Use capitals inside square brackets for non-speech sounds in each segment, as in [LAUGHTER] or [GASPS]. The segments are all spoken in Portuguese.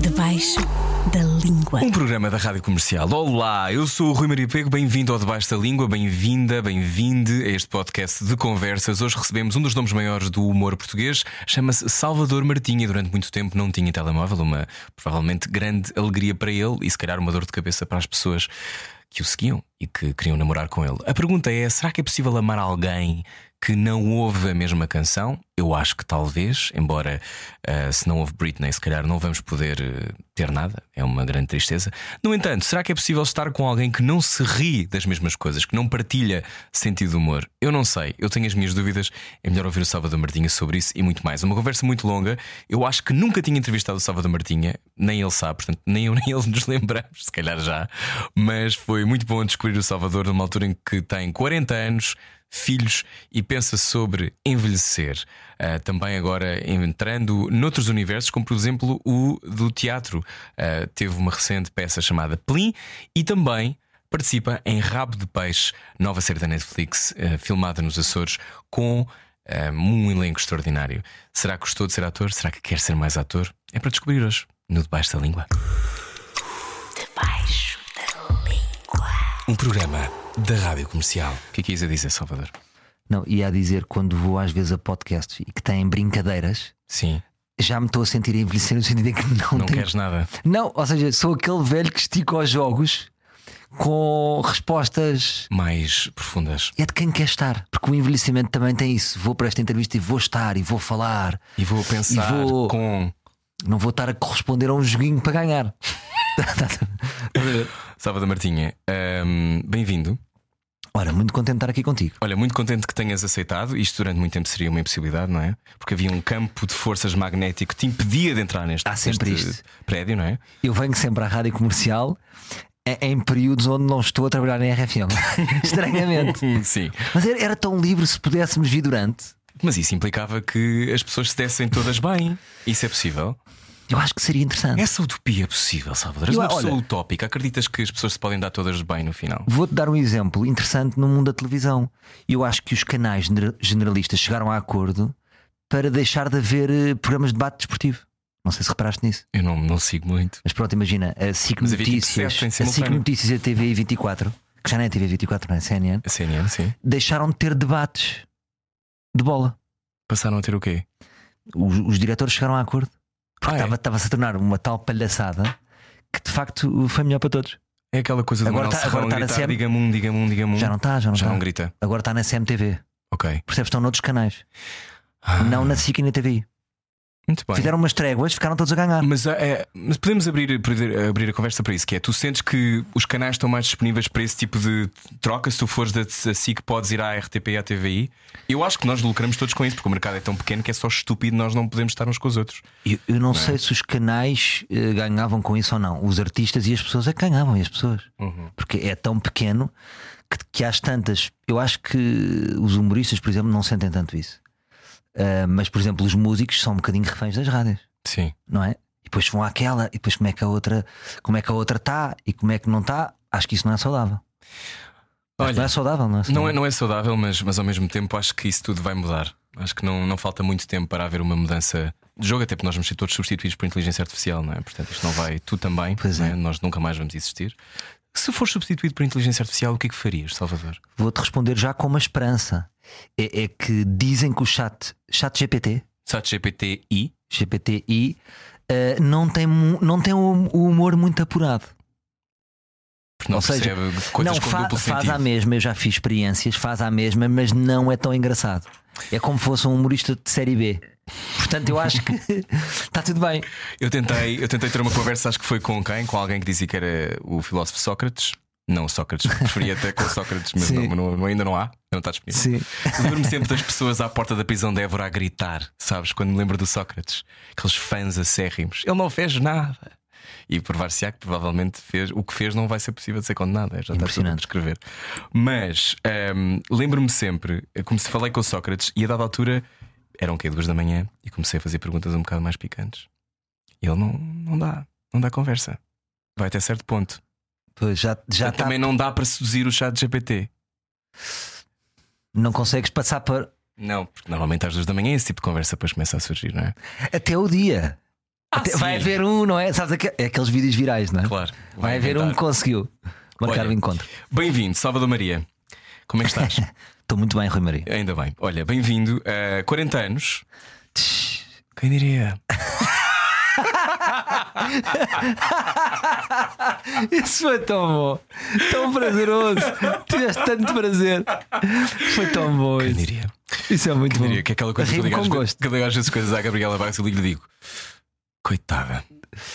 Debaixo da língua. Um programa da Rádio Comercial. Olá, eu sou o Rui Maria Pego, bem-vindo ao Debaixo da Língua, bem-vinda, bem-vinde a este podcast de conversas. Hoje recebemos um dos nomes maiores do humor português, chama-se Salvador Martinha. Durante muito tempo não tinha telemóvel, uma provavelmente grande alegria para ele e se calhar uma dor de cabeça para as pessoas que o seguiam e que queriam namorar com ele. A pergunta é: será que é possível amar alguém que não ouve a mesma canção? Eu acho que talvez, embora uh, se não houve Britney, se calhar não vamos poder uh, ter nada, é uma grande tristeza. No entanto, será que é possível estar com alguém que não se ri das mesmas coisas, que não partilha sentido de humor? Eu não sei, eu tenho as minhas dúvidas. É melhor ouvir o Salvador Martinha sobre isso e muito mais. Uma conversa muito longa. Eu acho que nunca tinha entrevistado o Salvador Martinha, nem ele sabe, portanto, nem eu [LAUGHS] nem ele nos lembramos, se calhar já. Mas foi muito bom descobrir o Salvador numa altura em que tem 40 anos filhos e pensa sobre envelhecer. Uh, também agora entrando noutros universos, como por exemplo o do teatro. Uh, teve uma recente peça chamada Plim e também participa em Rabo de Peixe, nova série da Netflix, uh, filmada nos Açores, com um elenco extraordinário. Será que gostou de ser ator? Será que quer ser mais ator? É para descobrir hoje, no Debaixo da Língua. Debaixo da língua. Um programa da Rádio Comercial. O que é que ia dizer, Salvador? Não, ia a dizer quando vou às vezes a podcasts e que têm brincadeiras, Sim, já me estou a sentir a envelhecer no sentido em que não, não tenho. queres nada. Não, ou seja, sou aquele velho que estica aos jogos com respostas. Mais profundas. É de quem quer estar, porque o envelhecimento também tem isso. Vou para esta entrevista e vou estar e vou falar. E vou pensar E vou- com. Não vou estar a corresponder a um joguinho para ganhar. Salvador Martinha, hum, bem-vindo. Ora, muito contente de estar aqui contigo. Olha, muito contente que tenhas aceitado. Isto durante muito tempo seria uma impossibilidade, não é? Porque havia um campo de forças magnético que te impedia de entrar neste, Há sempre neste isto. prédio, não é? Eu venho sempre à rádio comercial em- em períodos onde não estou a trabalhar em RFM. [LAUGHS] Estranhamente. Sim. Mas era, era tão livre se pudéssemos vir durante. Mas isso implicava que as pessoas se dessem todas bem. Isso é possível? Eu acho que seria interessante. Essa utopia é possível, Salvador. És Eu- uma pessoa olha- utópica. Acreditas que as pessoas se podem dar todas bem no final? Vou-te dar um exemplo interessante no mundo da televisão. Eu acho que os canais genera- generalistas chegaram a acordo para deixar de haver eh, programas de debate desportivo. Não sei se reparaste nisso. Eu não, não sigo muito. Mas pronto, imagina, a SIC tipo Notícias, a SIC. Notícias e a TV 24, que já não é TV 24, não é CNN, A CNN, sim. deixaram de ter debates de bola. Passaram a ter o quê? Os, os diretores chegaram a acordo. Porque Ah, é? estava- estava-se a tornar uma tal palhaçada que de facto foi melhor para todos. É aquela coisa do Agora tá- Serrão agora tá na CM. diga-me um, diga-me um, diga-me um. Já não está, já não Já está. não grita. Agora está na CMTV. Ok. Percebes? Estão noutros canais. Ah, Não na SIC e na TVI. Fizeram umas tréguas, ficaram todos a ganhar. Mas, é, mas podemos abrir, abrir, a conversa para isso, que é tu sentes que os canais estão mais disponíveis para esse tipo de troca, se tu fores da SIC podes ir à RTP e à TVI. Eu acho que nós lucramos todos com isso, porque o mercado é tão pequeno que é só estúpido nós não podemos estar uns com os outros. Eu, eu não, é? sei se os canais eh, ganhavam com isso ou não. Os artistas e as pessoas é que ganhavam, e as pessoas. Uhum. Porque é tão pequeno que, que às tantas. Eu acho que os humoristas, por exemplo, não sentem tanto isso. Ah, mas, por exemplo, os músicos são um bocadinho reféns das rádios, Sim. não é? E depois vão àquela, e depois como é que a outra como é que a outra está e como é que não está. Acho que isso não é saudável. Que não é saudável, não é? Não saudável. é, não é saudável, mas, mas ao mesmo tempo acho que isso tudo vai mudar. Acho que não, não falta muito tempo para haver uma mudança de jogo, até porque nós vamos ser todos substituídos por inteligência artificial, não é? Portanto, isto não vai, tu também, não é. Nós nunca mais vamos existir. Se for substituído por inteligência artificial, o que é que farias, Salvador? Vou-te responder já com uma esperança. É, é que dizem que o chat, chat GPT, Chat GPT-I GPTI, eh, não tem, não tem o o humor muito apurado. Porque não Ou seja, coisas não com fa- faz à mesma, eu já fiz experiências, faz à mesma, mas não é tão engraçado. É como fosse um humorista de série B. Portanto, eu acho que [LAUGHS] está tudo bem. Eu tentei, eu tentei ter uma conversa, acho que foi com quem? Com alguém que dizia que era o filósofo Sócrates. Não, Sócrates, [LAUGHS] preferia até com Sócrates, mas não, não- ainda não há, não está disponível. Lembro-me sempre das pessoas à porta da prisão de Évora a gritar, sabes? Quando me lembro do Sócrates, aqueles fãs acérrimos. Ele não fez nada. E provar-se-á que provavelmente fez, o que fez não vai ser possível de ser condenado. é, Já está tudo a descrever. Mas hum, lembro-me sempre, como se falei com o Sócrates, e a dada altura eram o quê? Duas da manhã, e comecei a fazer perguntas um bocado mais picantes. E ele não, não dá, não dá conversa. Vai até certo ponto. Pois, já, já tá- Também não dá para seduzir o chat GPT. não consegues passar para. Não, porque normalmente às duas da manhã esse tipo de conversa depois começa a surgir, não é? Até o dia. Até- sim. vai haver um, não é? Sabes aque- é aqueles vídeos virais, não é? Claro. Vai, haver um que conseguiu marcar Olha, o encontro. Bem-vindo, Salvador Maria. Como é que estás? [LAUGHS] Estou muito bem, Rui Maria. Ainda bem. Olha, bem-vindo a 40 anos. Quem diria? [LAUGHS] Isso foi tão bom, tão prazeroso. Tiveste tanto prazer. Foi tão bom Quem isso. diria? Isso é muito Quem bom. diria? Que é aquela coisa que eu digo, às gosto. que eu digo às vezes coisas à Gabriela Barros e lhe digo: Coitada,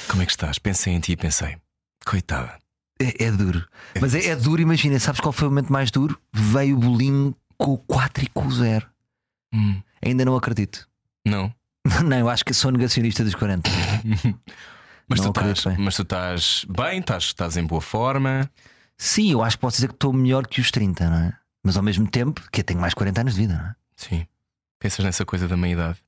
como é que estás? Pensei em ti e pensei: Coitada. É, é duro. Mas é, é duro, imagina, sabes qual foi o momento mais duro? Veio o bolinho com o 4 e com o 0. Hum, Ainda não acredito. não. [LAUGHS] Não, eu acho que sou negacionista dos 40. [LAUGHS] Mas, Não tu acredito estás, bem. mas tu estás bem, estás, estás em boa forma. Sim, eu acho que posso dizer que estou melhor que os 30, não é? Mas ao mesmo tempo, que eu tenho mais 40 anos de vida, não é? Sim. Pensas nessa coisa da meia-idade. Puf,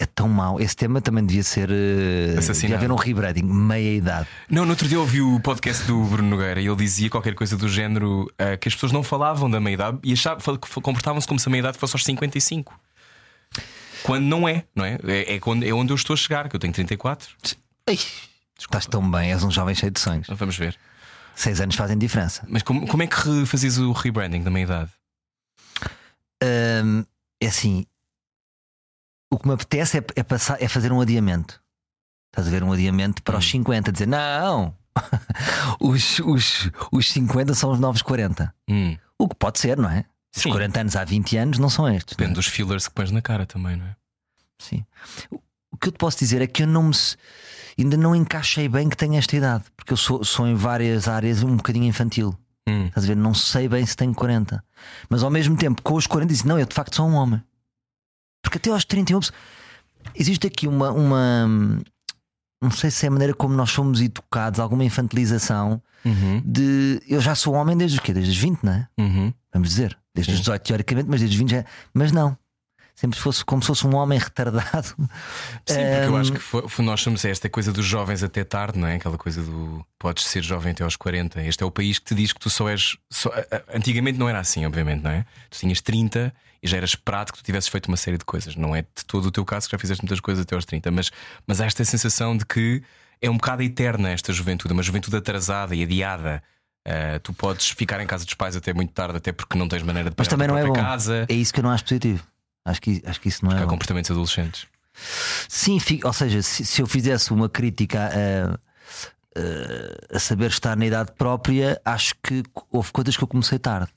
É tão mau. Esse tema também devia ser. eh, Assassinado. Devia haver um rebranding, meia idade. Não, no outro dia eu ouvi o podcast do Bruno Nogueira e ele dizia qualquer coisa do género ah, que as pessoas não falavam da meia-idade e achavam, fal- comportavam-se como se a meia-idade fosse aos 55. Quando não é, não é? É, é, quando, é onde eu estou a chegar, que eu tenho 34. Ei, estás tão bem, és um jovem cheio de sonhos. Vamos ver. Seis anos fazem diferença. Mas como, como é que fazias o rebranding da meia-idade? Hum, é assim. O que me apetece é, é passar, é fazer um adiamento. Estás a ver um adiamento para os Hum. 50, dizer não, [LAUGHS] os, os, os 50 são os novos 40. Hum, O que pode ser, não é? Os Sim. 40 anos há 20 anos não são estes. é? depende dos fillers que pões na cara também, não é? Sim. O- que eu te posso dizer é que eu não me, ainda não encaixei bem que tenho esta idade, porque eu sou, sou em várias áreas um bocadinho infantil. Hum, Estás a ver? Não sei bem se tenho 40. Mas ao mesmo tempo, com os 40, disse: Não, eu de facto sou um homem. Porque até aos 31 existe aqui uma, uma. Não sei se é a maneira como nós somos educados, alguma infantilização uhum, de. Eu já sou homem desde o quê? Desde os 20, não é? uhum. Vamos dizer. Desde os Sim. 18, teoricamente, mas desde os 20 já. Mas não. Sempre fosse como se fosse um homem retardado. Sim, porque eu acho que nós somos esta coisa dos jovens até tarde, não é? Aquela coisa do podes ser jovem até aos 40. Este é o país que te diz que tu só és. só- antigamente não era assim, obviamente, não é? Tu tinhas 30 e já era esperado que tu tivesses feito uma série de coisas. Não é de todo o teu caso que já fizeste muitas coisas até aos 30, mas, mas há esta sensação de que é um bocado eterna esta juventude, uma juventude atrasada e adiada. Ah, tu podes ficar em casa dos pais até muito tarde, até porque não tens maneira de Mas pagar também a não é bom. casa. É isso que eu não acho positivo. Acho que, acho que isso não é Há bom. comportamentos adolescentes. Sim, ou seja, se, se eu fizesse uma crítica a, a- a saber estar na idade própria, acho que houve coisas que eu comecei tarde.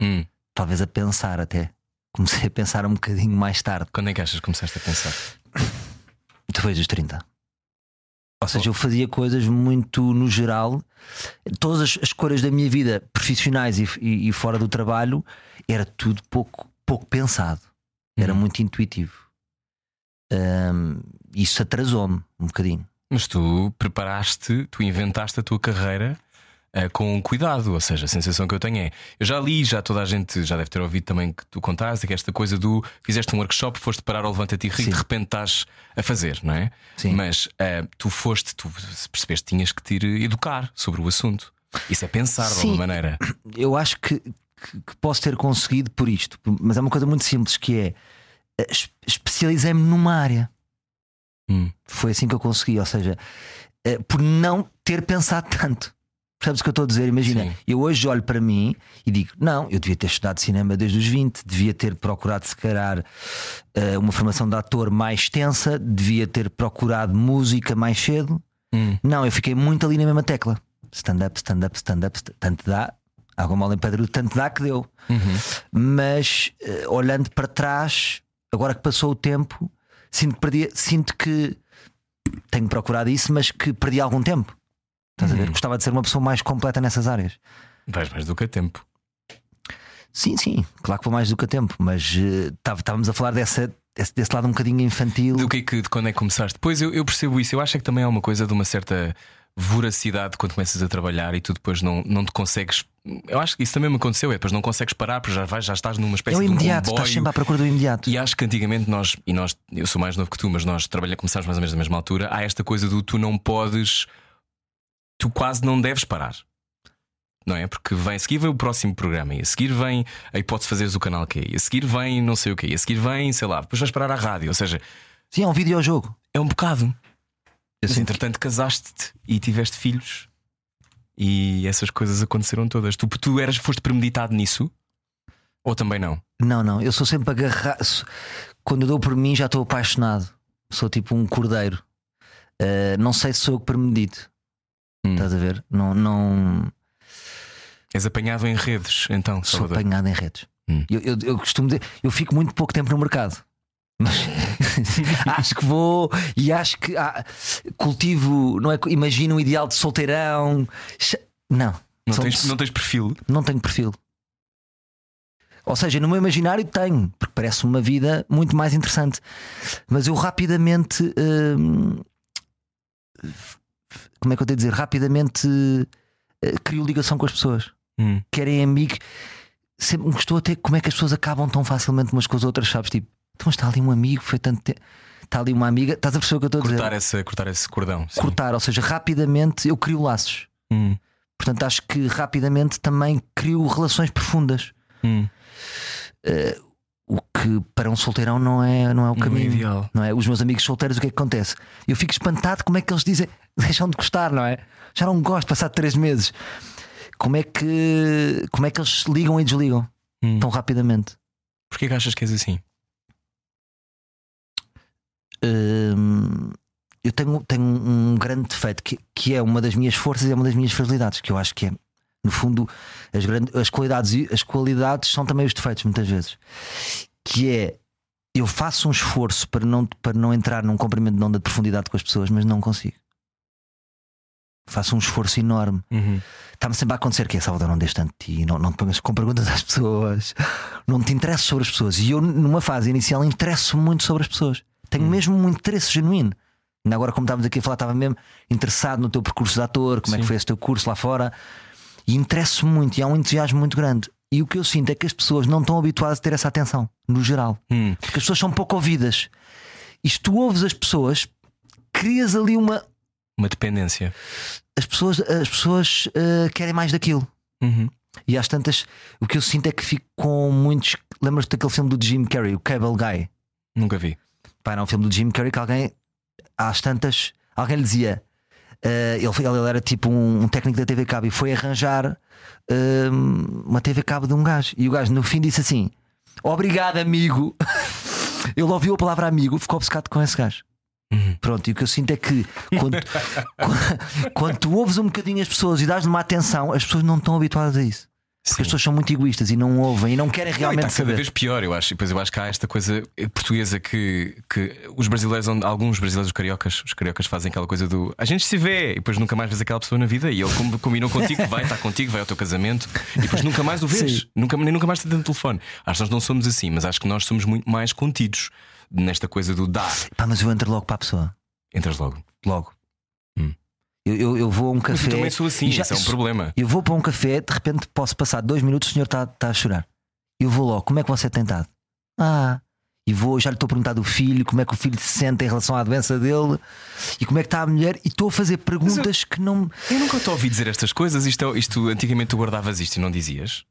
Hum. Talvez a pensar até. Comecei a pensar um bocadinho mais tarde, Quando é que achas que começaste a pensar? depois dos 30. Ou seja, eu fazia coisas muito no geral, todas as as escolhas da minha vida, profissionais e, e- e fora do trabalho, era tudo pouco, pouco pensado. Era Uhum. muito intuitivo. Ahm, isso atrasou-me um bocadinho. Mas tu preparaste, tu inventaste a tua carreira eh, com cuidado, ou seja, a sensação que eu tenho é. Eu já li, já toda a gente já deve ter ouvido também que tu contaste, que esta coisa do fizeste um workshop, foste parar ao levanta-te e de repente estás a fazer, não é? Sim. Mas eh, tu foste, tu percebeste que tinhas que te educar sobre o assunto. Isso é pensar de Sim. alguma maneira. eu acho que, que- que posso ter conseguido por isto, mas é uma coisa muito simples que é eh, es- especializei-me numa área. Hum. Foi assim que eu consegui, ou seja, eh, por não ter pensado tanto. Percebes o que eu estou a dizer? Imagina, Sim. eu hoje olho para mim e digo: não, eu devia ter estudado cinema desde os 20, devia ter procurado, se calhar, eh, uma formação de ator mais extensa, devia ter procurado música mais cedo. Hum. Não, eu fiquei muito ali na mesma tecla. Stand-up, stand-up, stand-up, st- tanto dá, água mal em pedra, tanto dá que deu. Uhum. Mas eh, olhando para trás, agora que passou o tempo, sinto que, perdi, sinto que tenho procurado isso, mas que perdi algum tempo. Estás a ver? Uhum. Gostava de ser uma pessoa mais completa nessas áreas. Vais mais do que a tempo. Sim, sim, claro que vou mais do que a tempo, mas tava- estávamos a falar dessa, desse, desse lado um bocadinho infantil. Do que é que, de quando é que começaste? Pois eu, eu percebo isso. Eu acho que também é uma coisa de uma certa voracidade quando começas a trabalhar e tu depois não, não te consegues. Eu acho que isso também me aconteceu, é depois não consegues parar, porque já, vais, já estás numa É espécie o de um imediato, comboio. estás sempre à procura do imediato. E acho que antigamente nós, e nós, eu sou mais novo que tu, mas nós trabalhamos, começámos mais ou menos na mesma altura. Há esta coisa do tu não podes, tu quase não deves parar. Não é? Porque vem, a seguir vem o próximo programa, e a seguir vem a hipótese de fazeres o canal que e a seguir vem não sei o quê, e a seguir vem, sei lá, depois vais parar à rádio. Ou seja, Sim, é um videojogo. é um bocado. Mas entretanto casaste-te e tiveste filhos e essas coisas aconteceram todas. Tu, tu eras, foste premeditado nisso? Ou também não? Não, não, eu sou sempre agarrado. Quando eu dou por mim, já estou apaixonado. Sou tipo um cordeiro. Uh, não sei se sou eu que premedito. Hum. Estás a ver? Não, não És apanhado em redes, então, sou Salvador. apanhado em redes. Hum. Eu, eu, eu costumo dizer, eu fico muito pouco tempo no mercado. Mas [LAUGHS] acho que vou e acho que ah, cultivo, não é? Imagino um ideal de solteirão. Não, Não tens, não tens perfil. não tenho perfil. Ou seja, no meu imaginário tenho, porque parece uma vida muito mais interessante. Mas eu rapidamente. hum, como é que eu tenho a dizer? Rapidamente eh, crio ligação com as pessoas. Hum. Querem amigos. Sempre me gostou até como é que as pessoas acabam tão facilmente umas com as outras, sabes? Tipo, então está ali um amigo, foi tanto tempo. Está ali uma amiga, estás a perceber o que eu estou a dizer? Cortar, essa, cortar esse cordão. sim. Cortar, ou seja, rapidamente eu crio laços. Hum. Portanto, acho que rapidamente também crio relações profundas. Hum. O que para um solteirão não é, não é o é caminho. ideal. Não é? Os meus amigos solteiros, o que é que acontece? Eu fico espantado como é que eles dizem, [LAUGHS] deixam de gostar, não é? Já não gosto, passado três meses. Como é que, como é que eles ligam e desligam Hum. tão rapidamente? Porquê que achas que és assim? Hum, eu tenho, tenho um grande defeito que, que é uma das minhas forças e é uma das minhas fragilidades, que eu acho que é, no fundo, as, grandes, as, qualidades, as qualidades são também os defeitos, muitas vezes. Que é eu faço um esforço para não, para não entrar num comprimento de onda de profundidade com as pessoas, mas não consigo. Faço um esforço enorme. Uhum. Está-me sempre a acontecer que é Salvador, não deixes tanto de ti, não, não te pongas com perguntas às pessoas, não te interesses sobre as pessoas. E eu, numa fase inicial, interesso muito sobre as pessoas. Tenho mesmo um interesse genuíno. Ainda agora, como estávamos aqui a falar, estava mesmo interessado no teu percurso de ator, como é que Sim. foi esse teu curso lá fora. E interesso muito, e há um entusiasmo muito grande. E o que eu sinto é que as pessoas não estão habituadas a ter essa atenção, no geral. Hum. Porque as pessoas são pouco ouvidas. E se tu ouves as pessoas, crias ali uma. Uma dependência. As pessoas, as pessoas eh, querem mais daquilo. Uhum. E às tantas, o que eu sinto é que fico com muitos. Lembras-te daquele filme do Jim Carrey, o Cable Guy? Nunca vi. Pá, era um filme do Jim Carrey que alguém, às tantas, alguém lhe dizia. eh, ele, ele era tipo um, um técnico da TV Cabo e foi arranjar eh, uma TV Cabo de um gajo. E o gajo no fim disse assim: Obrigado, amigo. [LAUGHS] ele ouviu a palavra amigo, ficou obcecado com esse gajo. Uhum. Pronto, e o que eu sinto é que quando, [LAUGHS] [LAUGHS] quando, quando tu ouves um bocadinho as pessoas e dás-lhe uma atenção, as pessoas não estão habituadas a isso. Porque as pessoas são muito egoístas e não ouvem e não querem Não, e realmente está cada saber. vez pior, eu acho. E depois eu acho que há esta coisa portuguesa que, que os brasileiros, alguns brasileiros, os cariocas, os cariocas fazem aquela coisa do a gente se vê e depois nunca mais vês aquela pessoa na vida e ele com- combinou contigo, vai estar contigo, vai ao teu casamento e depois nunca mais o vês, Sim. nunca, nem nunca mais te do telefone. Acho que nós não somos assim, mas acho que nós somos muito mais contidos nesta coisa do dar. Pá, mas eu entro logo para a pessoa. Entras logo. Logo. Hum. Eu, eu, eu vou a um Mas café. eu também sou assim, já- isso é um problema. Eu vou para um café, de repente posso passar dois minutos, o senhor está está a chorar. Eu vou logo, como é que você tem estado? Ah, e vou, já lhe estou a perguntar do filho, como é que o filho se sente em relação à doença dele e como é que está a mulher, e estou a fazer perguntas que não. Eu nunca te ouvi dizer estas coisas. Isto, é- isto antigamente tu guardavas isto e não dizias.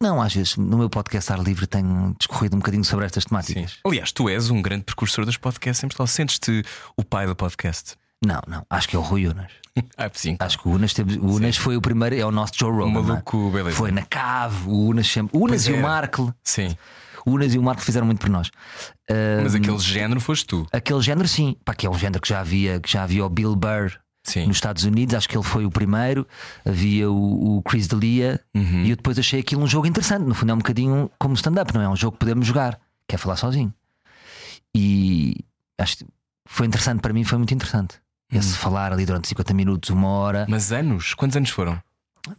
Não, às vezes no meu podcast Ar Livre tenho discorrido um bocadinho sobre estas temáticas. Aliás, tu és um grande precursor dos podcasts em Portugal. Sentes-te o pai do podcast? Não, não, acho que é o Rui Unas. [LAUGHS] Ah, sim. Acho que o Unas, teve, o Unas foi o primeiro, é o nosso Joe O Rogan. não é? maluco, beleza. Foi na cave, o Unas sempre. O Unas Pois e o era. Markle. Sim. O Unas e o Marco fizeram muito por nós. Ah, Mas aquele género foste tu. Aquele género, sim, Pá, que é um género que já havia, que já havia o Bill Burr Sim. nos Estados Unidos, acho que ele foi o primeiro. Havia o, o Chris D'Elia Uhum. e eu depois achei aquilo um jogo interessante. No fundo, é um bocadinho como stand-up, não é? É um jogo que podemos jogar, que é falar sozinho. E acho foi interessante para mim, foi muito interessante. Esse falar ali durante 50 minutos, uma hora, Mas anos? Quantos anos foram?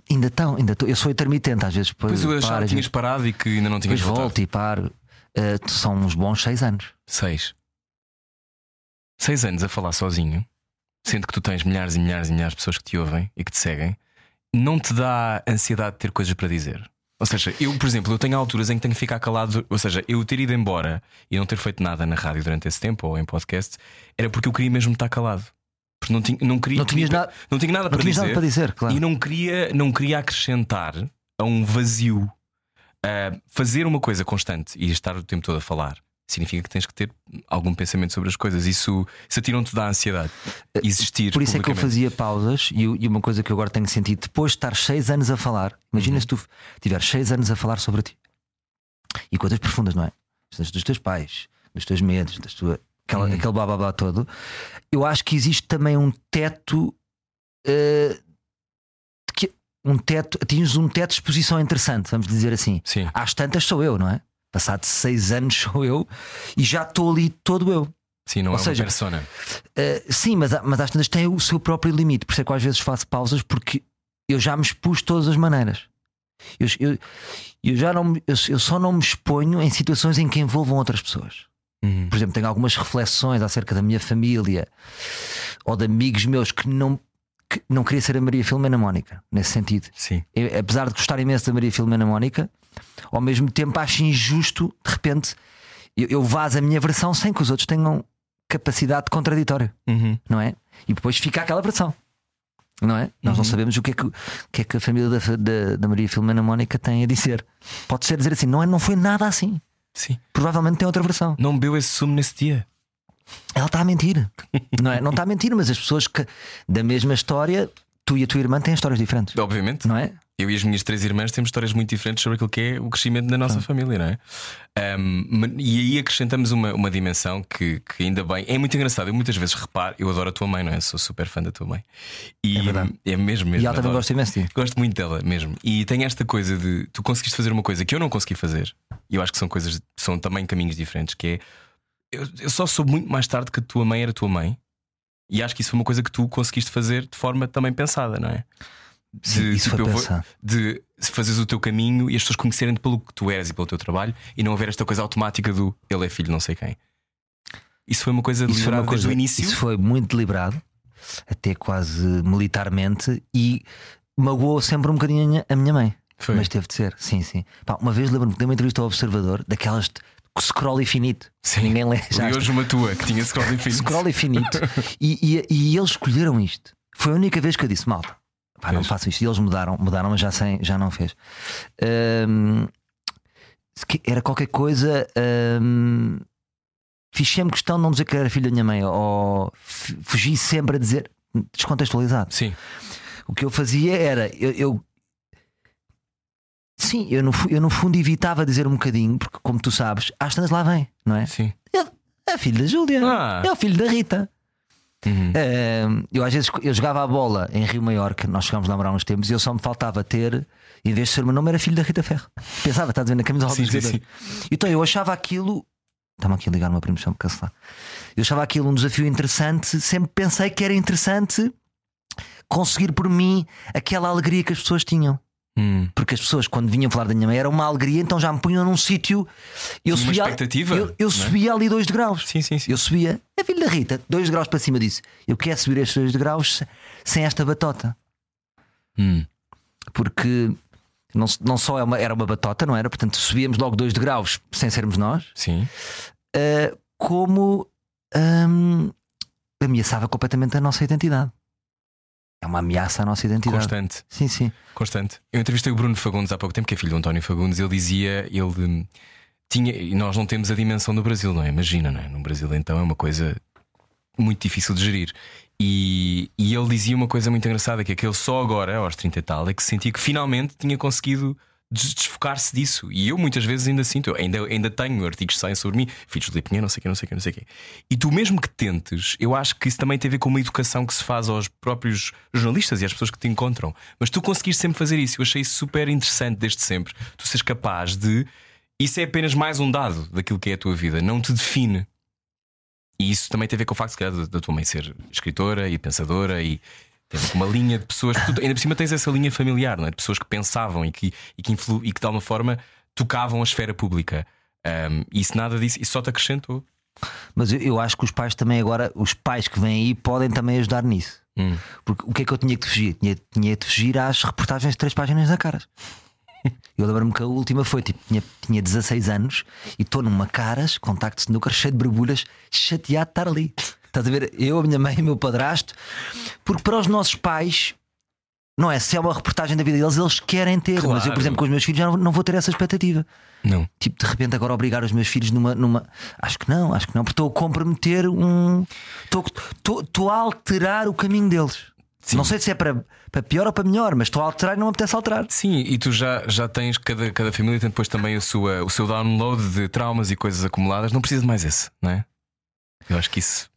ainda estão, ainda estou. Eu sou intermitente, às vezes Pois eu achava que tinhas parado e que ainda não tinhas voltado. volto e paro. Ah, são uns bons seis anos. Seis. Seis anos a falar sozinho, sendo que tu tens milhares e milhares e milhares de pessoas que te ouvem e que te seguem, não te dá ansiedade de ter coisas para dizer? Ou seja, eu, por exemplo, eu tenho alturas em que tenho que ficar calado, ou seja, eu ter ido embora e não ter feito nada na rádio durante esse tempo ou em podcast, era porque eu queria mesmo estar calado. Porque não, tinha, não queria. Não tinhas nada- não tinha nada não para dizer. nada para dizer, claro. E não queria, não queria acrescentar a um vazio. Ah, fazer uma coisa constante e estar o tempo todo a falar significa que tens que ter algum pensamento sobre as coisas. Isso, isso atira-te da ansiedade. Existir. Eh, Por isso é que eu fazia pausas e, e uma coisa que eu agora tenho sentido, depois de estar seis anos a falar, imagina Uhum. se tu tiveres seis anos a falar sobre ti e coisas profundas, não é? Dos, teus pais, dos teus medos, das tua, aquela, Uhum. aquele blá blá blá todo. Eu acho que existe também um teto. de que, um teto, atinges um teto de exposição interessante, vamos dizer assim. Sim. Às tantas sou eu, não é? Passado seis anos [LAUGHS] sou eu e já estou ali todo eu. Sim, não Ou é seja, uma persona. Uh, sim, mas, mas às tantas tem o seu próprio limite. Por isso é que às vezes faço pausas porque eu já me expus de todas as maneiras. Eu, eu, eu já não, eu, eu só não me exponho em situações em que envolvam outras pessoas. Uhum. Por exemplo, tenho algumas reflexões acerca da minha família ou de amigos meus que não, que não queria ser a Maria Filomena Mónica, nesse sentido. Sim. Eu, apesar de gostar imenso da Maria Filomena Mónica, ao mesmo tempo acho injusto, de repente, eu, eu vazo a minha versão sem que os outros tenham capacidade de contraditório Uhum. não é? E depois fica aquela versão, não é? Nós não sabemos o que é que, que, é que a família da, da, da Maria Filomena Mónica tem a dizer. Pode ser dizer assim, não, é, não foi nada assim. Sim. Provavelmente tem outra versão. Não bebeu esse sumo nesse dia. Ela está a mentir, não é? Não está a mentir, mas as pessoas que da mesma história, tu e a tua irmã têm histórias diferentes, Obviamente. não é? Eu e as minhas três irmãs temos histórias muito diferentes sobre aquilo que é o crescimento da nossa família, não é? Um, e aí acrescentamos uma, uma dimensão que, que ainda bem é muito engraçado. Eu muitas vezes reparo, eu adoro a tua mãe, não é? Sou super fã da tua mãe. E É verdade. é mesmo, mesmo. e ela também adoro. gosta imenso de ti. Gosto muito dela mesmo. E tem esta coisa de tu conseguiste fazer uma coisa que eu não consegui fazer. E eu acho que são coisas, são também caminhos diferentes. Que é eu, eu só soube muito mais tarde que a tua mãe era tua mãe. E acho que isso foi uma coisa que tu conseguiste fazer de forma também pensada, não é? Sim, isso pensado. de fazeres o teu caminho e as pessoas conhecerem-te pelo que tu eras e pelo teu trabalho e não haver esta coisa automática do ele é filho de não sei quem. Isso foi uma coisa Isso deliberada uma coisa, desde o início. isso foi muito deliberado, até quase militarmente, e magoou sempre um bocadinho a minha- mãe. Foi. Mas teve de ser, sim, sim. Pá, uma vez lembro-me que dei uma entrevista ao Observador, daquelas de scroll infinito. Sim. Ninguém lê já. E hoje uma tua que tinha scroll [LAUGHS] infinito. Scroll infinito. e, e, e eles escolheram isto. Foi a única vez que eu disse, malta, pá, não faço isto. E eles mudaram, mudaram, mas já, sem, já não fez. Que- era qualquer coisa. ahm, fiz sempre questão de não dizer que era filho da minha mãe, ou fugi sempre a dizer, descontextualizado. Sim, O que eu fazia era, eu, eu- sim, eu no, eu no fundo evitava dizer um bocadinho, porque como tu sabes, às tantas lá vem, não é? sim. É filho da Júlia, Ah. é o filho da Rita. Uhum. Ahm, eu às vezes eu jogava a bola em Rio Maior, que nós chegámos a namorar uns tempos, e eu só me faltava ter, em vez de ser o meu nome, era filho da Rita Ferro. [LAUGHS] Pensava, está a dizer na Sim, do sim, sim. Então eu achava aquilo. Estava aqui a ligar uma promoção para cancelar. Eu achava aquilo um desafio interessante, sempre pensei que era interessante conseguir por mim aquela alegria que as pessoas tinham. Hum. Porque as pessoas, quando vinham falar da minha mãe, era uma alegria, então já me punham num sítio. Eu Uma subia, expectativa, Eu, eu é? subia ali dois degraus. Sim, sim, sim. Eu subia, a filha da Rita, dois degraus para cima disse: Eu quero subir estes dois degraus se- sem esta batota. Hum. Porque não, não só é uma- era uma batota, não era? Portanto, subíamos logo dois degraus sem sermos nós, Sim. uh, como hum, ameaçava completamente a nossa identidade. É uma ameaça à nossa identidade. Constante. Sim, sim. Constante. Eu entrevistei o Bruno Fagundes há pouco tempo, que é filho do António Fagundes. Ele dizia, ele hum, tinha, e nós não temos a dimensão do Brasil, não é? Imagina, não é? No Brasil, então, é uma coisa muito difícil de gerir. E, e ele dizia uma coisa muito engraçada: que é que ele só agora, aos 30 e tal, é que sentia que finalmente tinha conseguido desfocar-se disso. E eu muitas vezes ainda sinto, eu ainda, ainda tenho artigos que saem sobre mim, filhos de Lipinha, não sei o que, não sei o que, não sei o que. E tu, mesmo que tentes, eu acho que isso também tem a ver com uma educação que se faz aos próprios jornalistas e às pessoas que te encontram. Mas tu conseguires sempre fazer isso, eu achei isso super interessante desde sempre. Tu seres capaz de. Isso é apenas mais um dado daquilo que é a tua vida, não te define. E isso também tem a ver com o facto, se calhar, da tua mãe ser escritora e pensadora e uma linha de pessoas. Tu, ainda por cima tens essa linha familiar, não é? De pessoas que pensavam e que, e que, influ, e que de alguma forma tocavam a esfera pública. Um, e isso nada disso, isso só te acrescentou. Mas eu, eu acho que os pais também agora, os pais que vêm aí podem também ajudar nisso. Hum. Porque o que é que eu tinha que fugir? Tinha, tinha de fugir às reportagens de três páginas da caras. [LAUGHS] Eu lembro-me que a última foi tipo, tinha, tinha 16 anos e estou numa caras, contacto snooker, cheio de borbulhas, chateado de estar ali. Estás a ver? Eu, a minha mãe e o meu padrasto, porque para os nossos pais. Não é? Se é uma reportagem da vida deles, eles querem ter. Mas eu, Claro. por exemplo, com os meus filhos já não, não vou ter essa expectativa. Não. Tipo, de repente agora obrigar os meus filhos numa. numa... Acho que não, acho que não, porque estou a comprometer um. Estou- Estou estou a alterar o caminho deles. Sim. Não sei se é para, para pior ou para melhor, mas estou a alterar e não me apetece alterar. Sim, e tu já, já tens, cada, cada família tem depois também a sua, o seu download de traumas e coisas acumuladas. Não precisa de mais esse, não é? Eu acho que isso.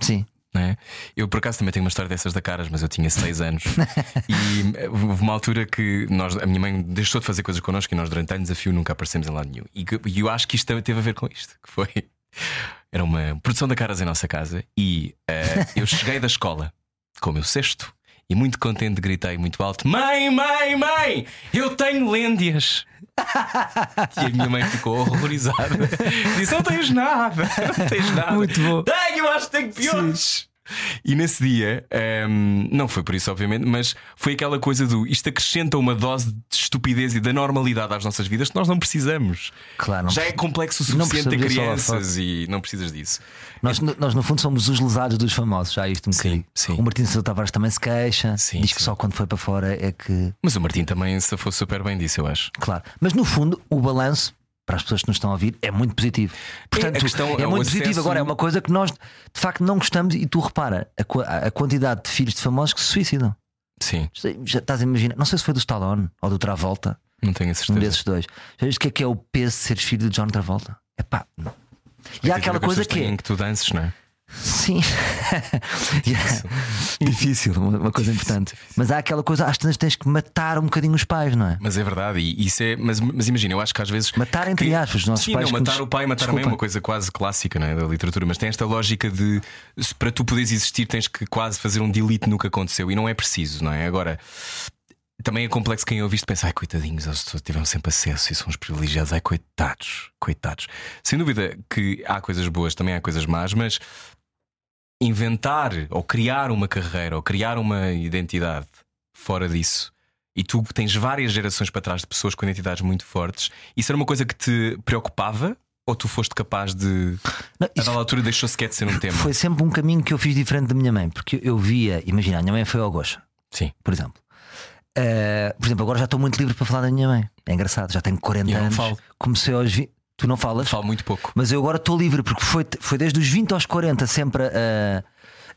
Sim. Não é? Eu por acaso também tenho uma história dessas da caras, mas eu tinha 6 anos [LAUGHS] e eh, houve uma altura que nós, a minha mãe deixou de fazer coisas connosco e nós durante anos a fio nunca aparecemos em lado nenhum. E, e eu acho que isto teve a ver com isto, que foi [LAUGHS] era uma produção da caras em nossa casa e eh, eu cheguei da escola com o meu sexto e muito contente gritei muito alto: Mãe, mãe, mãe, eu tenho lêndias. E a minha mãe ficou horrorizada. Disse: Não tens nada, não tens nada. Muito bom. Tenho, acho que tenho piores. E nesse dia, ehm, não foi por isso, obviamente, mas foi aquela coisa do isto acrescenta uma dose de estupidez e da normalidade às nossas vidas que nós não precisamos. Claro, não Já é complexo o suficiente a crianças e não precisas disso. Nós, nós, no fundo, somos os lesados dos famosos, já isto um bocadinho. sim. O Martins Sousa Tavares também se queixa, Sim, diz que sim. só quando foi para fora é que. Mas o Martim também se fosse super bem disso, eu acho. Claro. Mas no fundo, o balanço, para as pessoas que nos estão a ouvir, é muito positivo. Portanto, é é muito acesso- positivo. Agora, é uma coisa que nós, de facto, não gostamos. E tu repara a, a quantidade de filhos de famosos que se suicidam. Sim, Já estás a imaginar, não sei se foi do Stallone ou do Travolta, não tenho a um certeza. desses dois. Já viste o que é que é o peso de seres filho de John Travolta? É pá. não. E há aquela coisa que é. que tu dances, não é? Sim. [LAUGHS] [LAUGHS] Difícil, uma uma coisa importante. Mas há aquela coisa, às vezes tens que matar um bocadinho os pais, não é? Mas é verdade, e isso é. Mas, mas imagina, eu acho que às vezes. Matar entre que- aspas, os nossos Sim, pais não, matar nos- o pai e matar a mãe é Desculpa. uma coisa quase clássica não é, da literatura, mas tem esta lógica de se para tu poderes existir tens que quase fazer um delete no que aconteceu e não é preciso, não é? Agora. Também é complexo quem ouve isto pensa, ai coitadinhos, eles tiveram sempre acesso e são os privilegiados, ai coitados, coitados. Sem dúvida que há coisas boas, também há coisas más, mas inventar ou criar uma carreira ou criar uma identidade fora disso e tu tens várias gerações para trás de pessoas com identidades muito fortes, isso era uma coisa que te preocupava ou tu foste capaz de Não, a isso dada altura deixou sequer de ser um tema? foi sempre um caminho que eu fiz diferente da minha mãe, porque eu via, imagina, a minha mãe foi ao Gocha, Sim. por exemplo. Uh, por exemplo, agora já estou muito livre para falar da minha mãe. É engraçado, já tenho 40 Eu anos. Comecei aos 20. Tu não falas? Falo muito pouco. Mas eu agora estou livre, porque foi, foi desde os 20 aos 40 sempre a,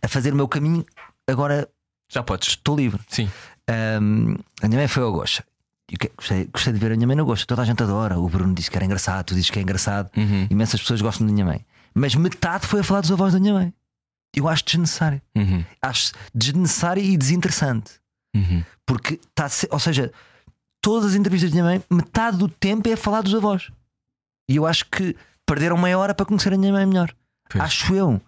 a fazer o meu caminho. Agora Já podes. estou livre. Sim. Um, a minha mãe foi ao Gocha. E o que- Gostei, gostei de ver a minha mãe no Gocha. Toda a gente adora. O Bruno disse que era engraçado, tu dizes que é engraçado. Uhum. Imensas pessoas gostam da minha mãe. Mas metade foi a falar dos avós da minha mãe. Eu acho desnecessário. Uhum. Acho desnecessário e desinteressante. Uhum. Porque está a ou seja, todas as entrevistas da minha mãe, metade do tempo é falar dos avós. E eu acho que perderam meia hora para conhecer a minha mãe melhor. Pois. Acho eu.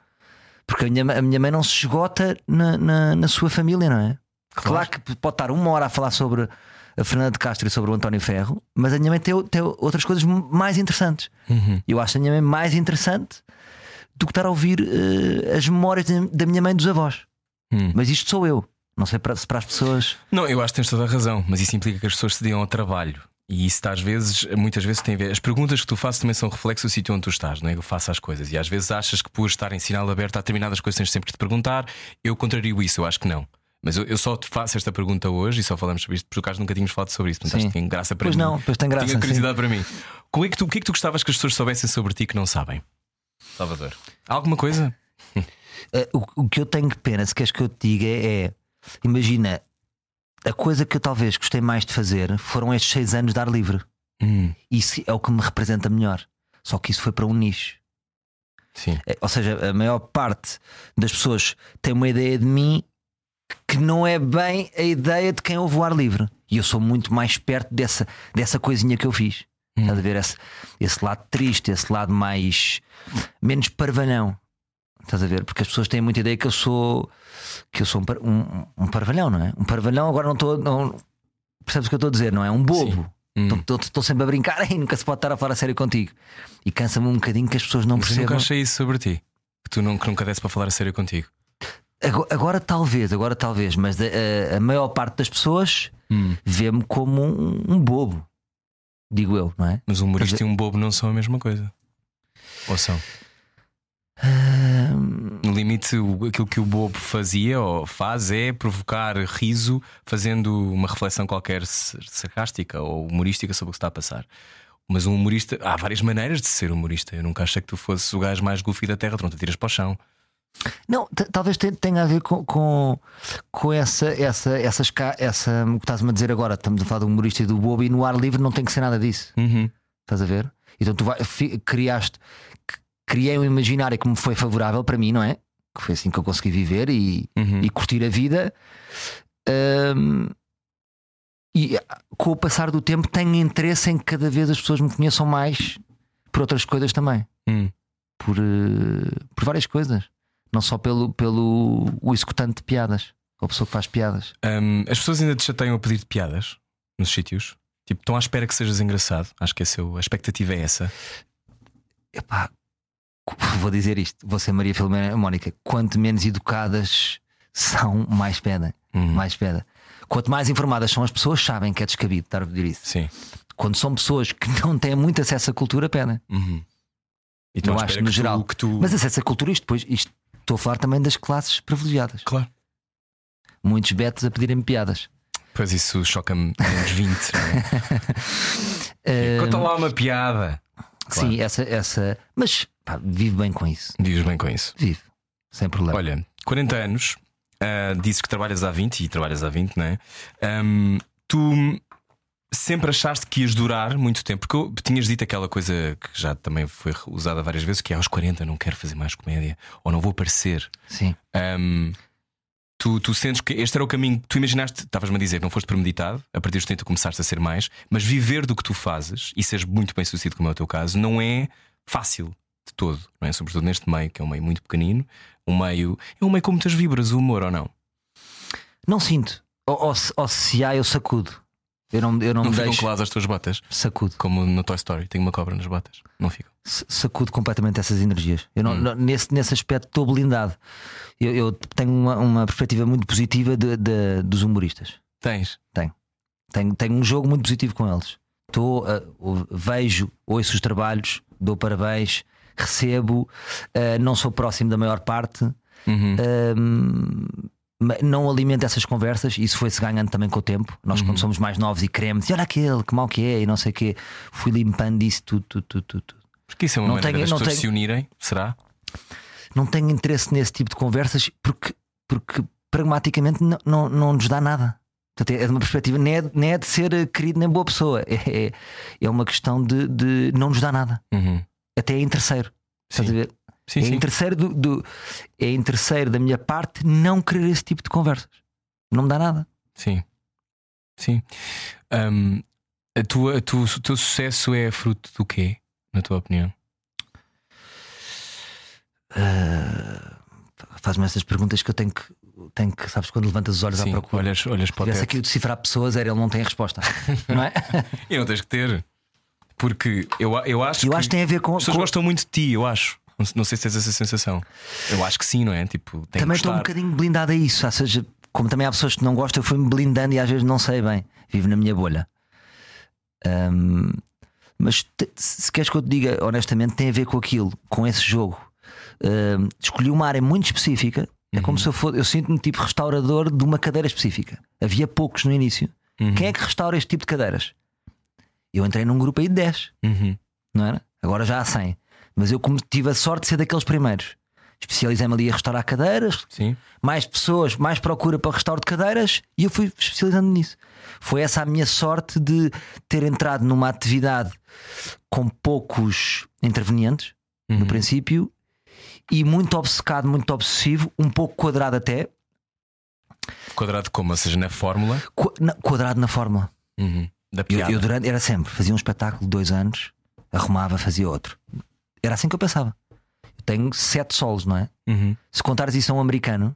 Porque a minha, a minha mãe não se esgota na, na, na sua família, não é? Claro. que pode estar uma hora a falar sobre a Fernanda de Castro e sobre o António Ferro, mas a minha mãe tem, tem outras coisas mais interessantes. Uhum. Eu acho a minha mãe mais interessante do que estar a ouvir eh, as memórias da- minha mãe dos avós. Hum. Mas isto sou eu. Não sei para, se para as pessoas. Não, eu acho que tens toda a razão, mas isso implica que as pessoas se deem ao trabalho. E isso às vezes, muitas vezes tem a ver. As perguntas que tu fazes também são reflexo do sítio onde tu estás, não é? Eu faço as coisas. E às vezes achas que por estar em sinal aberto há determinadas coisas tens sempre que te perguntar. Eu contrario isso, eu acho que não. Mas eu, eu só te faço esta pergunta hoje e só falamos sobre isto porque acaso nunca tínhamos falado sobre isso. Portanto, Sim. acho que tem graça para Pois mim. não, pois tem graça, Tinha curiosidade para mim. Como é que tu, o que é que tu gostavas que as pessoas soubessem sobre ti que não sabem? Salvador. Alguma coisa? [LAUGHS] Eh, o, o que eu tenho pena, se queres que eu te diga, é, imagina, a coisa que eu talvez gostei mais de fazer foram estes seis anos de ar livre. Hum, Isso é o que me representa melhor. Só que isso foi para um nicho. sim. É, Ou seja, a maior parte das pessoas tem uma ideia de mim que não é bem a ideia de quem ouve o ar livre. E eu sou muito mais perto dessa, dessa coisinha que eu fiz. Estás a ver esse, esse lado triste, esse lado mais menos parvalhão. Estás a ver? Porque as pessoas têm muita ideia que eu sou que eu sou um, um, um parvalhão, não é? Um parvalhão, agora não estou. Não, percebes o que eu estou a dizer? Não é? Um bobo. Hum. Estou sempre a brincar [LAUGHS] e nunca se pode estar a falar a sério contigo. E cansa-me um bocadinho que as pessoas não Mas eu nunca percebam. achei isso sobre ti. Que tu que nunca desse para falar a sério contigo. Agora, agora talvez, agora talvez, mas a, a- maior parte das pessoas Hum. vê-me como um, um bobo. Digo eu, não é? Mas um humorista e um bobo não são a mesma coisa. Ou são? No limite, o- aquilo que o Bobo fazia ou faz é provocar riso, fazendo uma reflexão qualquer sarcástica ou humorística sobre o que está a passar. Mas um humorista, há várias maneiras de ser humorista. Eu nunca achei que tu fosses o gajo mais goofy da terra, tu não te tiras para o chão. Não, talvez te- tenha a ver com, com, com essa, essa, essas, essa, o que estás-me a dizer agora. Estamos a falar do humorista e do bobo e no ar livre não tem que ser nada disso. Uhum. Estás a ver? Então tu vai, criaste, criei um imaginário que me foi favorável para mim, não é? Que foi assim que eu consegui viver e, Uhum. e curtir a vida. Ahm, e com o passar do tempo tenho interesse em que cada vez as pessoas me conheçam mais por outras coisas também. Hum. Por, eh, por várias coisas. Não só pelo, pelo o executante de piadas. Ou a pessoa que faz piadas. Hum, as pessoas ainda te chateiam a pedir piadas nos sítios. Tipo, estão à espera que sejas engraçado. Acho que esse é o- a expectativa é essa. Epá, [LAUGHS] vou dizer isto, ser Maria Filomena Mónica. Quanto menos educadas são, mais pedem. Uhum. Mais pedem. Quanto mais informadas são as pessoas, sabem que é descabido estar a pedir isso. Sim. Quando são pessoas que não têm muito acesso à cultura, pedem. Uhum. E estão Eu acho no que geral. Tu, tu... Mas acesso à cultura, isto depois, isto, estou a falar também das classes privilegiadas. Claro. Muitos betos a pedirem piadas. Pois isso choca-me menos 20. não é? Eh, [LAUGHS] Conta lá uma piada. Claro. Sim, essa, essa. Mas pá, vive bem com isso. Vives bem com isso. Vive. Sem problema. Olha, 40 anos, ah, dizes que trabalhas há 20 e trabalhas há 20, não é? Ahm, tu sempre achaste que ias durar muito tempo, porque eu- tinhas dito aquela coisa que já também foi usada várias vezes, que é aos 40 não quero fazer mais comédia, ou não vou aparecer. Sim. Ahm, tu, tu sentes que este era o caminho que tu imaginaste, estavas-me a dizer que não foste premeditado, a partir dos 30 começaste a ser mais, mas viver do que tu fazes e seres muito bem sucedido, como é o teu caso, não é fácil de todo, não é? Sobretudo neste meio, que é um meio muito pequenino, um meio. É um meio com muitas vibras, o humor ou não? Não sinto. Ou, ou ou se há, eu sacudo. Eu não, eu não, Não me ficam deixo. coladas as tuas botas, Sacudo. como no Toy Story, tem uma cobra nas botas. Não ficam. Sacudo completamente essas energias. Eu Hum. não, não- nesse, nesse aspecto estou blindado. Eu, eu tenho uma, uma perspectiva muito positiva de- de- dos humoristas. Tens. Tenho, tenho um jogo muito positivo com eles. Estou, a- o- vejo, ouço os trabalhos, dou parabéns, recebo, ah, não sou próximo da maior parte. Uhum. Não alimento essas conversas, isso foi-se ganhando também com o tempo. Nós, Uhum. quando somos mais novos e queremos, e olha aquele, que mal que é, e não sei o quê, fui limpando isso tudo, tudo, tudo, tudo. Porque isso é uma Não maneira tenho- das pessoas tenho- se unirem, será? Não tenho interesse nesse tipo de conversas porque, porque pragmaticamente não, não, não nos dá nada. Portanto, é de uma perspectiva, nem é, nem é de ser querido nem boa pessoa, é, é, é uma questão de, de não nos dá nada. Uhum. Até é interesseiro. Estás a ver? Sim. é sim. interesseiro do, do- é interesseiro da minha parte não querer esse tipo de conversas. Não me dá nada. Sim. Sim. Ahm, a tua, a tu- o teu sucesso é fruto do quê, na tua opinião? Ah, Faz-me essas perguntas que eu tenho que, tenho que sabes, quando levantas os olhos à Sim, procura. olhas, olhas para o aqui decifrar pessoas, era ele não tem a resposta. [LAUGHS] não é? E não tens que ter. Porque eu, eu acho Eu que acho que tem a ver com. as pessoas com- gostam muito de ti, eu acho. Não, sei se tens essa sensação. Eu acho que sim, não é? Tipo, também estou um bocadinho blindado a isso. Ou seja, como também há pessoas que não gostam, eu fui-me blindando e às vezes não sei bem. Vivo na minha bolha. Ahm, mas te- se queres que eu te diga honestamente, tem a ver com aquilo, com esse jogo. Ahm, escolhi uma área muito específica. É como se eu fosse. Eu sinto-me tipo restaurador de uma cadeira específica. Havia poucos no início. Uhum. Quem é que restaura este tipo de cadeiras? Eu entrei num grupo aí de 10 Uhum. não era? Agora já há 100. Mas eu como tive a sorte de ser daqueles primeiros. Especializei-me ali a restaurar cadeiras, Sim. mais pessoas, mais procura para restauro de cadeiras e eu fui especializando nisso. Foi essa a minha sorte de ter entrado numa atividade com poucos intervenientes, no Uhum. princípio, e muito obcecado, muito obsessivo, um pouco quadrado até, Quadrado como? Ou seja, na fórmula Qu- na- quadrado na fórmula. Uhum. da Eu, piada. eu durante, era sempre, fazia um espetáculo de dois anos, arrumava, fazia outro. Era assim que eu pensava. Eu tenho sete solos, não é? Uhum. Se contares isso a um americano,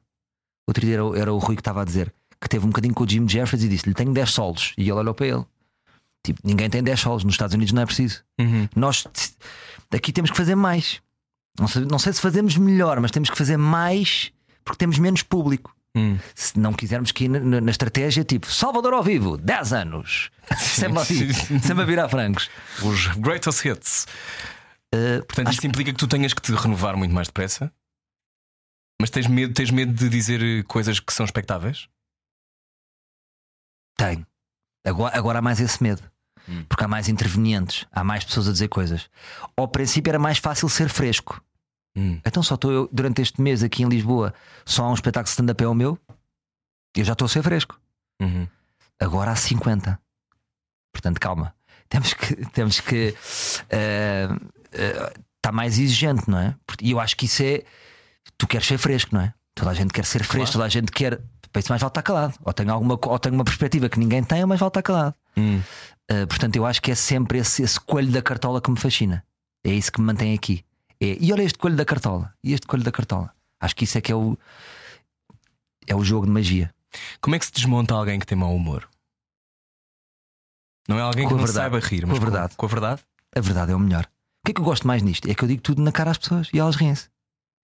outro dia era, o- era o Rui que estava a dizer que teve um bocadinho com o Jim Jeffries e disse-lhe: Tenho 10 solos. E ele olhou para ele. Tipo, ninguém tem 10 solos. Nos Estados Unidos não é preciso. Uhum. Nós aqui temos que fazer mais. Não sei, não sei se fazemos melhor, mas temos que fazer mais porque temos menos público. Uhum. Se não quisermos que ir na, na- na estratégia tipo Salvador ao vivo, 10 anos, [LAUGHS] sempre, assim, sempre a virar francos. Os greatest hits. Uh, Portanto, acho isso implica que tu tenhas que te renovar muito mais depressa. Mas tens medo, tens medo de dizer eh, coisas que são expectáveis? tenho. Agora, agora há mais esse medo. Hum. Porque há mais intervenientes, há mais pessoas a dizer coisas. Ao princípio era mais fácil ser fresco. Hum. Então só estou eu, durante este mês aqui em Lisboa, só há um espetáculo de stand-up é o meu, eu já estou a ser fresco. Uhum. Agora há 50. Portanto, calma. Temos que. Temos que está mais exigente, não é? E eu acho que isso é. Tu queres ser fresco, não é? Toda a gente quer ser fresco, Claro. toda a gente quer. Para isso mais vale estar calado. Ou tenho, alguma, ou tenho uma perspectiva que ninguém tem, ou mais vale estar calado. Hum. Uh, portanto, eu acho que é sempre esse, esse coelho da cartola que me fascina. É isso que me mantém aqui. É, e olha este coelho da cartola. E este coelho da cartola. Acho que isso é que é o. É o jogo de magia. Como é que se desmonta alguém que tem mau humor? Não é alguém Com que não verdade. saiba rir, Com mas a verdade. Com, a verdade? A verdade é o melhor. O que é que eu gosto mais nisto? É que eu digo tudo na cara às pessoas e elas riem-se.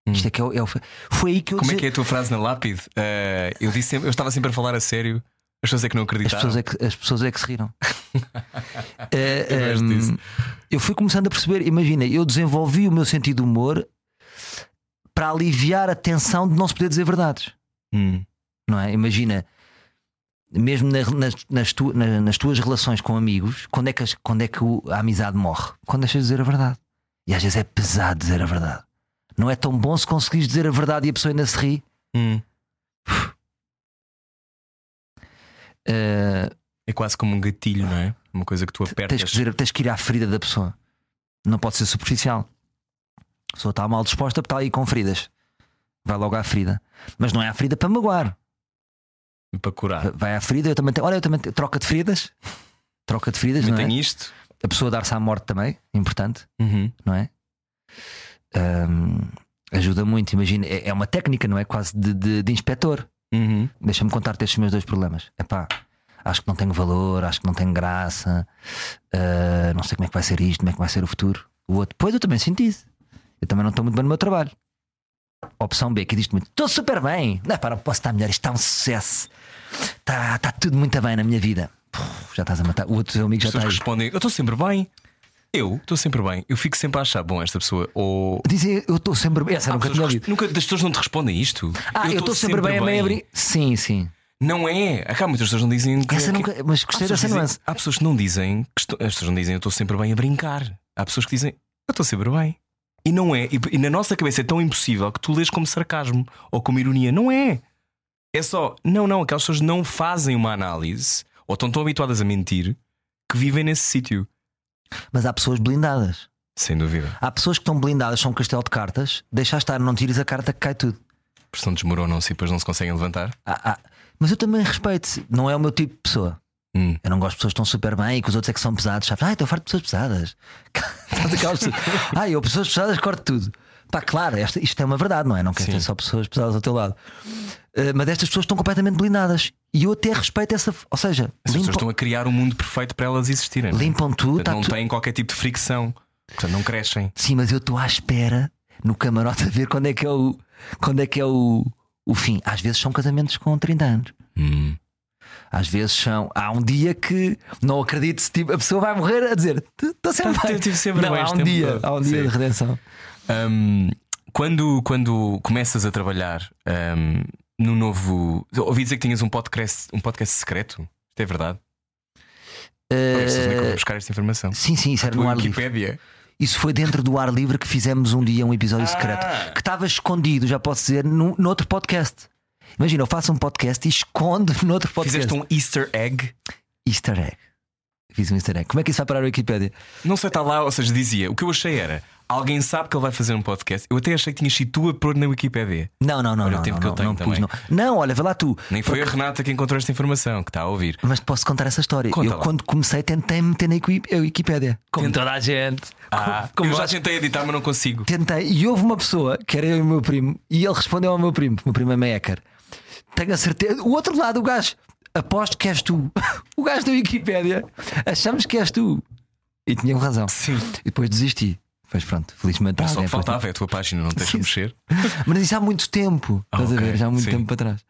Hum. Isto é que é o, é o- Foi aí que eu Como é que é a tua frase na lápide? Eh, eu, disse eu estava sempre a falar a sério, as pessoas é que não As acreditaram. pessoas, é que, as pessoas é que se riram. [LAUGHS] Eh, Eu gosto ehm, eu fui começando a perceber, imagina, eu desenvolvi o meu sentido de humor para aliviar a tensão de não se poder dizer verdades. Hum. não é? Imagina, mesmo na- nas, nas, tu- na- nas tuas relações com amigos, quando é que, as- quando é que o- a amizade morre? Quando deixas de dizer a verdade. E às vezes é pesado dizer a verdade. Não é tão bom se conseguires dizer a verdade e a pessoa ainda se ri. Hum. Eh, É quase como um gatilho, não é? Uma coisa que tu apertas. tens, que dizer, tens que ir à ferida da pessoa. Não pode ser superficial. A pessoa está mal disposta porque está aí com feridas. Vai logo à ferida. Mas não é à ferida para magoar. Para curar. Vai à ferida, eu também tenho. Olha, eu também tenho. Troca de feridas. Troca de feridas, Também não é? tenho isto. A pessoa dar-se à morte também, importante, Uhum. não é? Ahm, ajuda muito, imagina. É, é uma técnica, não é? Quase de, de, de inspetor. Uhum. Deixa-me contar-te estes meus dois problemas. Epá, acho que não tenho valor, acho que não tenho graça, ah, não sei como é que vai ser isto, como é que vai ser o futuro. O outro, pois eu também senti isso. Eu também não estou muito bem no meu trabalho. Opção B, que diz muito: estou super bem, não é para, posso estar melhor, isto está um sucesso, está, está tudo muito bem na minha vida. Já estás a matar. O outro teu amigo já As está pessoas aí. respondem: Eu estou sempre bem. Eu estou sempre bem. Eu fico sempre a achar, bom, esta pessoa. Ou. Dizem, eu estou sempre bem. Essa Há nunca pessoas tinha ouvido. nunca das pessoas não te respondem isto. Ah, eu estou sempre, bem a meio abrir. Sim, sim. Não é. Acá muitas pessoas não dizem. que- Essa que- nunca. Mas gostei pessoas, dessa nuance. há pessoas que não dizem. que estou- As pessoas não dizem eu estou sempre bem a brincar. Há pessoas que dizem eu estou sempre bem. E não é. E, e na nossa cabeça é tão impossível que tu lês como sarcasmo ou como ironia. Não é. É só. Não, não. Aquelas pessoas não fazem uma análise ou estão tão habituadas a mentir que vivem nesse sítio. Mas há pessoas blindadas. Sem dúvida. Há pessoas que estão blindadas, são um castelo de cartas, deixa estar, não tires a carta que cai tudo. Porque senão desmoronam-se e depois não se conseguem levantar. Há- há- Mas eu também respeito, não é o meu tipo de pessoa. Hum. Eu não gosto de pessoas que estão super bem e que os outros é que são pesados. Sabes? Ah, estou farto de pessoas pesadas. [LAUGHS] Ah, eu, pessoas pesadas, corto tudo. Pá, claro, esta- isto é uma verdade, não é? Não quero Sim. ter só pessoas pesadas ao teu lado. Uh, mas estas pessoas estão completamente blindadas. E eu até respeito essa. Ou seja, As pessoas estão a criar um mundo perfeito para elas existirem. é? limpam tudo. Portanto, tá não tu- têm qualquer tipo de fricção. Portanto, não crescem. Sim, mas eu estou à espera no camarote [LAUGHS] a ver quando é que é o, quando é, que é o, o fim. Às vezes são casamentos com 30 anos. Hum. Às vezes são. Há um dia que não acredito se tipo, a pessoa vai morrer a dizer estou sempre Tá, bem. tive sempre não, há um dia, há um dia de redenção. Um, quando, quando começas a trabalhar um, no novo. Ouvi dizer que tinhas um podcast, um podcast secreto. Isto é verdade? Eh, buscar esta informação. sim, sim, isso era no ar. Wikipédia. Isso foi dentro do ar livre que fizemos um dia um episódio Ah. secreto que estava escondido, já posso dizer, no, noutro podcast. Imagina, eu faço um podcast e escondo [LAUGHS] noutro podcast. Fizeste um Easter egg. easter egg. Fiz um egg. Como é que isso vai parar a Wikipédia? Não sei, está lá, ou seja, dizia. O que eu achei era. Alguém sabe que ele vai fazer um podcast. Eu até achei que tinhas sido tu a pôr na Wikipédia. Não, não, não, Olha o não, tempo não, que eu não, tenho não pus, não. Não, olha, vai lá tu. Nem foi a Renata que encontrou esta informação, que está a ouvir. Mas te posso contar essa história. Conta eu, lá. quando comecei, tentei meter na Wikipédia. Como Tenta- toda a gente. Ah, como eu já tentei editar, mas não consigo. Tentei. E houve uma pessoa, que era eu e o meu primo, e ele respondeu ao meu primo. O meu primo é meio hacker. Tenho a certeza. O outro lado, o gajo, aposto que és tu. [LAUGHS] O gajo da Wikipédia, achamos que és tu. E tinham razão. Sim. E depois desisti. Pois pronto, felizmente. Só que foi- faltava, é a tua página, não tens que mexer. Mas isso há muito tempo. Ah, Estás a ok, ver? Já há muito sim. tempo para trás.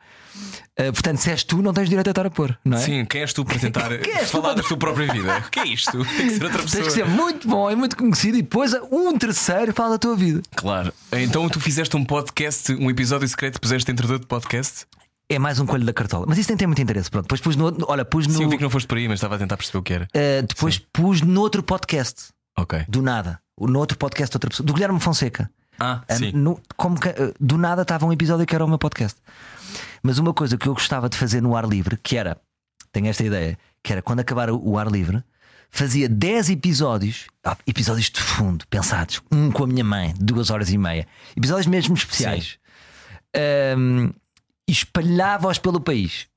Uh, portanto, se és tu, não tens direito a estar a pôr, não é? Sim, quem és tu para [LAUGHS] tentar tu falar para- da tua própria vida? O [LAUGHS] que é isto? Tem que ser outra Tens pessoa. que ser muito bom e muito conhecido e depois um terceiro fala da tua vida. Claro. Então tu fizeste um podcast, um episódio secreto, puseste dentro do podcast? É mais um coelho da cartola. Mas isso nem tem muito interesse. Pronto, depois pus no. Olha, pus no. Sim, eu vi que não foste por aí, mas estava a tentar perceber o que era. uh, depois pus noutro podcast, Ok. do nada. No outro podcast de outra pessoa, do Guilherme Fonseca. Ah, Uh, sim. no- como que, uh, do nada estava um episódio que era o meu podcast. Mas uma coisa que eu gostava de fazer no ar livre, que era, tenho esta ideia, que era quando acabar o o ar livre, fazia 10 episódios, ah, episódios de fundo, pensados, um com a minha mãe, duas horas e meia, episódios mesmo especiais, Um, e espalhava-os pelo país,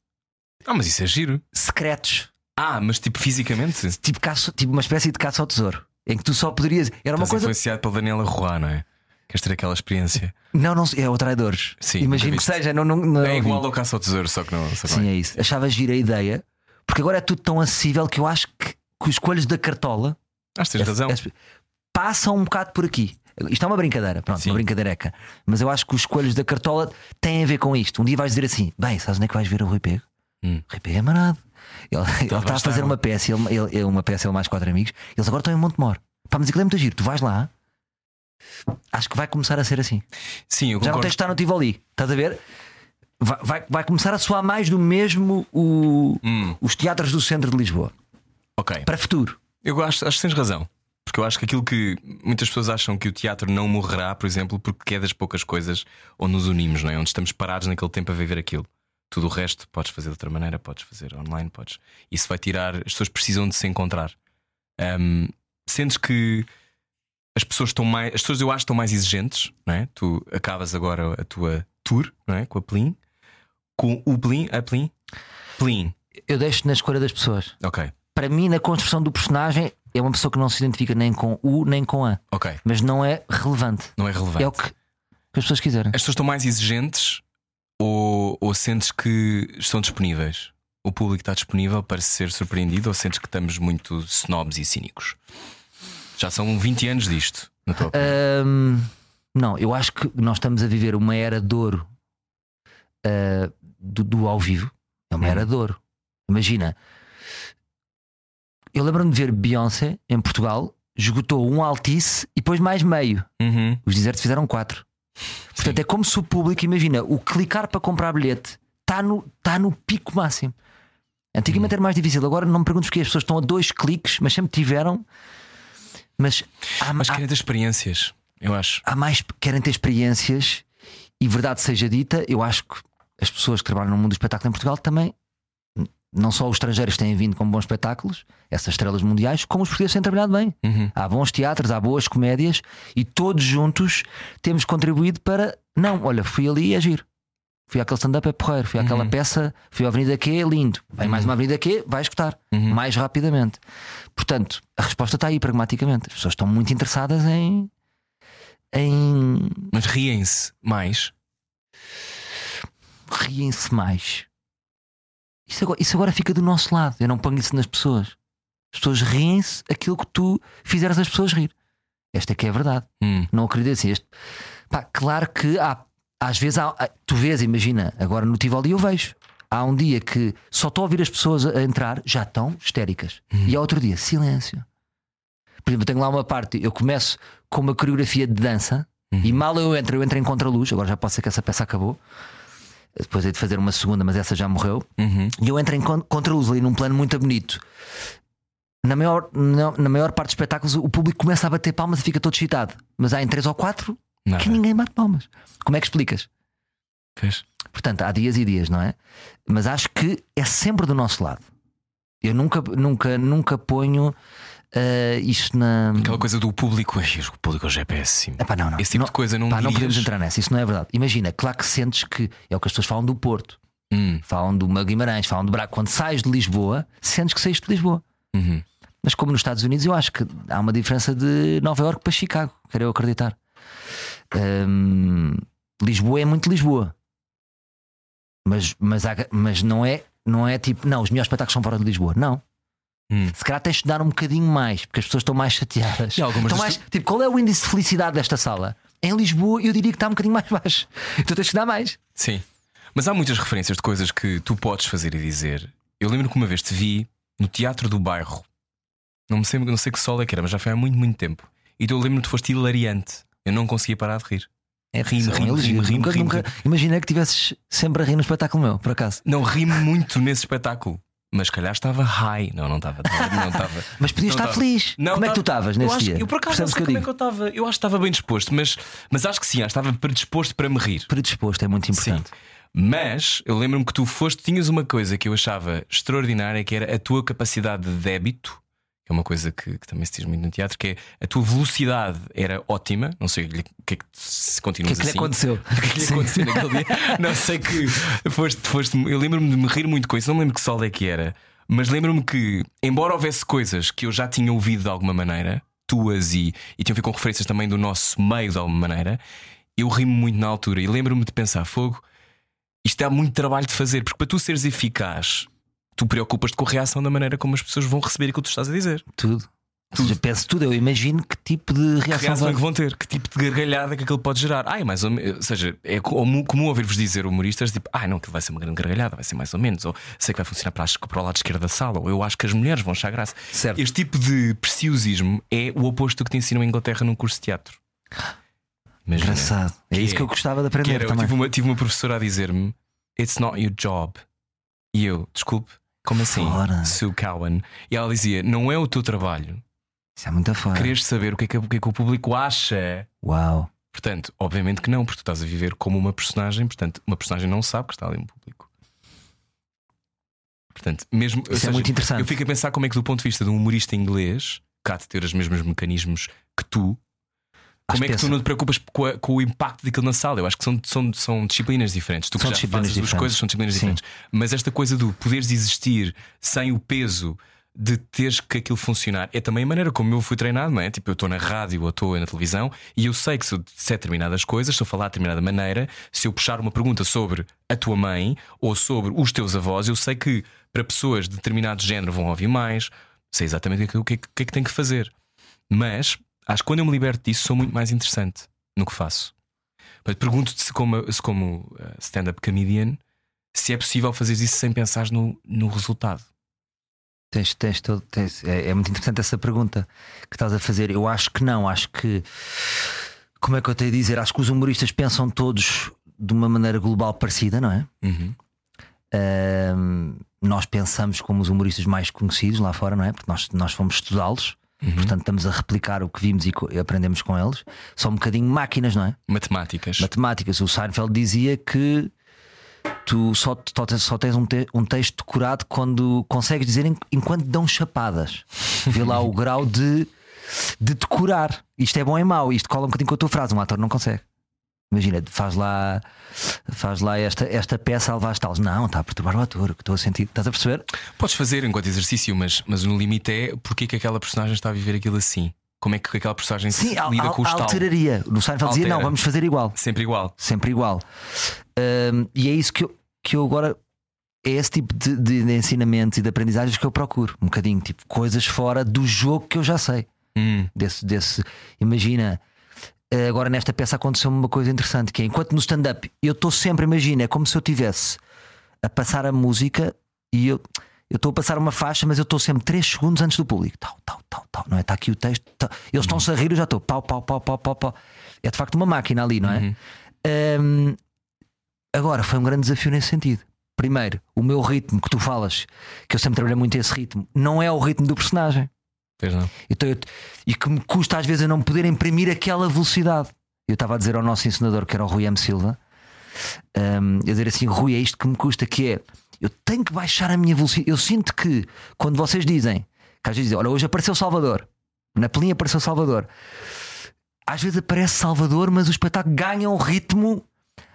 Ah, mas isso é giro. secretos, Ah, mas tipo fisicamente? tipo, caça, tipo uma espécie de caça ao tesouro, em que tu só poderias. Era uma Estás coisa. influenciado pela Daniela Roy, não é? Queres ter aquela experiência? Não, não, é o Traidores. Sim, Imagino que seja, não, não, não É ouvi. igual ao caça ao tesouro, só que não. Só Sim, é. é isso. Achava gira a ideia, porque agora é tudo tão acessível que eu acho que, que os coelhos da cartola Acho que tens razão. as- passam um bocado por aqui. Isto é uma brincadeira, pronto, Sim. uma brincadeireca. Mas eu acho que os coelhos da cartola têm a ver com isto. Um dia vais dizer assim: bem, sabes onde é que vais ver o Rui Pego? Hum. O Rui Pego é marado. Ele, ele está a fazer uma peça, ele, ele, uma peça, ele mais quatro amigos. Eles agora estão em Montemor. Pá, mas aquilo é muito giro. Tu vais lá, acho que vai começar a ser assim. Sim, eu Já não tens de estar no Tivoli, estás a ver? Vai, vai, vai começar a soar mais do mesmo o- Hum. os teatros do centro de Lisboa Ok. para futuro. Eu acho, acho que tens razão. Porque eu acho que aquilo que muitas pessoas acham que o teatro não morrerá, por exemplo, porque é das poucas coisas onde nos unimos, não é? Onde estamos parados naquele tempo a viver aquilo. Tudo o resto podes fazer de outra maneira, podes fazer online, podes. Isso vai tirar. As pessoas precisam de se encontrar. Ahm, sentes que as pessoas estão mais. As pessoas eu acho que estão mais exigentes, não é? Tu acabas agora a tua tour, não é? Com a Plin. Com o Plin, a Plin. Plin. Eu deixo na escolha das pessoas. Ok, Para mim, na construção do personagem, é uma pessoa que não se identifica nem com o nem com a, ok. mas não é relevante. Não é relevante. É o que, que as pessoas quiserem. As pessoas estão mais exigentes ou, ou sentes que estão disponíveis? O público está disponível para ser surpreendido ou sentes que estamos muito snobs e cínicos? Já são 20 anos disto, na tua. Hum, não, eu acho que nós estamos a viver uma era de ouro ah, do, do ao vivo. É uma Uhum. era de ouro. Imagina, eu lembro-me de ver Beyoncé em Portugal, esgotou um Altice e depois mais meio. Uhum. Os desertos fizeram quatro. Portanto, é como se o público, imagina, o clicar para comprar bilhete está no, tá no pico máximo. Antigamente era mais difícil, agora não me perguntes porque as pessoas estão a dois cliques, mas sempre tiveram. Mas há, Mas querem ter experiências, eu acho. há mais que querem ter experiências e verdade seja dita, eu acho que as pessoas que trabalham no mundo do espetáculo em Portugal também, não só os estrangeiros têm vindo com bons espetáculos, essas estrelas mundiais, como os portugueses têm trabalhado bem. Uhum. Há bons teatros, há boas comédias e todos juntos temos contribuído para. Não, olha, fui ali e é giro. Fui àquele stand-up, é porreiro. Fui àquela Uhum. peça, fui à Avenida Q, é lindo. Vem mais uma Avenida Q, vai escutar Uhum. mais rapidamente. Portanto, a resposta está aí pragmaticamente. As pessoas estão muito interessadas em. em. Mas riem-se mais. riem-se mais. Isso agora, isso agora fica do nosso lado. Eu não ponho isso nas pessoas. As pessoas riem-se aquilo que tu fizeres as pessoas rir. Esta é que é a verdade. Hum. Não acredito assim. Este... Pá, claro que há, às vezes há, tu vês, imagina, agora no Tivoli eu vejo. Há um dia que só estou a ouvir as pessoas a entrar, já estão histéricas. E há outro dia, silêncio. Por exemplo, eu tenho lá uma parte, eu começo com uma coreografia de dança e mal eu entro, eu entro em contraluz. Agora já pode ser que essa peça acabou. Depois hei de fazer uma segunda, mas essa já morreu. Uhum. E eu entro em con- contraluz ali num plano muito bonito. Na maior, na, na maior parte dos espetáculos, o público começa a bater palmas e fica todo excitado. Mas há em três ou quatro Nada. que ninguém bate palmas. Como é que explicas? Vês? Portanto, há dias e dias, não é? Mas acho que é sempre do nosso lado. Eu nunca, nunca, nunca ponho eh, isto na. Aquela coisa do público. Ai, o público hoje é péssimo. Epá, não, não. Esse tipo de coisa não pá, não dirias? podemos entrar nessa, isso não é verdade. Imagina, claro que sentes que é o que as pessoas falam do Porto, Hum. falam do Guimarães, falam do Braga. Quando sais de Lisboa, sentes que saíste de Lisboa. Uhum. Mas como nos Estados Unidos, eu acho que há uma diferença de Nova York para Chicago, quero eu acreditar. Hum, Lisboa é muito Lisboa, mas, mas, há- mas não, é, não é tipo, não, os melhores espetáculos são fora de Lisboa. Não. Hum. Se calhar tens de dar um bocadinho mais, porque as pessoas estão mais chateadas. Estão mais, tipo, qual é o índice de felicidade desta sala? Em Lisboa, eu diria que está um bocadinho mais [LAUGHS] baixo. Tu tens que dar mais. Sim. Mas há muitas referências de coisas que tu podes fazer e dizer. Eu lembro que uma vez te vi no Teatro do Bairro. Não me sei, não sei que sol é que era, mas já foi há muito, muito tempo. E tu eu lembro que tu foste hilariante. Eu não conseguia parar de rir. É Rimo, rimo, elogios. rimo, rimo, nunca, rimo, nunca imaginei que tivesses sempre a rir no espetáculo meu, por acaso. Não ri muito nesse espetáculo. Mas se calhar estava high. Não, não estava. Não estava. [LAUGHS] Mas podias estar estava. feliz. Não, como é que tu estava- estavas nesse acho- dia? Eu por acaso não sei como eu é que eu estava. Eu acho que estava bem disposto, mas, mas acho que sim, acho que estava predisposto para me rir. Predisposto é muito importante. Sim. Mas eu lembro-me que tu foste, tinhas uma coisa que eu achava extraordinária, que era a tua capacidade de débito, que é uma coisa que, que também se diz muito no teatro, que é a tua velocidade era ótima. Não sei o que é que se O que é que lhe assim. aconteceu? [LAUGHS] O que é que lhe aconteceu naquele dia? [LAUGHS] Não sei que foste, foste. Eu lembro-me de me rir muito com isso, não lembro que sol é que era, mas lembro-me que, embora houvesse coisas que eu já tinha ouvido de alguma maneira, tuas e, e tinham a ver com referências também do nosso meio de alguma maneira, eu ri-me muito na altura e lembro-me de pensar: fogo, isto há muito trabalho de fazer, porque para tu seres eficaz, tu preocupas-te com a reação da maneira como as pessoas vão receber aquilo que tu estás a dizer. Tudo. Ou seja, penso tudo. Eu imagino que tipo de Que reação reação é vai. que vão ter? Que tipo de gargalhada que aquilo pode gerar? Ai, mais ou menos. Ou seja, é comum, ouvir-vos dizer humoristas tipo, ai não, aquilo vai ser uma grande gargalhada, vai ser mais ou menos. Ou sei que vai funcionar para, para o lado esquerdo da sala. Ou eu acho que as mulheres vão achar graça. Certo. Este tipo de preciosismo é o oposto do que te ensinam em Inglaterra num curso de teatro. Imagina. Engraçado. É isso que eu gostava de aprender era, eu também. tive uma, tive uma professora a dizer-me: It's not your job. E eu, desculpe, como assim? Fora. Sue Cowan. E ela dizia: Não é o teu trabalho. Isso é muito fora. Queres saber o que, é que, o que é que o público acha. Uau. Portanto, obviamente que não, porque tu estás a viver como uma personagem, portanto, uma personagem não sabe que está ali um público. Portanto, mesmo. Isso é seja, muito interessante. Eu fico a pensar como é que, do ponto de vista de um humorista inglês, há de ter os mesmos mecanismos que tu, como é que tu não te preocupas com, a- com o impacto daquilo na sala? Eu acho que são, são, são disciplinas diferentes. Tu São disciplinas fazes as duas diferentes. coisas são disciplinas Sim. diferentes. Mas esta coisa do poderes existir sem o peso de teres que aquilo funcionar é também a maneira como eu fui treinado, não é? Tipo, eu estou na rádio ou estou na televisão e eu sei que se eu disser determinadas coisas, se eu falar de determinada maneira, se eu puxar uma pergunta sobre a tua mãe ou sobre os teus avós, eu sei que para pessoas de determinado género vão ouvir mais, sei exatamente o que, o que, é que- o que é que tenho que fazer. Mas acho que quando eu me liberto disso, sou muito mais interessante no que faço. Pergunto-te se, como, se como uh, stand-up comedian, se é possível fazer isso sem pensar no, no resultado. Tens, tens todo, tens- é, é muito interessante essa pergunta que estás a fazer. Eu acho que não, acho que. Como é que eu tenho a dizer? Acho que os humoristas pensam todos de uma maneira global parecida, não é? Uhum. Nós pensamos como os humoristas mais conhecidos lá fora, não é? Porque nós, nós fomos estudá-los, portanto estamos a replicar o que vimos e aprendemos com eles. São um bocadinho máquinas, não é? Matemáticas. Matemáticas. O Seinfeld dizia que tu só, só tens- um, te- um texto decorado quando consegues dizer en- enquanto dão chapadas. Vê lá o [LAUGHS] grau de, de decorar. Isto é bom e mau. Isto cola um bocadinho com a tua frase. Um ator não consegue. Imagina, faz lá, faz lá esta, esta peça a levar as talas. Não, está a perturbar o ator. que Estou a sentir. Estás a perceber? Podes fazer enquanto exercício, mas, mas no limite é porque é que aquela personagem está a viver aquilo assim. Como é que aquela personagem se Sim, al- lida com o estalo? alteraria. No Seinfeld dizia: não, vamos fazer igual. Sempre igual. sempre igual. Ahm, e é isso que eu, que eu agora. É esse tipo de, de, ensinamentos e de aprendizagens que eu procuro. Um bocadinho, tipo, coisas fora do jogo que eu já sei. Hum, Desse, desse, imagina, agora nesta peça aconteceu-me uma coisa interessante: que é enquanto no stand-up eu estou sempre, imagina, é como se eu estivesse a passar a música e eu. Estou a passar uma faixa, mas eu estou sempre 3 segundos antes do público. Tal, tal, tal, tal. Não é? Está aqui o texto. tal. Eles estão-se a rir, eu já estou. Pau, pau, pau, pau, pau, pau. É de facto uma máquina ali, não é? Hum, agora, foi um grande desafio nesse sentido. Primeiro, o meu ritmo que tu falas, que eu sempre trabalhei muito esse ritmo, não é o ritmo do personagem. Então eu- e que me custa às vezes a não poder imprimir aquela velocidade. Eu estava a dizer ao nosso ensinador, que era o Rui M. Silva, hum, eu dizer assim: Rui, é isto que me custa, que é eu tenho que baixar a minha velocidade. Eu sinto que quando vocês dizem, que às vezes dizem, olha, hoje apareceu Salvador, na pelinha apareceu Salvador, às vezes aparece Salvador, mas o espetáculo ganha um ritmo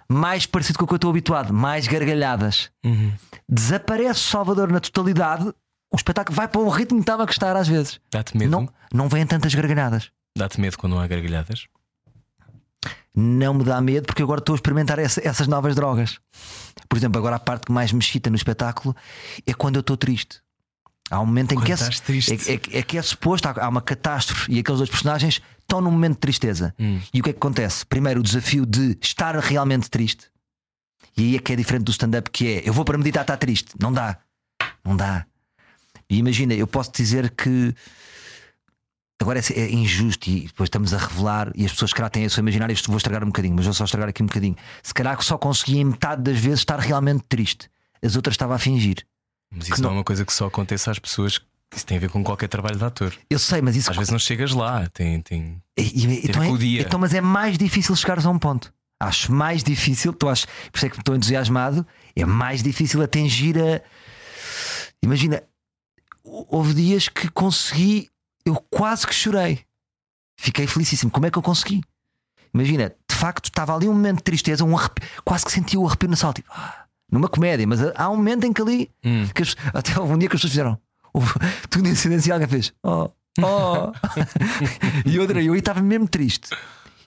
mais parecido com o que eu estou habituado, mais gargalhadas. Uhum. Desaparece Salvador na totalidade, o espetáculo vai para um ritmo que estava a gostar às vezes. Dá-te medo? Não, não vêm tantas gargalhadas. Dá-te medo quando não há gargalhadas? Não me dá medo porque agora estou a experimentar essa- essas novas drogas. Por exemplo, agora a parte que mais me excita no espetáculo é quando eu estou triste. Há um momento em Quando que é, é, é- que é suposto, há, há uma catástrofe e aqueles dois personagens estão num momento de tristeza. Hum. E o que é que acontece? Primeiro, o desafio de estar realmente triste. E aí é que é diferente do stand-up, que é eu vou para meditar, está triste. Não dá. Não dá. E imagina, eu posso dizer que agora é, é injusto e depois estamos a revelar e as pessoas que calhar têm a sua imaginário, isto vou estragar um bocadinho, mas vou só estragar aqui um bocadinho. Se calhar que só consegui em metade das vezes estar realmente triste. As outras estava a fingir. Mas isso não... é uma coisa que só acontece às pessoas. Isso tem a ver com qualquer trabalho de ator. Eu sei, mas isso. Às vezes não chegas lá. Tem, tem, E- e- tem então, é, dia. então, mas é mais difícil chegares a um ponto. Acho mais difícil, tu achas, por isso é que estou entusiasmado, é mais difícil atingir a. Imagina, houve dias que consegui, eu quase que chorei. Fiquei felicíssimo. Como é que eu consegui? Imagina, de facto, estava ali um momento de tristeza, um arrepio, quase que senti o arrepio na sala, tipo, ah, numa comédia, mas há um momento em que ali, Hum. que as- até houve um dia que as pessoas fizeram, houve- tudo em silêncio e alguém fez, oh, oh, [LAUGHS] e outra, eu estava mesmo triste.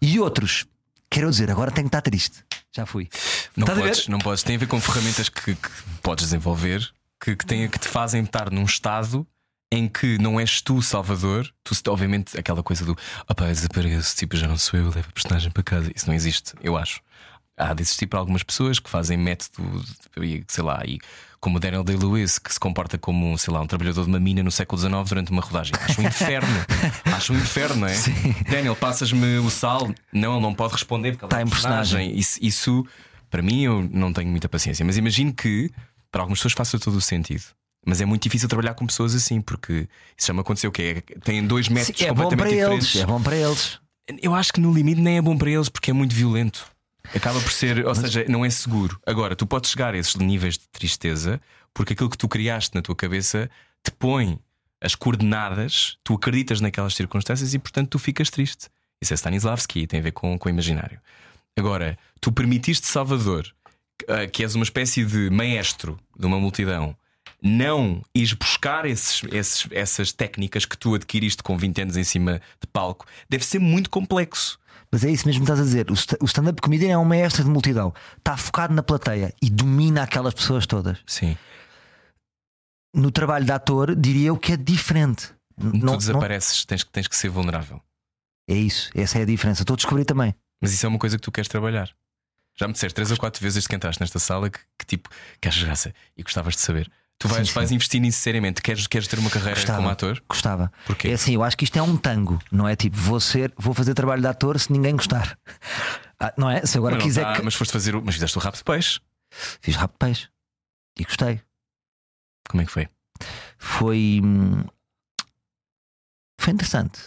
E outros, quero dizer, agora tenho que estar triste. Já fui. Não Estás podes, não podes. Tem a ver com ferramentas que, que podes desenvolver que, que, têm, que te fazem estar num estado em que não és tu Salvador, tu, obviamente, aquela coisa do opá, desapareço, tipo, já não sou eu, levo a personagem para casa. Isso não existe, eu acho. Há de existir para algumas pessoas que fazem método, e, sei lá, e como o Daniel Day-Lewis, que se comporta como, sei lá, um trabalhador de uma mina no século XIX durante uma rodagem. Acho um inferno. [LAUGHS] Acho um inferno, não é? Daniel, passas-me o sal. Não, ele não pode responder porque ele Tá é em um personagem. Isso, isso, para mim, eu não tenho muita paciência. Mas imagino que para algumas pessoas faça todo o sentido. Mas é muito difícil trabalhar com pessoas assim, porque isso já me aconteceu. Que é, têm dois métodos Sim, é bom para completamente eles, diferentes. é bom para eles. Eu acho que no limite nem é bom para eles porque é muito violento. Acaba por ser, ou seja, não é seguro. Agora, tu podes chegar a esses níveis de tristeza porque aquilo que tu criaste na tua cabeça te põe as coordenadas, tu acreditas naquelas circunstâncias e, portanto, tu ficas triste. Isso é Stanislavski e tem a ver com, com o imaginário. Agora, tu permitiste Salvador, eh, que és uma espécie de maestro de uma multidão, não ires buscar esses, esses- essas técnicas que tu adquiriste com 20 anos em cima de palco, deve ser muito complexo. Mas é isso mesmo que estás a dizer. O sta- o stand-up comedian é um mestre de multidão. Está focado na plateia e domina aquelas pessoas todas. Sim. No trabalho de ator, diria eu que é diferente. Tu não- desapareces, tens, que- tens que ser vulnerável. é isso, essa é a diferença. Estou a descobrir também. Mas isso é uma coisa que tu queres trabalhar. Já me disseste três ou quatro vezes desde que entraste nesta sala que, que tipo, que achas graça e gostavas de saber. Tu vais, Sim, sim. vais investir nisso seriamente. Queres, queres ter uma carreira Gostava. como ator? Gostava. Porquê? É assim, eu acho que isto é um tango, não é tipo, vou ser, vou fazer trabalho de ator se ninguém gostar. [LAUGHS] Ah, não é? Se agora mas, quiser que. mas foste fazer. Mas fizeste o rabo de peixe. Fiz rabo de peixe e gostei. Como é que foi? Foi. hum, Foi interessante.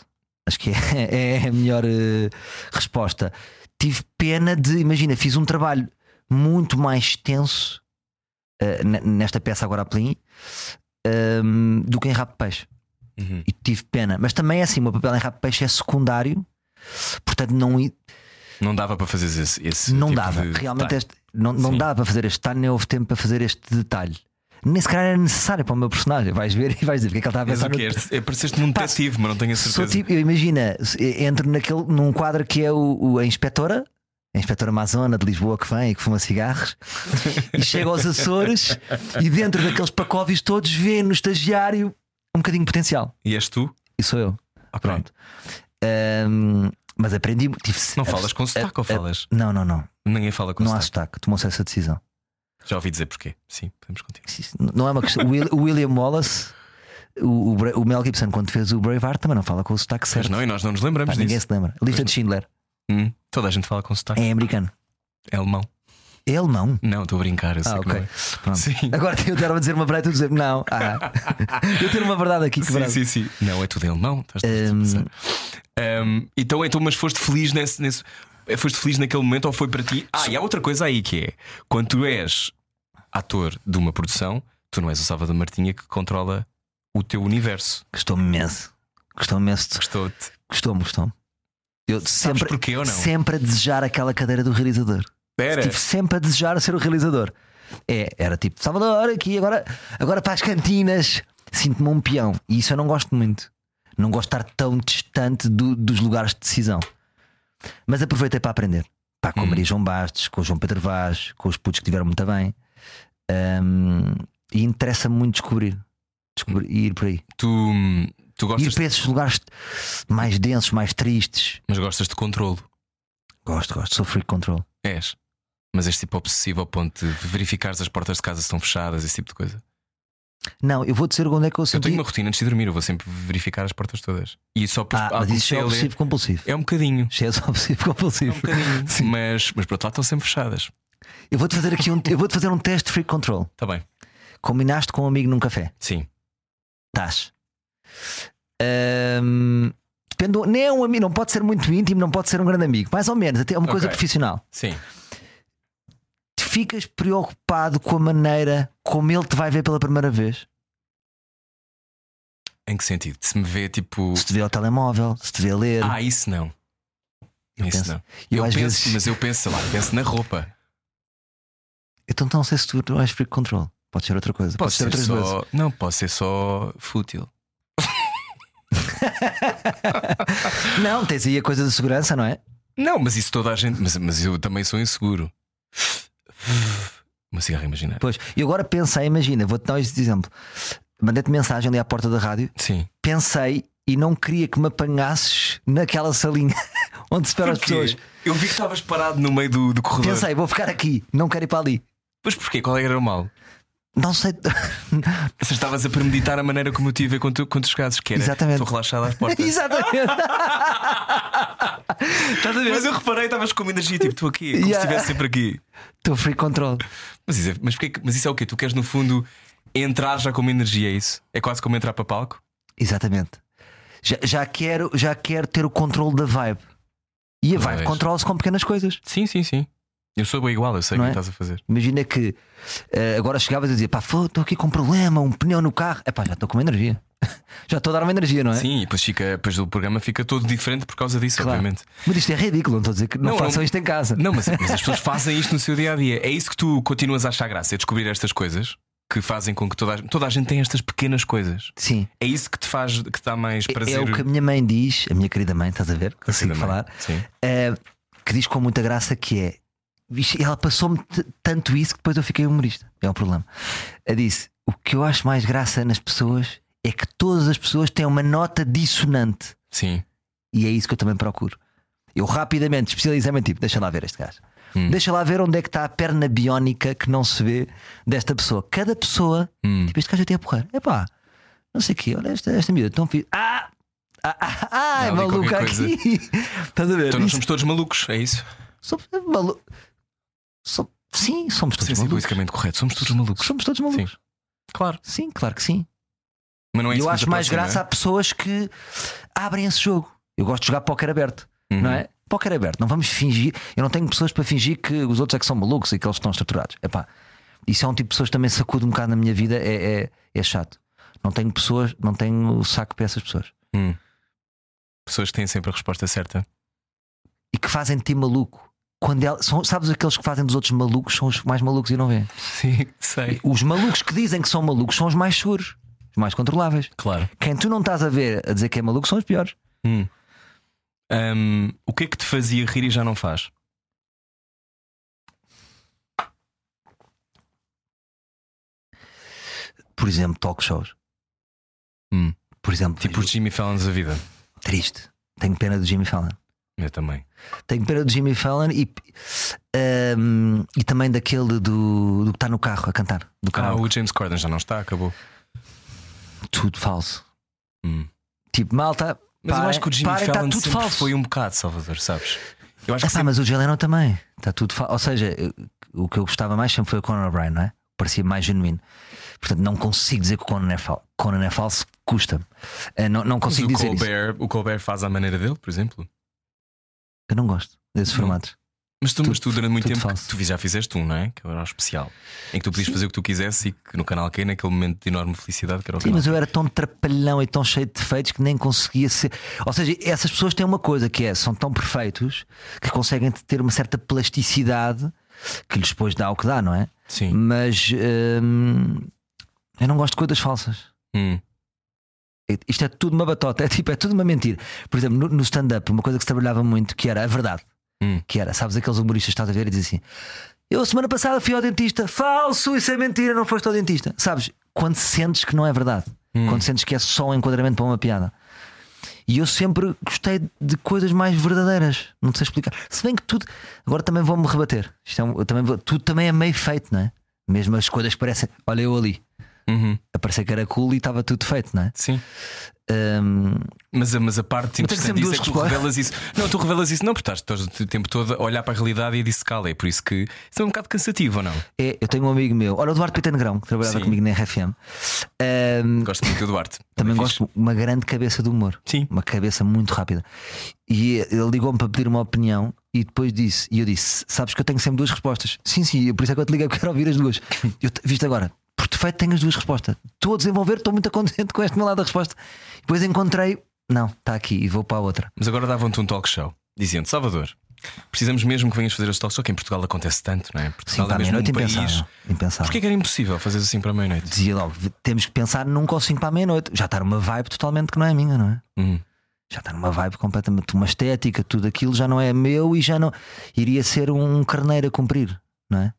Acho que [LAUGHS] é, é a melhor eh, resposta. Tive pena de. Imagina, fiz um trabalho muito mais tenso ne- nesta peça agora a Plim hum, do que em de peixe. Uhum. E tive pena. Mas também é assim: o meu papel em de peixe é secundário. Portanto, não, Não dava para fazer esse. esse não tipo dava. Realmente este, não, não Sim. dava para fazer este detalhe, nem houve tempo para fazer este detalhe. Nem se calhar era necessário para o meu personagem. Vais ver e vais dizer porque é que ele estava a pensar o quê? no- És- É, pareceste-me um detetive, mas não tenho a certeza. tipo, eu imagina, entro naquele, num quadro que é o, o- a inspetora, a inspetora Amazona de Lisboa que vem e que fuma cigarros, e chega aos Açores e dentro daqueles pacóvios todos vê no estagiário um bocadinho de potencial. E és tu? E sou eu. Ok. Pronto. Ahm, mas aprendi. Tive, Não falas com sotaque ou falas? Não, não, não. Ninguém fala com Não há sotaque. sotaque. Tomou-se essa decisão. Já ouvi dizer porquê. Sim, contigo. Isso Não é uma questão. O Will- o William Wallace, o, o Mel Gibson, quando fez o Braveheart, também não fala com o sotaque Mas certo. não, e nós não nos Pá, lembramos ninguém disso. se lembra. Lista de Schindler Hum, toda a gente fala com sotaque. é americano. É alemão. É alemão. Não, estou a brincar. Eu Ah, ok. é. Sim. Agora eu estava a dizer uma verdade e tu dizer não. Ah. [LAUGHS] eu tenho uma verdade aqui que Sim, verdade. sim, sim. Não, é tudo em alemão. Estás a pensar. Hum, então, então, mas foste feliz nesse, nesse. Foste feliz naquele momento ou foi para ti? Ah, e há outra coisa aí que é quando tu és ator de uma produção, tu não és o Salvador Martinha que controla o teu universo. Gostou-me imenso. Gostou-me imenso. Gostou-te. Gostou-me, gostou-me. Eu Sabes sempre, porquê ou não? sempre a desejar aquela cadeira do realizador. Era. Estive sempre a desejar ser o realizador. É, era tipo, Salvador, aqui, agora, agora para as cantinas. Sinto-me um peão. E isso eu não gosto muito. Não gosto de estar tão distante do- dos lugares de decisão. Mas aproveitei para aprender. Pá, com a Hum. Maria João Bastos, com o João Pedro Vaz, com os putos que tiveram muito bem. Ahm, e interessa-me muito descobrir. descobrir e ir por aí. Tu, tu Ir gostas, para esses lugares mais densos, mais tristes. mas gostas de controlo. Gosto, gosto. Sou free control. És. Mas és tipo obsessivo ao ponto de verificar se as portas de casa estão fechadas, esse tipo de coisa. Não, eu vou dizer onde é que eu Eu senti. tenho uma rotina antes de dormir, eu vou sempre verificar as portas todas. E só por Ah, ah, mas isso comecei é obsessivo compulsivo. É um bocadinho. Já és obsessivo compulsivo. É um bocadinho. [LAUGHS] mas, mas por outro lado estão sempre fechadas. Eu vou-te fazer aqui um, eu vou-te fazer um teste de free control. Está Tá bem. Combinaste com um amigo num café. Sim. Estás. Ahm, depende, nem é um amigo, não pode ser muito íntimo, não pode ser um grande amigo. Mais ou menos, até é uma coisa Ok. profissional. Sim. Tu ficas preocupado com a maneira como ele te vai ver pela primeira vez. Em que sentido? Se me vê tipo. Se te vê ao telemóvel, se te vê a ler. Ah, isso não. Eu isso penso- não. eu Eu, penso, vezes- mas eu penso, sei lá, penso na roupa. Então não sei se tu não és free control. Pode ser outra coisa. Pode, Pode ser outras só. Não, pode ser só fútil. [LAUGHS] Não, tens aí a coisa de segurança, não é? Não, mas isso toda a gente. Mas, mas eu também sou inseguro. Uma cigarra imaginária. Pois. E agora pensei, imagina, vou-te dar este exemplo. Mandei-te mensagem ali à porta da rádio. Sim. Pensei e não queria que me apanhasses naquela salinha [LAUGHS] onde se esperam as pessoas. Eu vi que estavas parado no meio do, do corredor. Pensei, vou ficar aqui, não quero ir para ali. Mas porquê? Qual era o mal? Não sei. [LAUGHS] Você estavas a premeditar a maneira como eu te ia ver quando tu, quando tu chegasses, que era Exatamente. estou relaxado às [LAUGHS] portas. Exatamente. [LAUGHS] Estás a ver? Mas eu reparei, estavas com uma energia tipo, estou aqui, como Yeah. se estivesse sempre aqui. Estou free control. Mas isso, é, mas, porquê mas isso é o quê? Tu queres no fundo entrar já com uma energia, é isso? É quase como entrar para palco? Exatamente. Já, já, quero, já quero ter o controle da vibe. E a vibe Pois. controla-se com pequenas coisas. Sim, sim, sim. Eu sou bem igual, eu sei o Não que é? estás a fazer. Imagina que eh, agora chegavas a dizer: pá, estou aqui com um problema, um pneu no carro. É pá, já estou com uma energia. [LAUGHS] já estou a dar uma energia, não é? Sim, e depois, fica, depois o programa fica todo diferente por causa disso, Claro. obviamente. Mas isto é ridículo, não estou a dizer que não, Não, façam não- isto em casa. Não, mas, mas as pessoas [LAUGHS] fazem isto no seu dia a dia. É isso que tu continuas a achar graça, é descobrir estas coisas que fazem com que toda a, toda a gente tenha estas pequenas coisas. Sim. É isso que te faz, que dá mais prazer. É o que a minha mãe diz, a minha querida mãe, estás a ver? Consigo falar. Sim. eh, que diz com muita graça que é. Ela passou-me tanto isso que depois eu fiquei humorista. É um problema. Ela disse: o que eu acho mais graça nas pessoas é que todas as pessoas têm uma nota dissonante. Sim. E é isso que eu também procuro. Eu rapidamente especializei-me tipo, deixa lá ver este gajo. Hum. Deixa lá ver onde é que está a perna biónica que não se vê desta pessoa. Cada pessoa, Hum. tipo, este gajo até a porrer. Epá, não sei o quê, olha esta, esta miúda, tão fixe. Ah! Ah, ah, ah, é maluca aqui. [LAUGHS] Estás a ver? Então nós somos todos malucos, é isso? Somos malu... Som- Sim, somos todos Sim, sim, malucos. politicamente correto. Somos todos malucos. Somos todos malucos. Claro. Sim, claro que sim. Mas não é isso eu que acho mais aproxima, graça a pessoas que abrem esse jogo. Eu gosto de jogar póquer aberto, Uhum. não é? Póquer aberto, não vamos fingir. Eu não tenho pessoas para fingir que os outros é que são malucos e que eles estão estruturados. Epá, isso é um tipo de pessoas que também sacude um bocado na minha vida, é, é, é chato. Não tenho pessoas, não tenho o saco para essas pessoas. Hum. Pessoas que têm sempre a resposta certa. E que fazem de ti maluco. Quando ela- são, sabes aqueles que fazem dos outros malucos são os mais malucos e não vêem. Sim, [LAUGHS] sei. Os malucos que dizem que são malucos são os mais seguros, os mais controláveis. Claro. Quem tu não estás a ver a dizer que é maluco são os piores. Hum. Hum, o que é que te fazia rir e já não faz? Por exemplo, talk shows. Hum. Por exemplo, Tipo os Jimmy Fallons da vida. triste. Tenho pena do Jimmy Fallon. Eu também. Tenho pena do Jimmy Fallon e, ehm, e também daquele do, do que está no carro a cantar. Do Ah, o James Corden já não está, acabou. Tudo falso. Hum. Tipo, malta. Mas eu parem- acho que o Jimmy parem, Fallon está tudo falso. foi um bocado, Salvador, sabes? Eu acho que Epá, sempre... mas o Jay Leno também. Está tudo falso. Ou seja, eu- o que eu gostava mais sempre foi o Conan O'Brien, não é? Parecia mais genuíno. Portanto, não consigo dizer que o Conan é falso. Conan é falso, custa-me. Eh, Não, não consigo dizer isso. Colbert, o Colbert faz à maneira dele, por exemplo. Eu não gosto desses Não. formatos. Mas tu, mas tu durante muito tudo tempo falso. tu já fizeste um, não é? Que era o especial. Em que tu podias fazer o que tu quisesse e que no canal Q, naquele momento de enorme felicidade, que era o Sim, canal mas eu era tão trapalhão e tão cheio de defeitos que nem conseguia ser. Ou seja, essas pessoas têm uma coisa que é, são tão perfeitos que conseguem ter uma certa plasticidade que lhes depois dá o que dá, não é? Sim. Mas hum, eu não gosto de coisas falsas. Hum. Isto é tudo uma batota, [LAUGHS] é tipo, é tudo uma mentira. Por exemplo, no, no stand-up, uma coisa que se trabalhava muito que era a verdade. Hum. Que era, sabes, aqueles humoristas que estás a ver e dizem assim: Eu semana passada fui ao dentista, falso, isso é mentira, não foste ao dentista. Sabes, quando sentes que não é verdade, Hum. quando sentes que é só um enquadramento para uma piada. E eu sempre gostei de coisas mais verdadeiras. Não sei explicar. Se bem que tudo. Agora também vou-me rebater. Isto é um- também vou- tudo também é meio feito, não é? Mesmo as coisas que parecem. Olha, eu ali. Uhum. A parecer que era cool e estava tudo feito, não é? Sim. Hum, Mas, a- mas a parte interessante disso é que tu respostas. revelas isso. Não, tu revelas isso não, porque estás, o tempo todo a olhar para a realidade e a dissecá-la. É por isso que isso é um bocado cansativo, ou não? é, eu tenho um amigo meu, olha o Eduardo Pita Negrão, que trabalhava Sim. comigo na RFM. Hum, Gosto muito do Duarte. também É gosto uma grande cabeça de humor. Sim. Uma cabeça muito rápida. E ele ligou-me para pedir uma opinião e depois disse, e eu disse: Sabes que eu tenho sempre duas respostas. Sim, sim, por isso é que eu te liguei, porque quero ouvir as duas. Eu, te- viste agora, por defeito tenho as duas respostas. Estou a desenvolver, estou muito [LAUGHS] contente com este meu lado da resposta. Depois encontrei, não, está aqui e vou para a outra. Mas agora davam-te um talk show, dizendo: Salvador, precisamos mesmo que venhas fazer este talk show, que em Portugal acontece tanto, não é? Sim, Portugal para é a mesmo meia-noite um país. impensável. impensável. Porquê que era impossível fazer assim para a meia-noite? Dizia logo: temos que pensar nunca ou para a meia-noite. Já está numa vibe totalmente que não é minha, não é? Hum. já está numa vibe completamente, uma estética, tudo aquilo já não é meu e já não iria ser um carneiro a cumprir, não é?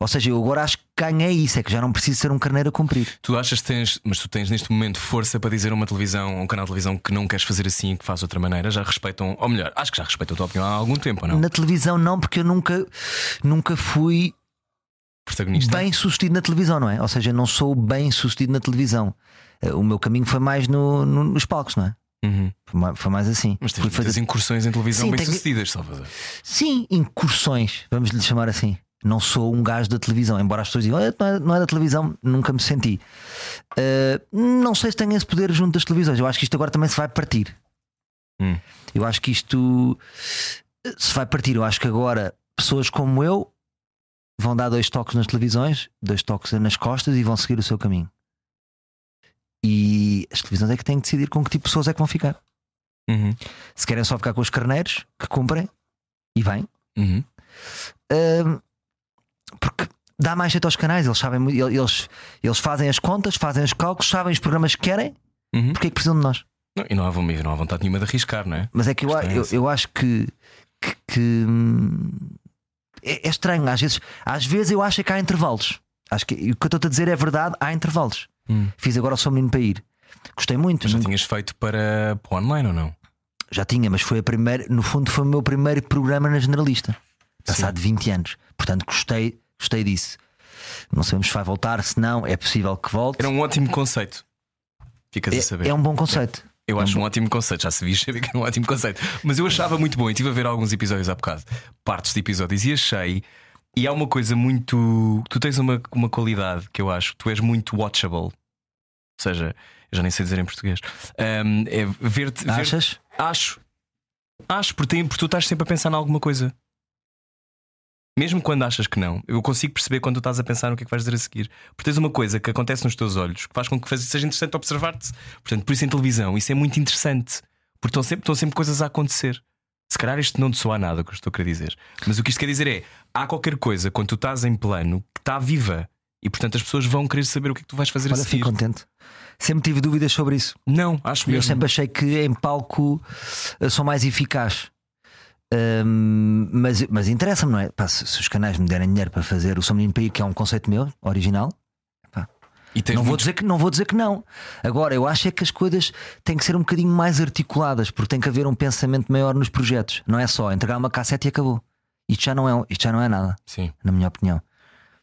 Ou seja, eu agora acho que ganhei isso, é que já não preciso ser um carneiro a cumprir. Tu achas que tens, mas tu tens neste momento força para dizer a uma televisão, um canal de televisão que não queres fazer assim, que faz de outra maneira? Já respeitam, ou melhor, acho que já respeitam a tua opinião há algum tempo, ou não? Na televisão, não, porque eu nunca, nunca fui Protagonista. bem sucedido na televisão, não é? Ou seja, não sou bem sucedido na televisão. Eh, O meu caminho foi mais no- no- nos palcos, não é? Uhum. Foi ma- Foi mais assim. Mas tens muitas incursões em televisão Sim, bem sucedidas, Salvador. Sim, incursões, vamos lhe chamar assim. Não sou um gajo da televisão, embora as pessoas digam "Ah, não é, não é da televisão, nunca me senti. Uh, não sei se tenho esse poder junto das televisões. Eu acho que isto agora também se vai partir. Hum. Eu acho que isto eh, se vai partir. Eu acho que agora pessoas como eu vão dar dois toques nas televisões, dois toques nas costas e vão seguir o seu caminho. E as televisões é que têm que decidir com que tipo de pessoas é que vão ficar. Uhum. Se querem só ficar com os carneiros que cumprem e bem, Uhum. Hum, porque dá mais jeito aos canais, eles sabem eles, eles fazem as contas, fazem os cálculos, sabem os programas que querem, Uhum. porque é que precisam de nós. Não, e não há, não há vontade nenhuma de arriscar, não é? Mas é que eu, é eu, eu acho que, que, que, hum, é, é estranho. Às vezes, às vezes eu acho que há intervalos. Acho que o que eu estou a dizer é verdade, há intervalos. Hum. Fiz agora o Sou Menino para ir. Gostei muito. Mas já nunca- tinhas feito para, para o online ou não? já tinha, mas foi a primeira, no fundo foi o meu primeiro programa na generalista. Passado 20 anos. Portanto, gostei, gostei disso. Não sabemos se vai voltar, se não, é possível que volte. Era um ótimo conceito. Ficas a saber. É, é um bom conceito. Eu acho um ótimo conceito, já se viu, sabia que era um ótimo conceito. Mas eu achava muito bom, e estive a ver alguns episódios há bocado, partes de episódios, e achei. E há uma coisa muito. Tu tens uma, uma qualidade que eu acho, tu és muito watchable. Ou seja, eu já nem sei dizer em português. Ahm, é ver-te. ver- Achas? Acho. Acho, porque, tem- porque tu estás sempre a pensar em alguma coisa. Mesmo quando achas que não, eu consigo perceber quando tu estás a pensar no que é que vais dizer a seguir. Porque tens uma coisa que acontece nos teus olhos que faz com que seja interessante observar-te. Portanto, por isso em televisão, isso é muito interessante. Porque estão sempre, estão sempre coisas a acontecer. Se calhar isto não te soa nada o que eu estou a querer dizer. Mas o que isto quer dizer é: há qualquer coisa quando tu estás em plano que está viva. E portanto as pessoas vão querer saber o que é que tu vais fazer a Olha, seguir. fico contente. Sempre tive dúvidas sobre isso. Não, acho Eu mesmo. sempre achei que em palco eh, sou mais eficaz. Hum, mas mas interessa-me, não é? Pá, se, se os canais me derem dinheiro para fazer o Sou Menino para ir, que é um conceito meu, original, tens não vou, muito- dizer que, não vou dizer que não. Agora, eu acho é que as coisas têm que ser um bocadinho mais articuladas, porque tem que haver um pensamento maior nos projetos. Não é só entregar uma cassete e acabou. Isto já não é, isto já não é nada, Sim. na minha opinião.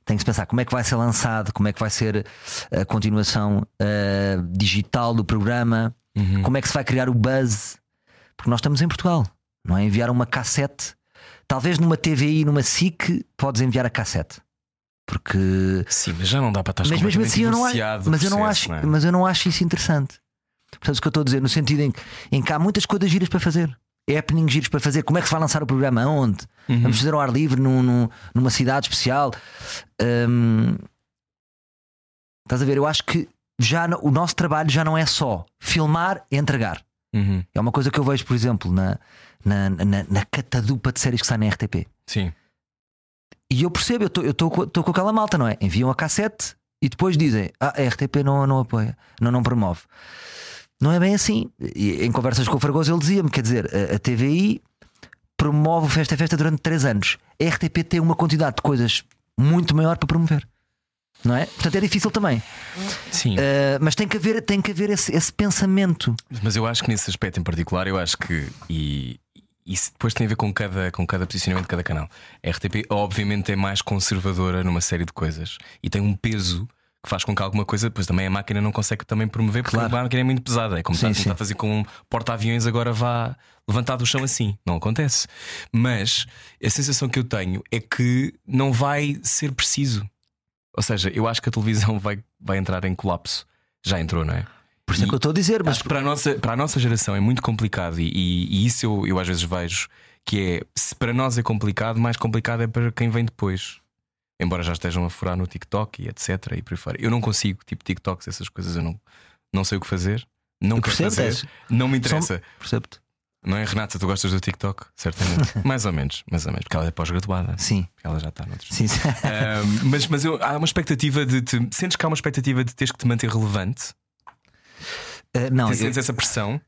Tem que se pensar como é que vai ser lançado, como é que vai ser a continuação eh, digital do programa, Uhum. como é que se vai criar o buzz. Porque nós estamos em Portugal, não é? Enviar uma cassete. Talvez numa TVI, numa SIC, podes enviar a cassete. Porque Sim, mas já não dá para estar mas mesmo assim eu não acho, mas eu não acho, não é? mas eu não acho isso interessante. Portanto, o que eu estou a dizer, no sentido em, em que há muitas coisas giras para fazer. Happening giros para fazer. Como é que se vai lançar o programa? Aonde? Uhum. Vamos fazer ao ar livre num- num- numa cidade especial. Hum, estás a ver? Eu acho que já o nosso trabalho já não é só filmar e entregar. Uhum. É uma coisa que eu vejo, por exemplo, na, na, na, na catadupa de séries que sai na RTP. Sim. E eu percebo, eu estou com, aquela malta, não é? Enviam a cassete e depois dizem: Ah, a RTP não, não apoia, não, não promove. Não é bem assim. E em conversas com o Fragoso, ele dizia-me: quer dizer, a, a TVI promove o Festa é Festa durante 3 anos. A RTP tem uma quantidade de coisas muito maior para promover. Não é? Portanto é difícil também. Sim. Uh, mas tem que haver, tem que haver esse, esse pensamento. Mas eu acho que nesse aspecto em particular, eu acho que. E, isso depois tem a ver com cada, com cada posicionamento de cada canal. A RTP, obviamente, é mais conservadora numa série de coisas e tem um peso que faz com que alguma coisa, depois também a máquina não consegue também promover porque Claro. a máquina é muito pesada. É como Sim, está a fazer com um porta-aviões agora vá levantar do chão assim. Não acontece. Mas a sensação que eu tenho é que não vai ser preciso. Ou seja, eu acho que a televisão vai, vai entrar em colapso. Já entrou, não é? Por isso é E- que eu estou a dizer, mas Acho que para a nossa, para a nossa geração é muito complicado e, e- e isso eu, eu às vezes vejo que é se para nós é complicado, mais complicado é para quem vem depois. Embora já estejam a furar no TikTok e etc. e por aí fora. Eu não consigo, tipo TikToks, essas coisas, eu não, não sei o que fazer, não Eu quero percebo, fazer, não me interessa. percebo-te. Não é, Renata? Tu gostas do TikTok? Certamente. [LAUGHS] mais ou menos, mais ou menos, porque ela é pós-graduada. Sim, Ela já está noutros. sim. sim. Mas mas eu- há uma expectativa de te. Sentes que há uma expectativa de teres que te manter relevante? Uh, não, eu, Sentes essa pressão?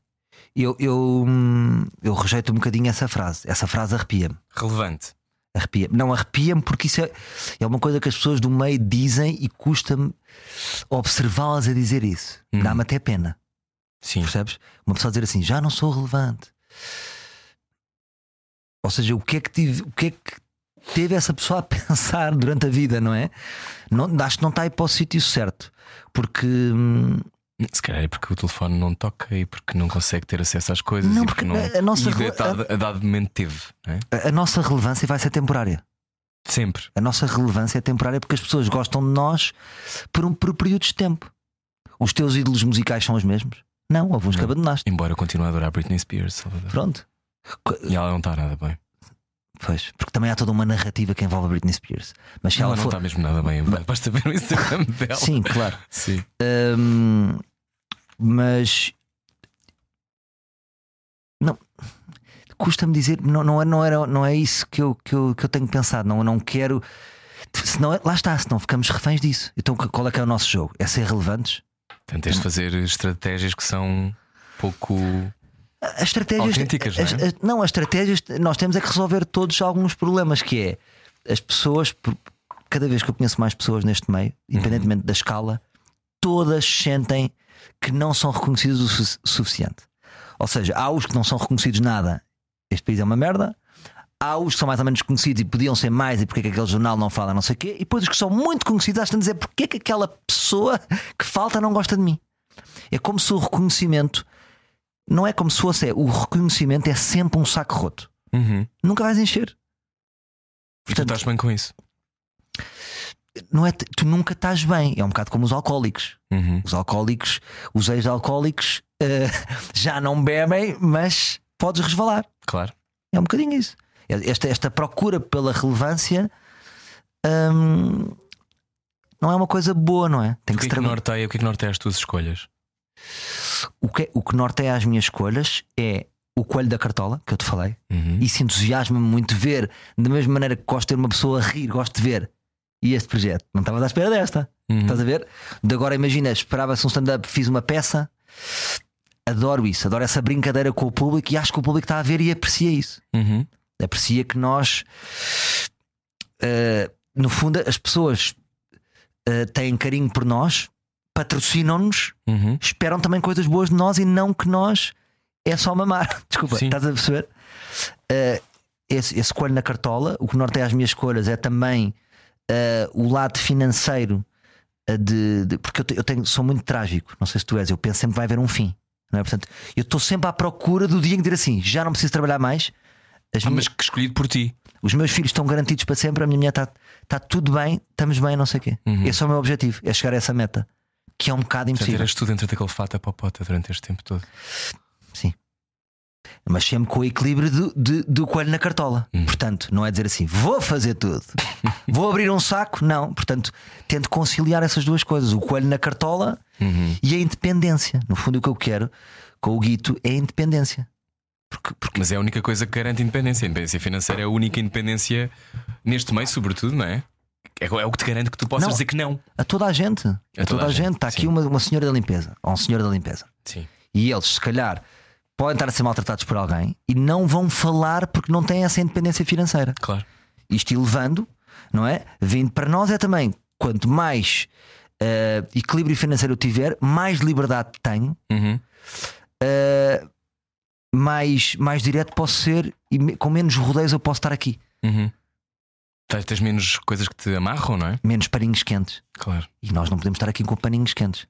eu, eu, hum, eu rejeito um bocadinho essa frase. Essa frase arrepia-me. Relevante. Arrepia-me. Não, arrepia-me porque isso é, é uma coisa que as pessoas do meio dizem e custa-me observá-las a dizer isso. Hum. Dá-me até pena. Sim. Percebes? Uma pessoa dizer assim, já não sou relevante. Ou seja, o que é que tive, o que é que teve essa pessoa a [LAUGHS] pensar durante a vida, não é? Não, acho que não está aí para o sítio certo. Porque hum, Se calhar é porque o telefone não toca e porque não consegue ter acesso às coisas Não, e porque porque não. a- nossa e a, a dado momento teve, é? a, a nossa relevância vai ser temporária. Sempre. A nossa relevância é temporária porque as pessoas gostam de nós por, um, por períodos de tempo. Os teus ídolos musicais são os mesmos? Não, houve uns que Não. abandonaste. Embora eu continue a adorar Britney Spears, Salvador. Pronto. E ela não está nada bem. Pois, porque também há toda uma narrativa que envolve a Britney Spears. Mas se Ela ela não for. está mesmo nada bem. Basta ver o Instagram [LAUGHS] dela. Sim, claro. Sim. Hum, mas não custa-me dizer, não, não, é, não, era, não é isso que eu, que, eu, que eu tenho pensado. Não, eu não quero. Senão, lá está, senão ficamos reféns disso. Então qual é que é o nosso jogo? É ser relevantes? Portanto, tens de fazer estratégias que são pouco. As estratégias. Autênticas, não é? as- as- não, as estratégias, nós temos é que resolver todos alguns problemas, que é as pessoas, cada vez que eu conheço mais pessoas neste meio, independentemente da escala, todas sentem que não são reconhecidos o su- suficiente. Ou seja, há os que não são reconhecidos nada, este país é uma merda. Há os que são mais ou menos conhecidos e podiam ser mais, e porque é que aquele jornal não fala não sei o quê. E depois os que são muito conhecidos acham de dizer porque é que aquela pessoa que falta não gosta de mim. É como se o reconhecimento não é como se fosse, é, o reconhecimento é sempre um saco roto. Uhum. Nunca vais encher. E tu Portanto, estás bem com isso. não é, tu nunca estás bem. É um bocado como os alcoólicos. Uhum. Os alcoólicos, os ex-alcoólicos eh, [LAUGHS] já não bebem, mas podes resvalar. Claro. É um bocadinho isso. Esta, esta procura pela relevância hum, não é uma coisa boa, não é? Tem O que que é que trabalhar. norteia, o que é que norteia as tuas escolhas? O que, o que norteia as minhas escolhas é o coelho da cartola, que eu te falei. Uhum. Isso entusiasma-me muito ver, da mesma maneira que gosto de ter uma pessoa a rir, gosto de ver. E este projeto, não estavas à espera desta. Uhum. Estás a ver? De agora imagina, esperava-se um stand-up, fiz uma peça. Adoro isso, adoro essa brincadeira com o público e acho que o público está a ver e aprecia isso. Uhum. Aprecia que nós, eh, no fundo, as pessoas eh, têm carinho por nós, patrocinam-nos, Uhum. esperam também coisas boas de nós e não que nós é só mamar. [LAUGHS] Desculpa, Sim. estás a perceber? Eh, esse, esse coelho na cartola, o que norteia as minhas escolhas é também o lado financeiro de, de- porque eu, te- eu tenho, sou muito trágico, não sei se tu és, eu penso sempre que vai haver um fim. Não é? Portanto, eu estou sempre à procura do dia em que dizer assim: já não preciso trabalhar mais, as Ah, minhas- mas que escolhido por ti. os meus filhos estão garantidos para sempre, a minha mulher está tá tudo bem, estamos bem, não sei o quê. Uhum. Esse é o meu objetivo, é chegar a essa meta, que é um bocado impossível. eras tu dentro daquele fato a popota durante este tempo todo. Sim. Mas sempre com o equilíbrio do, de- do coelho na cartola. Hum. Portanto, não é dizer assim, vou fazer tudo, [LAUGHS] vou abrir um saco. Não, portanto, tento conciliar essas duas coisas: o coelho na cartola Uhum. e a independência. No fundo, o que eu quero com o Guito é a independência. Porque, porque Mas é a única coisa que garante independência. A independência financeira é a única independência neste meio, sobretudo, não é? É, é o que te garante que tu possas Não. dizer que não. a toda a gente, a, toda, a gente, está aqui uma, uma senhora da limpeza ou um senhor da limpeza. Sim. E eles, se calhar, podem estar a ser maltratados por alguém e não vão falar porque não têm essa independência financeira. Claro. isto elevando, não é? Vindo para nós é também quanto mais eh, equilíbrio financeiro eu tiver, mais liberdade tenho, Uhum. eh, mais, mais direto posso ser e me- com menos rodeios eu posso estar aqui. Uhum. Tens- menos coisas que te amarram, não é? Menos paninhos quentes. Claro. E nós não podemos estar aqui com paninhos quentes.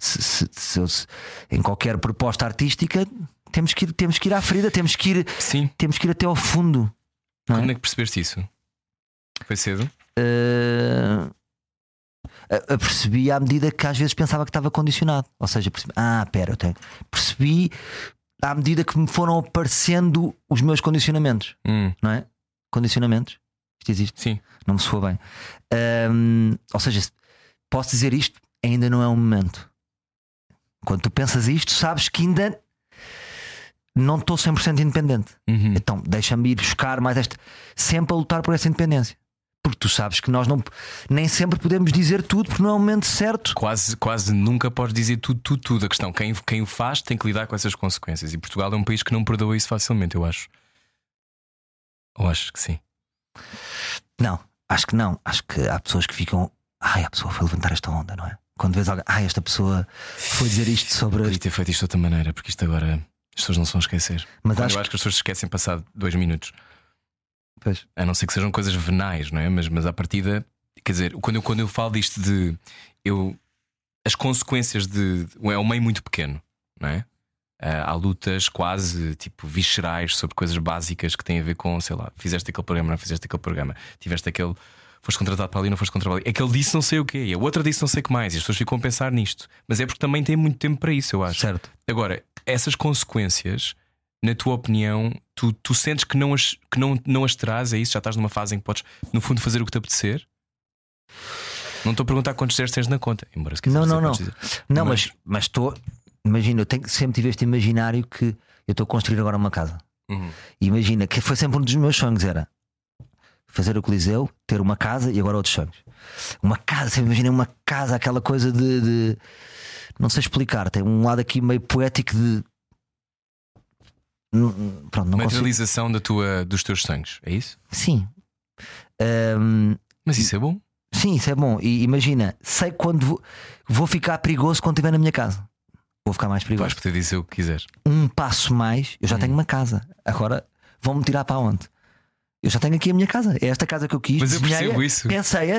Se se- se- se em qualquer proposta artística, temos que, ir, temos que ir à ferida, temos que ir, Sim. temos que ir até ao fundo. Não é? Quando é que percebeste isso? Foi cedo? Uh, a- apercebi à medida que às vezes pensava que estava condicionado. Ou seja, percebi, ah, pera, eu tenho. Percebi à medida que me foram aparecendo os meus condicionamentos, Hum, não é? Condicionamentos. Isto existe, Sim. não me soa bem. Um, ou seja, se- posso dizer isto, ainda não é o momento. Quando tu pensas isto, sabes que ainda não estou 100% independente. Uhum. Então deixa-me ir buscar mais esta. Sempre a lutar por essa independência. Porque tu sabes que nós não nem sempre podemos dizer tudo porque não é o momento certo. Quase, quase nunca podes dizer tudo, tudo, tudo. A questão, quem, quem o faz tem que lidar com essas consequências. E Portugal é um país que não perdoa isso facilmente, eu acho. Eu acho que sim. Não, acho que não. Acho que há pessoas que ficam. Ai, a pessoa foi levantar esta onda, não é? Quando vês alguém, ai, esta pessoa foi dizer isto sobre. Podia ter feito isto de outra maneira, porque isto agora as pessoas não se vão esquecer. Mas acho eu acho que as pessoas se esquecem passado dois minutos. Pois. A não ser que sejam coisas venais, não é? Mas, mas à partida, quer dizer, quando eu, quando eu falo disto de eu as consequências de é um meio muito pequeno, não é? Ah, há lutas quase tipo viscerais sobre coisas básicas que têm a ver com, sei lá, fizeste aquele programa, não fizeste aquele programa, tiveste aquele, foste contratado para ali, não foste contratado para ali. Aquele disse não sei o quê, e a outra disse não sei o que mais, e as pessoas ficam a pensar nisto. Mas é porque também tem muito tempo para isso, eu acho. Certo. Agora, essas consequências, na tua opinião, tu, tu sentes que, não as, que não, não as terás? É isso? Já estás numa fase em que podes, no fundo, fazer o que te apetecer? Não estou a perguntar quantos zeros tens na conta, embora se Não, não, dizer. Não, Mas- mas mas estou. Imagina, eu tenho, sempre tive este imaginário que eu estou a construir agora uma casa. Uhum. Imagina que foi sempre um dos meus sonhos: era fazer o Coliseu, ter uma casa e agora outros sonhos. Uma casa, sempre imaginei uma casa, aquela coisa de, de- Não sei explicar, tem um lado aqui meio poético de. Pronto, não consigo. Materialização da tua, dos teus sonhos, é isso? Sim. Ahm, Mas isso é bom. sim, isso é bom. E imagina, sei quando vou, vou ficar perigoso quando estiver na minha casa. Vou ficar mais perigoso. Vais poder dizer o que quiseres. um passo mais, eu já Hum. tenho uma casa. Agora vão-me tirar para onde? Eu já tenho aqui a minha casa. É esta casa que eu quis. Mas eu percebo isso. Pensei,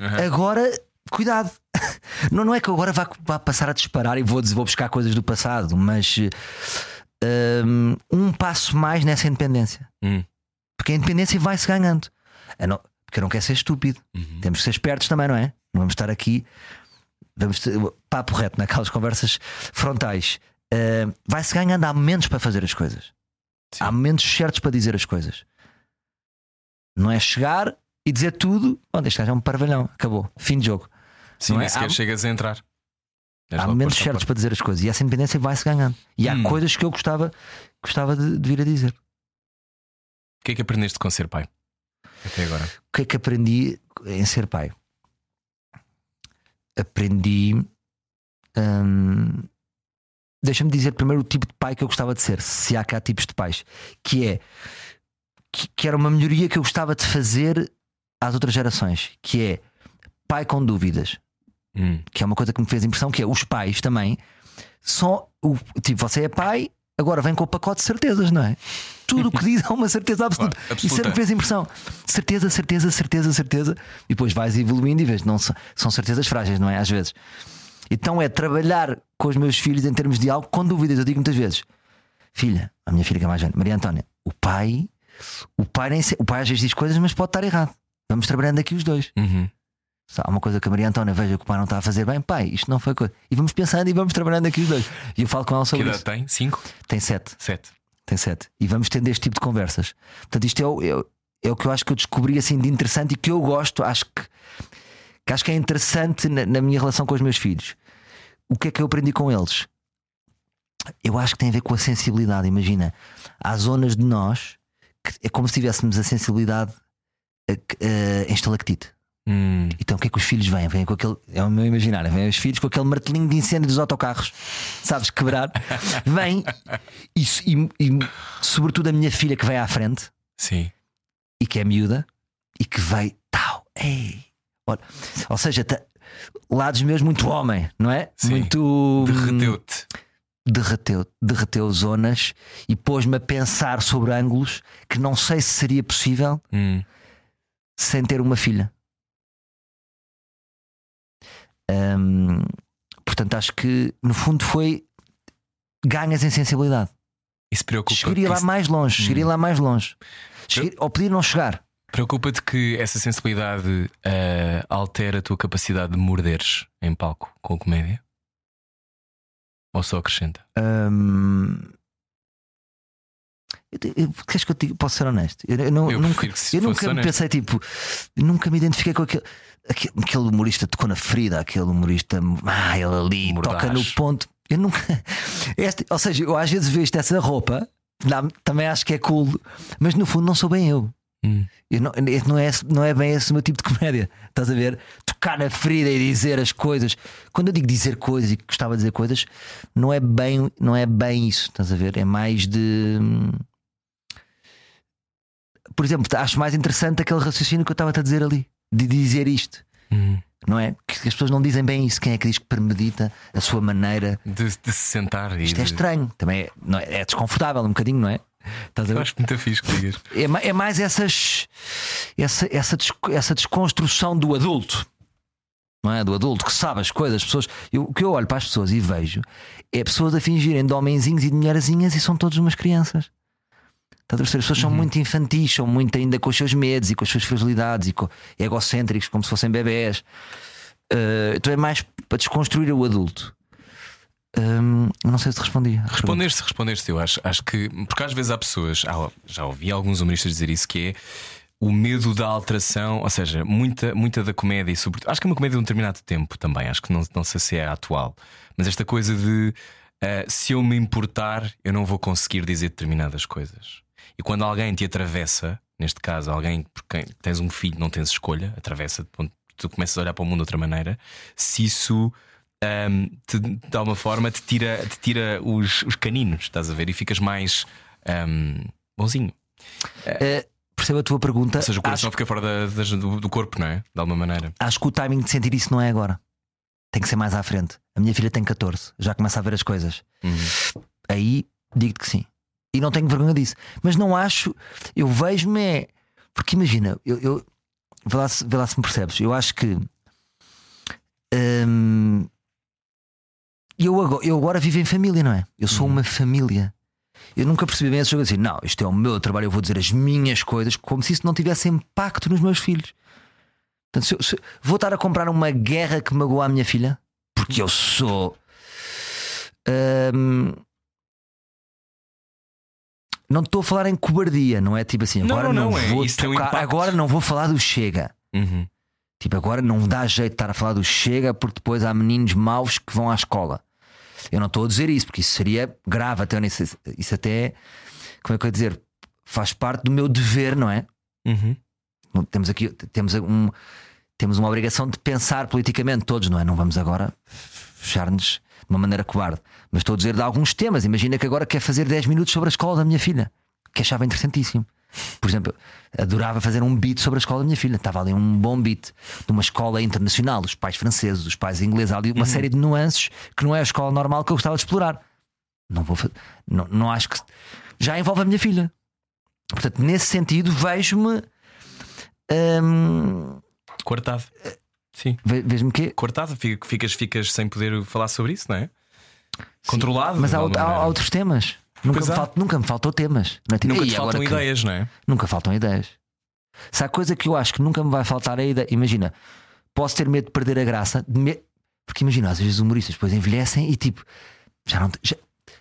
Aham. agora, cuidado. [LAUGHS] Não, não é que agora vá, vá passar a disparar e vou, vou buscar coisas do passado, mas um passo mais nessa independência. Hum. Porque a independência vai-se ganhando. A não- porque eu não quero ser estúpido. Uhum. Temos que ser espertos também, não é? Não vamos estar aqui. Vamos ter, papo reto, naquelas conversas frontais. Uh, vai-se ganhando, há momentos para fazer as coisas. Sim. Há momentos certos para dizer as coisas. Não é chegar e dizer tudo. Bom, este gajo é um parvalhão. Acabou. Fim de jogo. Sim, Não nem é? sequer Há- chegas a entrar. Há momentos certos para dizer as coisas. E essa independência vai-se ganhando. E há Hum. coisas que eu gostava, gostava de, de vir a dizer. O que é que aprendeste com ser pai? Até agora. O que é que aprendi em ser pai? Aprendi. hum, Deixa-me dizer primeiro o tipo de pai que eu gostava de ser, se há cá tipos de pais, que é que, que era uma melhoria que eu gostava de fazer às outras gerações, que é pai com dúvidas, Hum. que é uma coisa que me fez impressão, que é os pais também só o, tipo, você é pai, agora vem com o pacote de certezas, não é? Tudo o que diz é uma certeza absoluta. [LAUGHS] Claro, Isso absoluta. sempre me fez impressão. Certeza, certeza, certeza, certeza. E depois vais evoluindo e vês, não são, certezas frágeis, não é? Às vezes. Então é trabalhar com os meus filhos em termos de algo com dúvidas. Eu digo muitas vezes, filha, a minha filha que é mais velha, Maria Antónia, o pai, o pai nem se- o pai às vezes diz coisas, mas pode estar errado. Vamos trabalhando aqui os dois. Uhum. Se há uma coisa que a Maria Antónia veja que o pai não está a fazer bem, pai, isto não foi coisa. E vamos pensando e vamos trabalhando aqui os dois. E eu falo com ela Que sobre idade isso. tem? Cinco? Tem sete, Sete. tem sete. E vamos tendo este tipo de conversas. Portanto, isto é o, é, o- é o que eu acho que eu descobri assim de interessante e que eu gosto, acho que, que acho que é interessante na, na minha relação com os meus filhos. O que é que eu aprendi com eles? Eu acho que tem a ver com a sensibilidade. Imagina, há zonas de nós que é como se tivéssemos a sensibilidade que- eh, em estalactite. Hum. Então o que é que os filhos vêm? Vêm com aquele. É o meu imaginário, vêm os filhos com aquele martelinho de incêndio dos autocarros, sabes, quebrar. [LAUGHS] Vêm e, e- e, sobretudo a minha filha que vem à frente Sim. e que é miúda e que vai tal, ei, Olha, ou seja, tá- lados meus muito homem, não é? Sim. Muito. Derreteu-te. derreteu, derreteu zonas e pôs-me a pensar sobre ângulos que não sei se seria possível Hum. sem ter uma filha. Hum, portanto, acho que no fundo foi ganhas em sensibilidade. Isso preocupa Chegaria lá isso- mais longe, chegaria lá mais longe. Chegaria- ou podia não chegar. Preocupa-te que essa sensibilidade eh, altera a tua capacidade de morderes em palco com a comédia? Ou só acrescenta? Hum, eu eu- queres que eu te? Posso ser honesto? Eu, eu não- Eu nunca, eu nunca me honesto. pensei tipo, eu nunca me identifiquei com aquele, aquele, aquele humorista tocou na ferida, aquele humorista, ah, ele ali Mordaz. toca no ponto. Eu nunca, [LAUGHS] este- ou seja, eu às vezes vejo essa roupa, dá- também acho que é cool, mas no fundo não sou bem eu. Hum. Eu não, não, é, não é bem esse o meu tipo de comédia. Estás a ver? Tocar na ferida e dizer as coisas. Quando eu digo dizer coisas e que gostava de dizer coisas, não é bem, não é bem isso. Estás a ver? É mais de. hum, Por exemplo, acho mais interessante aquele raciocínio que eu estava a dizer ali. De dizer isto. Hum. Não é? Que as pessoas não dizem bem isso. Quem é que diz que premedita a sua maneira? De, de se sentar. Isto é estranho. Também é, não é, é desconfortável um bocadinho, não é? Estás a Eu ver? acho muito fixe que digas. É, é mais essas, essa, essa, des- essa desconstrução do adulto, não é? Do adulto que sabe as coisas. As pessoas, eu, o que eu olho para as pessoas e vejo é pessoas a fingirem de homenzinhos e de mulherzinhas e são todos umas crianças. Estás a perceber? As pessoas são muito infantis, são muito ainda com os seus medos e com as suas fragilidades e com, egocêntricos, como se fossem bebés. Eh, então é mais para desconstruir o adulto. Hum, não sei se respondi. Respondeste, respondeste, eu acho. Acho que. Porque às vezes há pessoas, já ouvi alguns humoristas dizer isso, que é o medo da alteração, ou seja, muita, muita da comédia, e sobretudo. Acho que é uma comédia de um determinado tempo também, acho que não, não sei se é atual, mas esta coisa de ah, se eu me importar, eu não vou conseguir dizer determinadas coisas. E quando alguém te atravessa, neste caso, alguém por quem tens um filho, não tens escolha, atravessa, tu começas a olhar para o mundo de outra maneira, se isso ahm, te, de alguma forma te tira, te tira os, os caninos, estás a ver? E ficas mais ahm, bonzinho. Eh, percebo a tua pergunta. Ou seja, o coração Acho- fica fora da- das- do, do corpo, não é? De alguma maneira. acho que o timing de sentir isso não é agora. Tem que ser mais à frente. A minha filha tem 14, já começa a ver as coisas. Uhum. Aí digo-te que sim. E não tenho vergonha disso. Mas não acho, eu vejo-me é. Porque imagina, eu, eu vê, lá se, vê lá se me percebes. Eu acho que hum, eu, agora, eu agora vivo em família, não é? Eu sou uma família. Eu nunca percebi bem esse jogo assim, não, isto é o meu trabalho, eu vou dizer as minhas coisas, como se isso não tivesse impacto nos meus filhos. Portanto, se eu- se- vou estar a comprar uma guerra que magoa a minha filha, porque eu sou. hum, não estou a falar em cobardia, não é tipo assim, agora não, não, não, é- vou isso um tocar, impacto. agora não vou falar do Chega. Uhum. Tipo, agora não dá jeito de estar a falar do Chega porque depois há meninos maus que vão à escola. Eu não estou a dizer isso, porque isso seria grave até isso, isso até, como é que eu ia dizer, faz parte do meu dever, não é? Uhum. Temos aqui temos um, temos uma obrigação de pensar politicamente todos, não é? Não vamos agora fechar-nos de uma maneira cobarde. Mas estou a dizer de alguns temas. Imagina que agora quer fazer 10 minutos sobre a escola da minha filha, que achava interessantíssimo. Por exemplo, adorava fazer um beat sobre a escola da minha filha. Estava ali um bom beat de uma escola internacional, os pais franceses, os pais ingleses, ali uma série de nuances que não é a escola normal que eu gostava de explorar. Não vou não, não acho que já envolve a minha filha. Portanto, nesse sentido, vejo-me. hum, Cortado. Sim. vejo-me que. Cortado, Fica- ficas, ficas sem poder falar sobre isso, não é? Controlado. Mas há, há- outros temas. Nunca me, falta, nunca me faltou temas. Tipo, Nunca "Ei, te faltam que-" ideias, não é? Nunca faltam ideias. Se há coisa que eu acho que nunca me vai faltar é a ideia. Imagina, posso ter medo de perder a graça, me- porque imagina, às vezes os humoristas depois envelhecem e tipo, já não. já-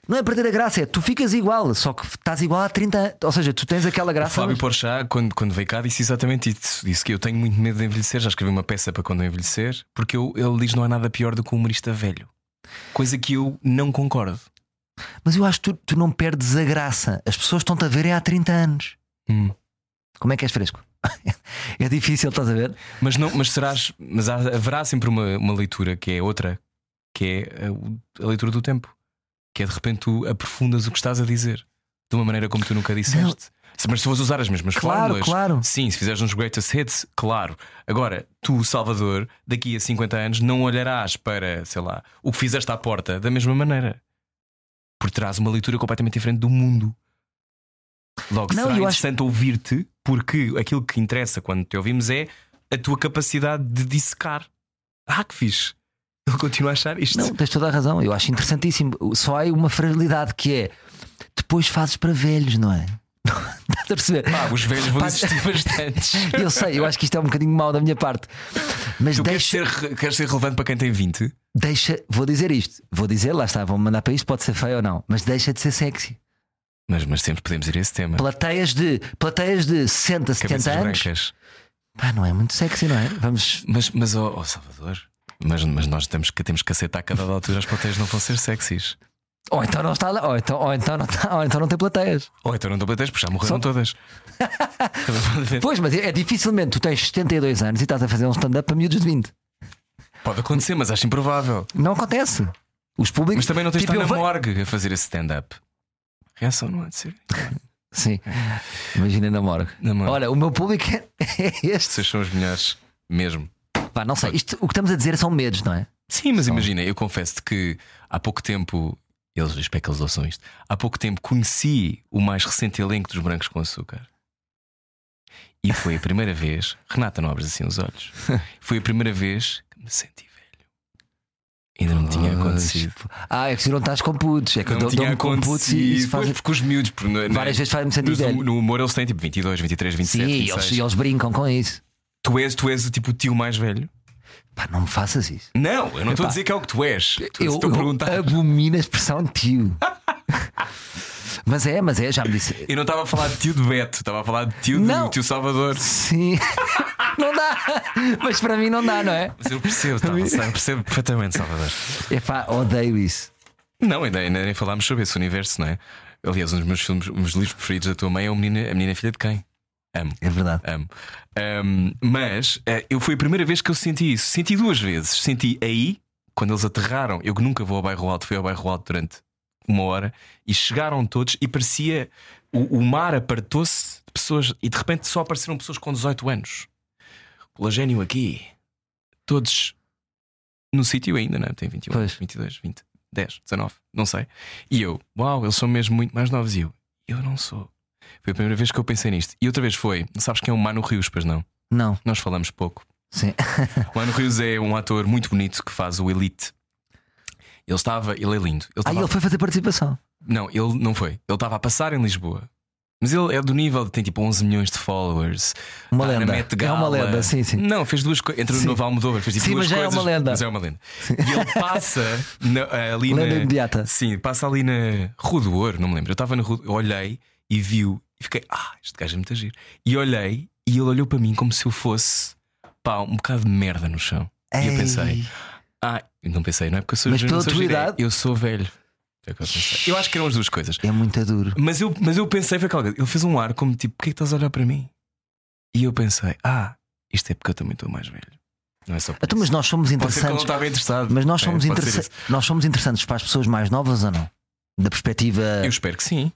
Não é perder a graça, é tu ficas igual, só que estás igual há 30 anos. Ou seja, tu tens aquela O graça. Fábio mas- Porchat, quando, quando veio cá, disse exatamente isso. Disse que eu tenho muito medo de envelhecer. Já escrevi uma peça para quando eu envelhecer, porque eu- ele diz que não há nada pior do que um humorista velho. Coisa que eu não concordo. Mas eu acho que tu, tu não perdes a graça. As pessoas estão-te a ver é há 30 anos. Hum. Como é que és fresco? [LAUGHS] é difícil, estás a ver? Mas, não, mas serás. Mas haverá sempre uma, uma leitura que é outra, que é a, o- a leitura do tempo. Que é de repente tu aprofundas o que estás a dizer de uma maneira como tu nunca disseste. Se- Mas se fores usar as mesmas Claro, fórmulas, claro. sim, se fizeres uns greatest hits, claro. Agora, tu, Salvador, daqui a 50 anos, não olharás para, sei lá, o que fizeste à porta da mesma maneira. Porque terás uma leitura completamente diferente do mundo. Logo, Não, será eu acho- interessante ouvir-te, porque aquilo que interessa quando te ouvimos é a tua capacidade de dissecar. Ah, que fixe. Ele continua a achar isto. Não, tens toda a razão. Eu acho interessantíssimo. Só há uma fragilidade que é depois fazes para velhos, não é? [LAUGHS] Estás a perceber? Pá, os velhos vão existir [LAUGHS] bastantes. Eu sei, eu acho que isto é um bocadinho mau da minha parte. Mas Tu queres deixa, ser, queres ser relevante para quem tem 20? deixa, vou dizer isto, vou dizer, lá está, vão mandar para isto, pode ser feio ou não, mas deixa de ser sexy. Mas, mas sempre podemos ir a esse tema. Plateias de, plateias de 60, 70 Cabeças anos, brancas. pá, não é muito sexy, não é? Vamos. Mas, mas oh, oh, Salvador, mas, mas nós temos que, temos que aceitar que a cada altura as plateias não vão ser sexys. Ou então não está lá, ou então, ou então, não, está, ou então não tem plateias. Ou então não dão plateias, porque já morreram Só- todas. [LAUGHS] Pois, mas é, é dificilmente tu tens 72 anos e estás a fazer um stand-up para miúdos de 20. Pode acontecer, mas acho improvável. Não acontece. Os públicos. Mas também não tens de tipo, estar na morgue a fazer esse stand-up. Reação não há de ser. Sim, imagina na morgue. Na morgue. Olha, o meu público é, [LAUGHS] é este. Vocês são os melhores, mesmo. Pá, não sei, isto, o que estamos a dizer são medos, não é? Sim, mas imagina, eu confesso-te que há pouco tempo, eles eu espero que eles ouçam isto, há pouco tempo conheci o mais recente elenco dos Brancos com Açúcar. E foi a primeira [LAUGHS] vez, Renata, não abres assim os olhos, [LAUGHS] foi a primeira vez que me senti velho. Ainda não me tinha acontecido. Ah, é que se não estás com putos. É que eu Não tinha dou-me com putos e isso faz. Porque os miúdos, porque no- Várias na- vezes faz-me sentir velho. No humor eles têm tipo 22, 23, 27. Sim, 26. eles, eles brincam com isso. Tu és, tu és o tipo o tio mais velho? Pá, não me faças isso. Não, eu não estou a dizer que é o que tu és. Estou Eu, estou a eu perguntar. abomino a expressão tio. [LAUGHS] mas é, mas é, já me disse. Eu não estava a falar de tio de Beto, estava a falar de tio Não. do tio Salvador. Sim. [LAUGHS] não dá. Mas para mim não dá, não é? Mas eu percebo, tá, eu percebo perfeitamente, Salvador. Epá, odeio isso. Não, ainda, ainda nem falámos sobre esse universo, não é? Aliás, um dos meus filmes, um dos livros preferidos da tua mãe é o menina, A Menina Filha de Quem? Amo. É verdade. Amo. Ahm, mas eh, eu foi a primeira vez que eu senti isso. Senti duas vezes. Senti aí, quando eles aterraram. Eu que nunca vou ao bairro alto, fui ao bairro alto durante uma hora e chegaram todos e parecia o, o mar apartou-se de pessoas e de repente só apareceram pessoas com 18 anos. Colagênio aqui, todos no sítio ainda, não é? Tem 21, Pois. 22, 20, 10, 19, não sei. E eu, uau, eles são mesmo muito mais novos. E eu, eu não sou. Foi a primeira vez que eu pensei nisto. E outra vez foi, sabes quem é o Mano Rios, pois não? Não, Nós falamos pouco. sim. [LAUGHS] O Mano Rios é um ator muito bonito que faz o Elite. Ele estava, ele é lindo. Ele Ah, ele foi fazer participação. Não, ele não foi. Ele estava a passar em Lisboa. Mas ele é do nível, tem tipo 11 milhões de followers. Uma Tá lenda. É uma lenda, sim, sim. Não, fez duas coisas. Entre o Sim. novo Almodóvar, fez tipo Sim, duas mas é coisas. uma lenda. Mas é uma lenda. E ele passa na- ali Lenda na. imediata. Sim, passa ali na Rua do Ouro, não me lembro. Eu estava na Rua, olhei e viu e fiquei, ah, este gajo é muito giro. E olhei e ele olhou para mim como se eu fosse pá, um bocado de merda no chão. E eu Ei. pensei, ah, eu não pensei, não é porque eu sou Mas pela tua é, idade? Eu sou velho. É eu, eu acho que eram as duas coisas. É muito duro. Mas eu, mas eu pensei, foi aquela ele fez um ar como tipo, porquê é que estás a olhar para mim? E eu pensei, ah, isto é porque eu também estou mais velho. Não é só por Então, mas nós somos interessantes. estava interessado. Mas nós É, somos, ser interessa- nós somos interessantes para as pessoas mais novas ou não? Da perspectiva. Eu espero que sim.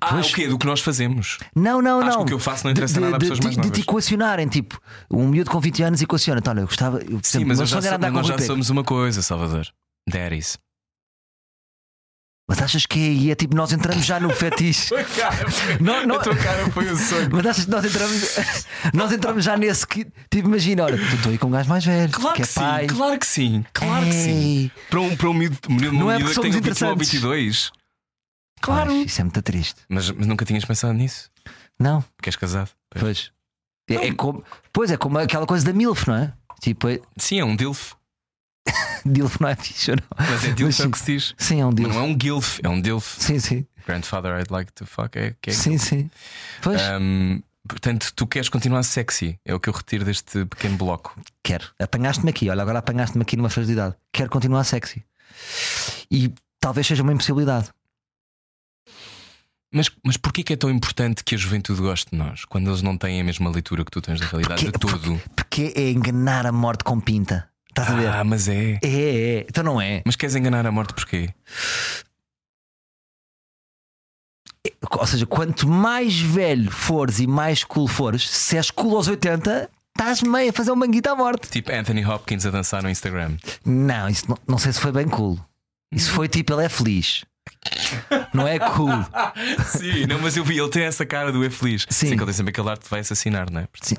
Ah, Pois. o quê? Do que nós fazemos. Não, não, Acho não. que o que eu faço não interessa nada a pessoas de, mais de, de novas. te equacionarem, tipo, um miúdo com 20 anos equaciona. Então, olha, eu gostava. Eu, Sim, exemplo, mas eu já nós já somos uma coisa, Salvador. Daddies. Mas achas que aí é tipo, nós entramos já no [LAUGHS] fetiche. [LAUGHS] Não, não- A tua cara foi o sonho. Mas achas que nós entramos, [LAUGHS] nós entramos já nesse que, tipo, imagina, olha, tu estou aí com um gajo mais velho, Claro que que, é pai. sim, claro que sim, claro que sim. Ei. Para um, para um miúdo, um miúdo, Não uma é que tenha 21 ou interessantes. 22. Claro. Isso é muito triste. Mas, mas nunca tinhas pensado nisso? Não, Porque és casado. Pois. pois. É, é como, pois é como aquela coisa da MILF, não é? Tipo, é, Sim, é um DILF. [LAUGHS] DILF não é fixe, ou não? Mas é DILF Mas é o sim. que se diz. Sim, é um Mas DILF. não é um GILF, é um DILF. Sim, sim. Grandfather I'd like to fuck. É, que é Sim, sim. Pois, Ahm, portanto, tu queres continuar sexy. É o que eu retiro deste pequeno bloco. quero. Apanhaste-me aqui, olha, agora apanhaste-me aqui numa fragilidade. Quero continuar sexy. E talvez seja uma impossibilidade. Mas, mas porquê que é tão importante que a juventude goste de nós quando eles não têm a mesma leitura que tu tens da realidade Porque- de tudo? Porque é enganar a morte com pinta. Estás a ver? Ah, mas é. É, é, é. Então não é. Mas queres enganar a morte porquê? Ou seja, quanto mais velho fores e mais cool fores, se és cool aos 80, estás meio a fazer um manguito à morte. Tipo Anthony Hopkins a dançar no Instagram. Não, isso não, não sei se foi bem cool. Isso foi tipo, ele é feliz. Não é cool. [LAUGHS] Sim, não, mas eu vi, ele tem essa cara do é feliz. Sim. que ele tem sempre aquele ar que vai assassinar, não é? Sim.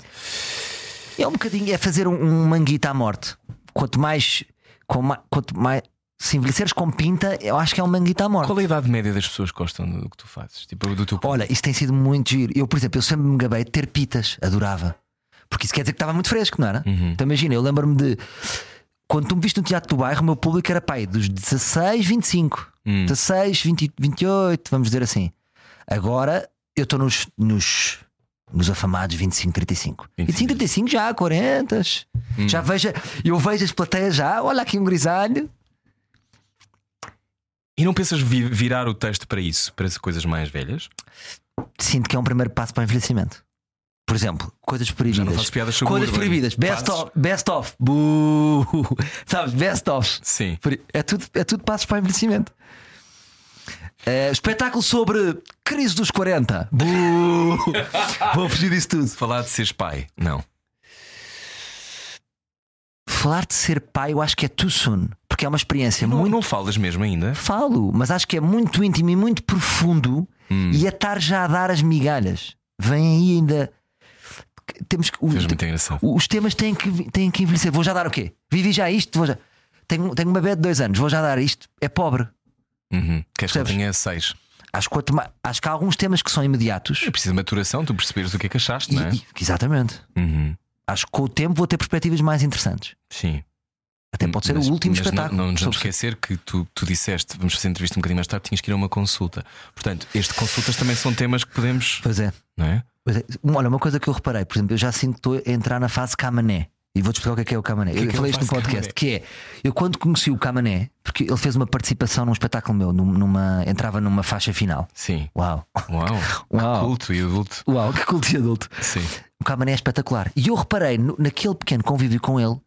É um bocadinho, é fazer um, um manguito à morte. Quanto mais, com quanto mais, se envelheceres com pinta, eu acho que é um manguito à morte. Qual é a idade média das pessoas que gostam do que tu fazes? Tipo, do teu Olha, isso tem sido muito giro. Eu, por exemplo, eu sempre me gabei de ter pitas, adorava. Porque isso quer dizer que estava muito fresco, não era? Uhum. Então imagina, eu lembro-me de quando tu me viste no teatro do bairro, o meu público era pai dos 16, 25, Hum. 16, 20, 28, vamos dizer assim. Agora eu estou nos, nos, nos afamados 25, 35. 25, 35 já, 40. Hum. Já vejo, eu vejo as plateias já, olha aqui um grisalho. E não pensas vi- virar o texto para isso, para as coisas mais velhas? Sinto que é um primeiro passo para o envelhecimento. Por exemplo, coisas proibidas. Já não faço piadas sobre Coisas proibidas. Best Fazes? of. Best of. Buuu. [LAUGHS] Sabes? Best of. Sim. É tudo, é tudo passos para o envelhecimento. Eh, espetáculo sobre crise dos 40. Buuu. [LAUGHS] Vou fugir disso tudo. Falar de seres pai? Não. Falar de ser pai, eu acho que é too soon. Porque é uma experiência Não, muito. não falas mesmo ainda? Falo, mas acho que é muito íntimo e muito profundo Hum. e é estar já a dar as migalhas. Vem aí ainda. Temos que. o- És muito engraçado. Os temas têm que, têm que envelhecer. Vou já dar o quê? Vivi já isto? Vou já... tenho, tenho uma bebé de dois anos, vou já dar isto. É pobre. Uhum. Queres que eu tenha seis? Acho que, acho que há alguns temas que são imediatos. É preciso de maturação, tu perceberes o que é que achaste, não é? e- exatamente. Uhum. Acho que com o tempo vou ter perspectivas mais interessantes. Sim. Até pode ser Mas- o último mas não- espetáculo. Não, nos vamos esquecer que tu, tu disseste, vamos fazer a entrevista um bocadinho mais tarde, tinhas que ir a uma consulta. Portanto, este consultas também são temas que podemos. Pois é. Não é? É. Olha, uma coisa que eu reparei, por exemplo, eu já sinto que estou a entrar na fase Camané. E vou-te explicar o que é que é o Camané. é eu é falei isto no podcast, Camané? que é eu quando conheci o Camané, porque ele fez uma participação num espetáculo meu, num- numa, entrava numa faixa final. Sim. Uau! Uau. [LAUGHS] Uau. Que culto e adulto. Uau, que culto de adulto. Sim. O Camané é espetacular. E eu reparei no- naquele pequeno convívio com ele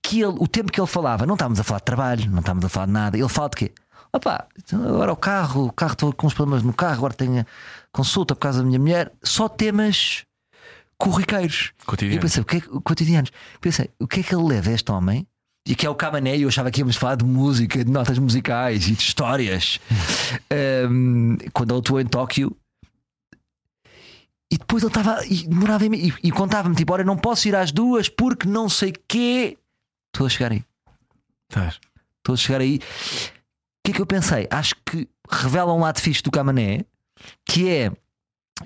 que ele, o tempo que ele falava, não estávamos a falar de trabalho, não estávamos a falar de nada. Ele fala de quê? Opá, então agora o carro, o carro estou com uns problemas no carro, agora tenho consulta por causa da minha mulher. Só temas corriqueiros. E eu pensei, o que é, que- cotidianos. Pensei, o que é que ele leva a este homem? E que é o Camané, e eu achava que íamos falar de música, de notas musicais e de histórias. [LAUGHS] Ahm, quando ele atuou em Tóquio. E depois ele estava e demorava em mim, e, e contava-me tipo: Olha, não posso ir às duas porque não sei quê. Estou a chegar aí. Estás. Estou a chegar aí. O que é que eu pensei? Acho que revela um lado fixe do Camané que é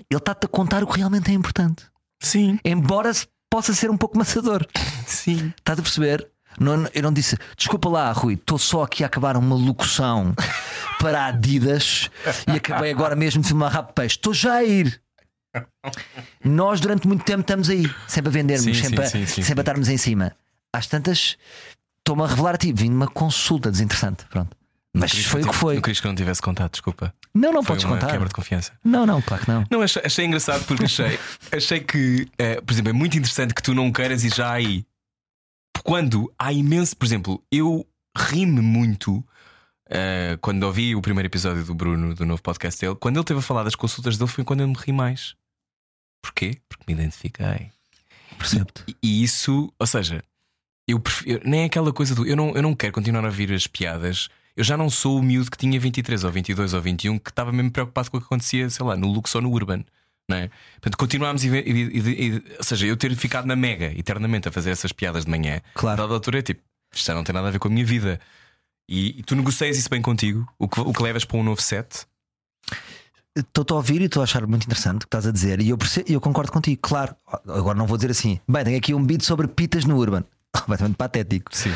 ele está-te a contar o que realmente é importante. Sim. Embora possa ser um pouco maçador. Sim. Estás a perceber? Não, eu não disse, desculpa lá, Rui, estou só aqui a acabar uma locução para Adidas e acabei agora mesmo de filmar rap peixe. Estou já a ir. Nós durante muito tempo estamos aí, sempre a vendermos, Sim, sempre, sim, a, sim, sempre a estarmos em cima. Às tantas, estou-me a revelar a ti, vim numa consulta desinteressante. Pronto. Mas foi o eu que foi. Não querias que eu não tivesse contado, desculpa. Não, não Foi podes contar. quebra de confiança. Não, não, claro que não. Não, achei, achei engraçado porque achei, [LAUGHS] achei que, eh, por exemplo, é muito interessante que tu não queiras ir já aí. Quando há imenso, por exemplo, eu ri-me muito eh, quando ouvi o primeiro episódio do Bruno, do novo podcast dele. Quando ele teve a falar das consultas dele, foi quando eu me ri mais. Porquê? Porque me identifiquei. Percebo-te. E- E isso, ou seja, eu prefiro, nem é aquela coisa do eu não, eu não quero continuar a ouvir as piadas. Eu já não sou o miúdo que tinha 23 ou 22 ou 21 que estava mesmo preocupado com o que acontecia, sei lá, no Lux ou no Urban. Não é? Portanto, continuámos, e, e- e- ou seja, eu ter ficado na Mega eternamente a fazer essas piadas de manhã, Claro. dada altura é tipo, isto já não tem nada a ver com a minha vida. E, tu negocias isso bem contigo, o que, o que levas para um novo set. Estou-te a ouvir e estou a achar muito interessante o que estás a dizer. E eu, perce- eu concordo contigo, claro. Agora não vou dizer assim. Bem, tenho aqui um beat sobre pitas no Urban. [LAUGHS] Completamente patético. Sim.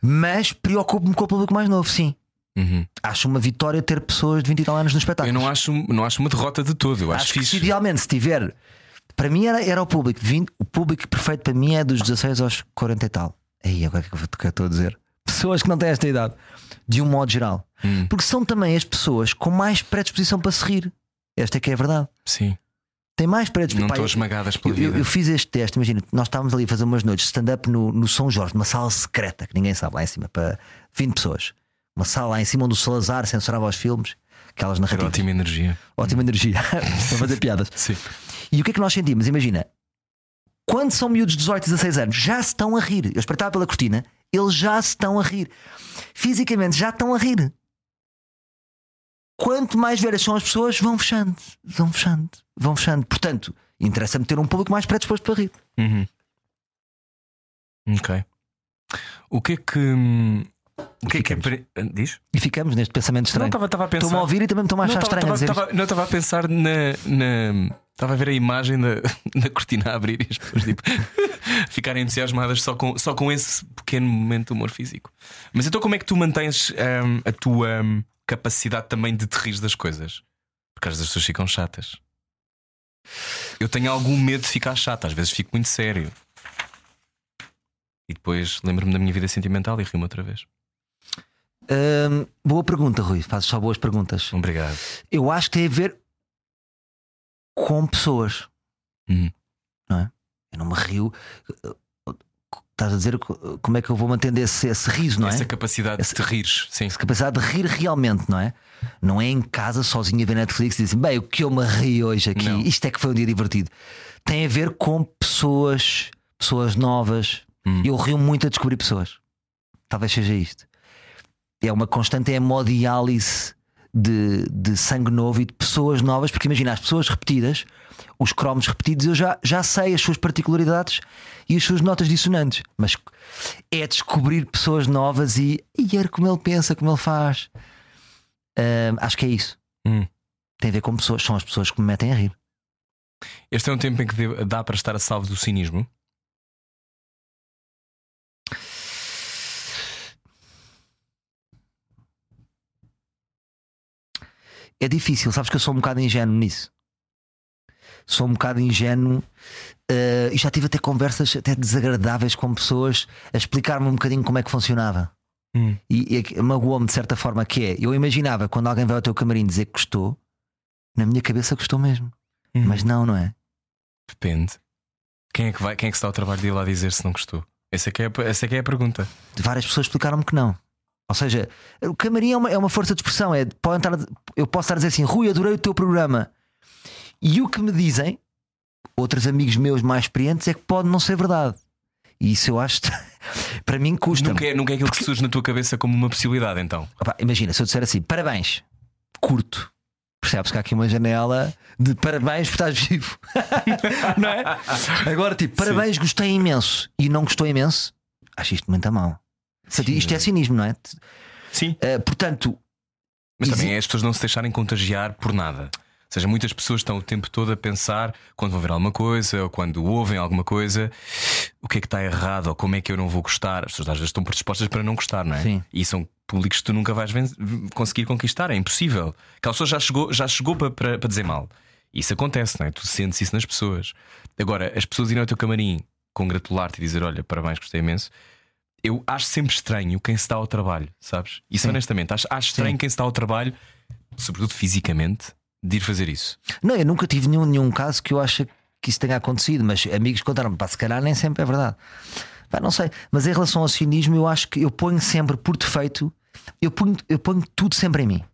Mas preocupo-me com o público mais novo, sim. Uhum. Acho uma vitória ter pessoas de 20 e tal anos no espetáculo. Eu não acho, não acho uma derrota de todo. Eu acho, acho que idealmente se tiver. Para mim era, era o público. 20 o público perfeito para mim é dos 16 aos 40 e tal. Aí agora o que é que eu- o que eu estou a dizer? Pessoas que não têm esta idade. De um modo geral. Hum. Porque são também as pessoas com mais predisposição para se rir. Esta é que é a verdade. Sim. Tem mais predisposição. Não eu- esmagadas pela Eu, vida. eu fiz este teste, imagina, nós estávamos ali a fazer umas noites de stand-up no, no São Jorge, numa sala secreta, que ninguém sabe lá em cima, para 20 pessoas. Uma sala lá em cima onde o Salazar censurava os filmes, aquelas Era narrativas. ótima energia. Ótima energia [LAUGHS] para fazer piadas. Sim. E o que é que nós sentimos? Imagina, quando são miúdos de 18, 16 anos, já se estão a rir. Eu espreitava pela cortina, eles já se estão a rir. Fisicamente já estão a rir. Quanto mais velhas são as pessoas, vão fechando, vão fechando, vão fechando. Portanto, interessa-me ter um público mais predisposto para rir. Uhum. Ok. O que é que. O que é que é. pre- Diz? E ficamos neste pensamento Não, estranho. estava a pensar. Estou-me a ouvir e também estou a achar Não, estranho não, estava a pensar na. na- Estava a ver a imagem da, [LAUGHS] da cortina a abrir e as pessoas tipo, [LAUGHS] ficarem entusiasmadas só com, só com esse pequeno momento de humor físico. Mas então, como é que tu mantens hum, a tua hum, capacidade também de te rir das coisas? Porque às vezes as pessoas ficam chatas. Eu tenho algum medo de ficar chata, às vezes fico muito sério. E depois lembro-me da minha vida sentimental e rio-me outra vez. Hum, boa pergunta, Rui. Fazes só boas perguntas. Obrigado. Eu acho que tem a ver com pessoas. Hum. Não é? Eu não me rio. Estás a dizer co- como é que eu vou mantendo esse, esse riso, não é? Essa capacidade de te rires, sim. Essa capacidade de rir realmente, não é? Não é em casa sozinho a ver Netflix e dizer bem, o que eu me ri hoje aqui, Não. isto é que foi um dia divertido. Tem a ver com pessoas, pessoas novas. Hum. Eu rio muito a descobrir pessoas. Talvez seja isto. É uma constante hemodiálise de, de sangue novo e de pessoas novas, porque imagina, as pessoas repetidas, os cromos repetidos, eu já, já sei as suas particularidades e as suas notas dissonantes, mas é descobrir pessoas novas e, e ver como ele pensa, como ele faz. Ahm, acho que é isso. Hum. Tem a ver com pessoas, são as pessoas que me metem a rir. Este é um tempo em que dá para estar a salvo do cinismo. É difícil, sabes que eu sou um bocado ingênuo nisso. Sou um bocado ingênuo eh, e já tive até conversas até desagradáveis com pessoas a explicar-me um bocadinho como é que funcionava. Hum. E, e que magoou-me de certa forma que é. Eu imaginava quando alguém vai ao teu camarim dizer que gostou, na minha cabeça gostou mesmo. Hum. Mas não, não é? Depende. Quem é que vai, quem é que se dá o trabalho de ir lá dizer se não gostou? Essa é que é, essa é, que é a pergunta. Várias pessoas explicaram-me que não. Ou seja, o camarim é uma, é uma força de expressão. É, podem estar, eu posso estar a dizer assim, Rui, adorei o teu programa. E o que me dizem, outros amigos meus mais experientes, é que pode não ser verdade. E isso eu acho, [LAUGHS] para mim, custa. Nunca é, nunca é aquilo que surge na tua cabeça como uma possibilidade, então. Opa, imagina, se eu disser assim, parabéns, curto. Percebes que há aqui uma janela de parabéns por estás vivo. [LAUGHS] não é? Agora, tipo, parabéns, gostei imenso. E não gostou imenso, acho isto muito a mal. Portanto, Isto é cinismo, não é? Sim. Uh, portanto, Mas também é as pessoas não se deixarem contagiar por nada. Ou seja, muitas pessoas estão o tempo todo a pensar quando vão ver alguma coisa ou quando ouvem alguma coisa, o que é que está errado ou como é que eu não vou gostar. As pessoas às vezes estão predispostas para não gostar, não é? Sim. E são públicos que tu nunca vais conseguir conquistar, é impossível. Aquela pessoa já chegou, já chegou para, para, para dizer mal. Isso acontece, não é? Tu sentes isso nas pessoas. Agora, as pessoas irem ao teu camarim congratular-te e dizer: Olha, parabéns, gostei imenso. Eu acho sempre estranho quem se dá ao trabalho, sabes? Isso Sim. honestamente, acho, acho estranho Sim. quem se dá ao trabalho, sobretudo fisicamente, de ir fazer isso. não, eu nunca tive nenhum, nenhum caso que eu ache que isso tenha acontecido, mas amigos contaram-me, pá, se calhar nem sempre é verdade. Pá, não sei, mas em relação ao cinismo, eu acho que eu ponho sempre por defeito, eu ponho, eu ponho tudo sempre em mim.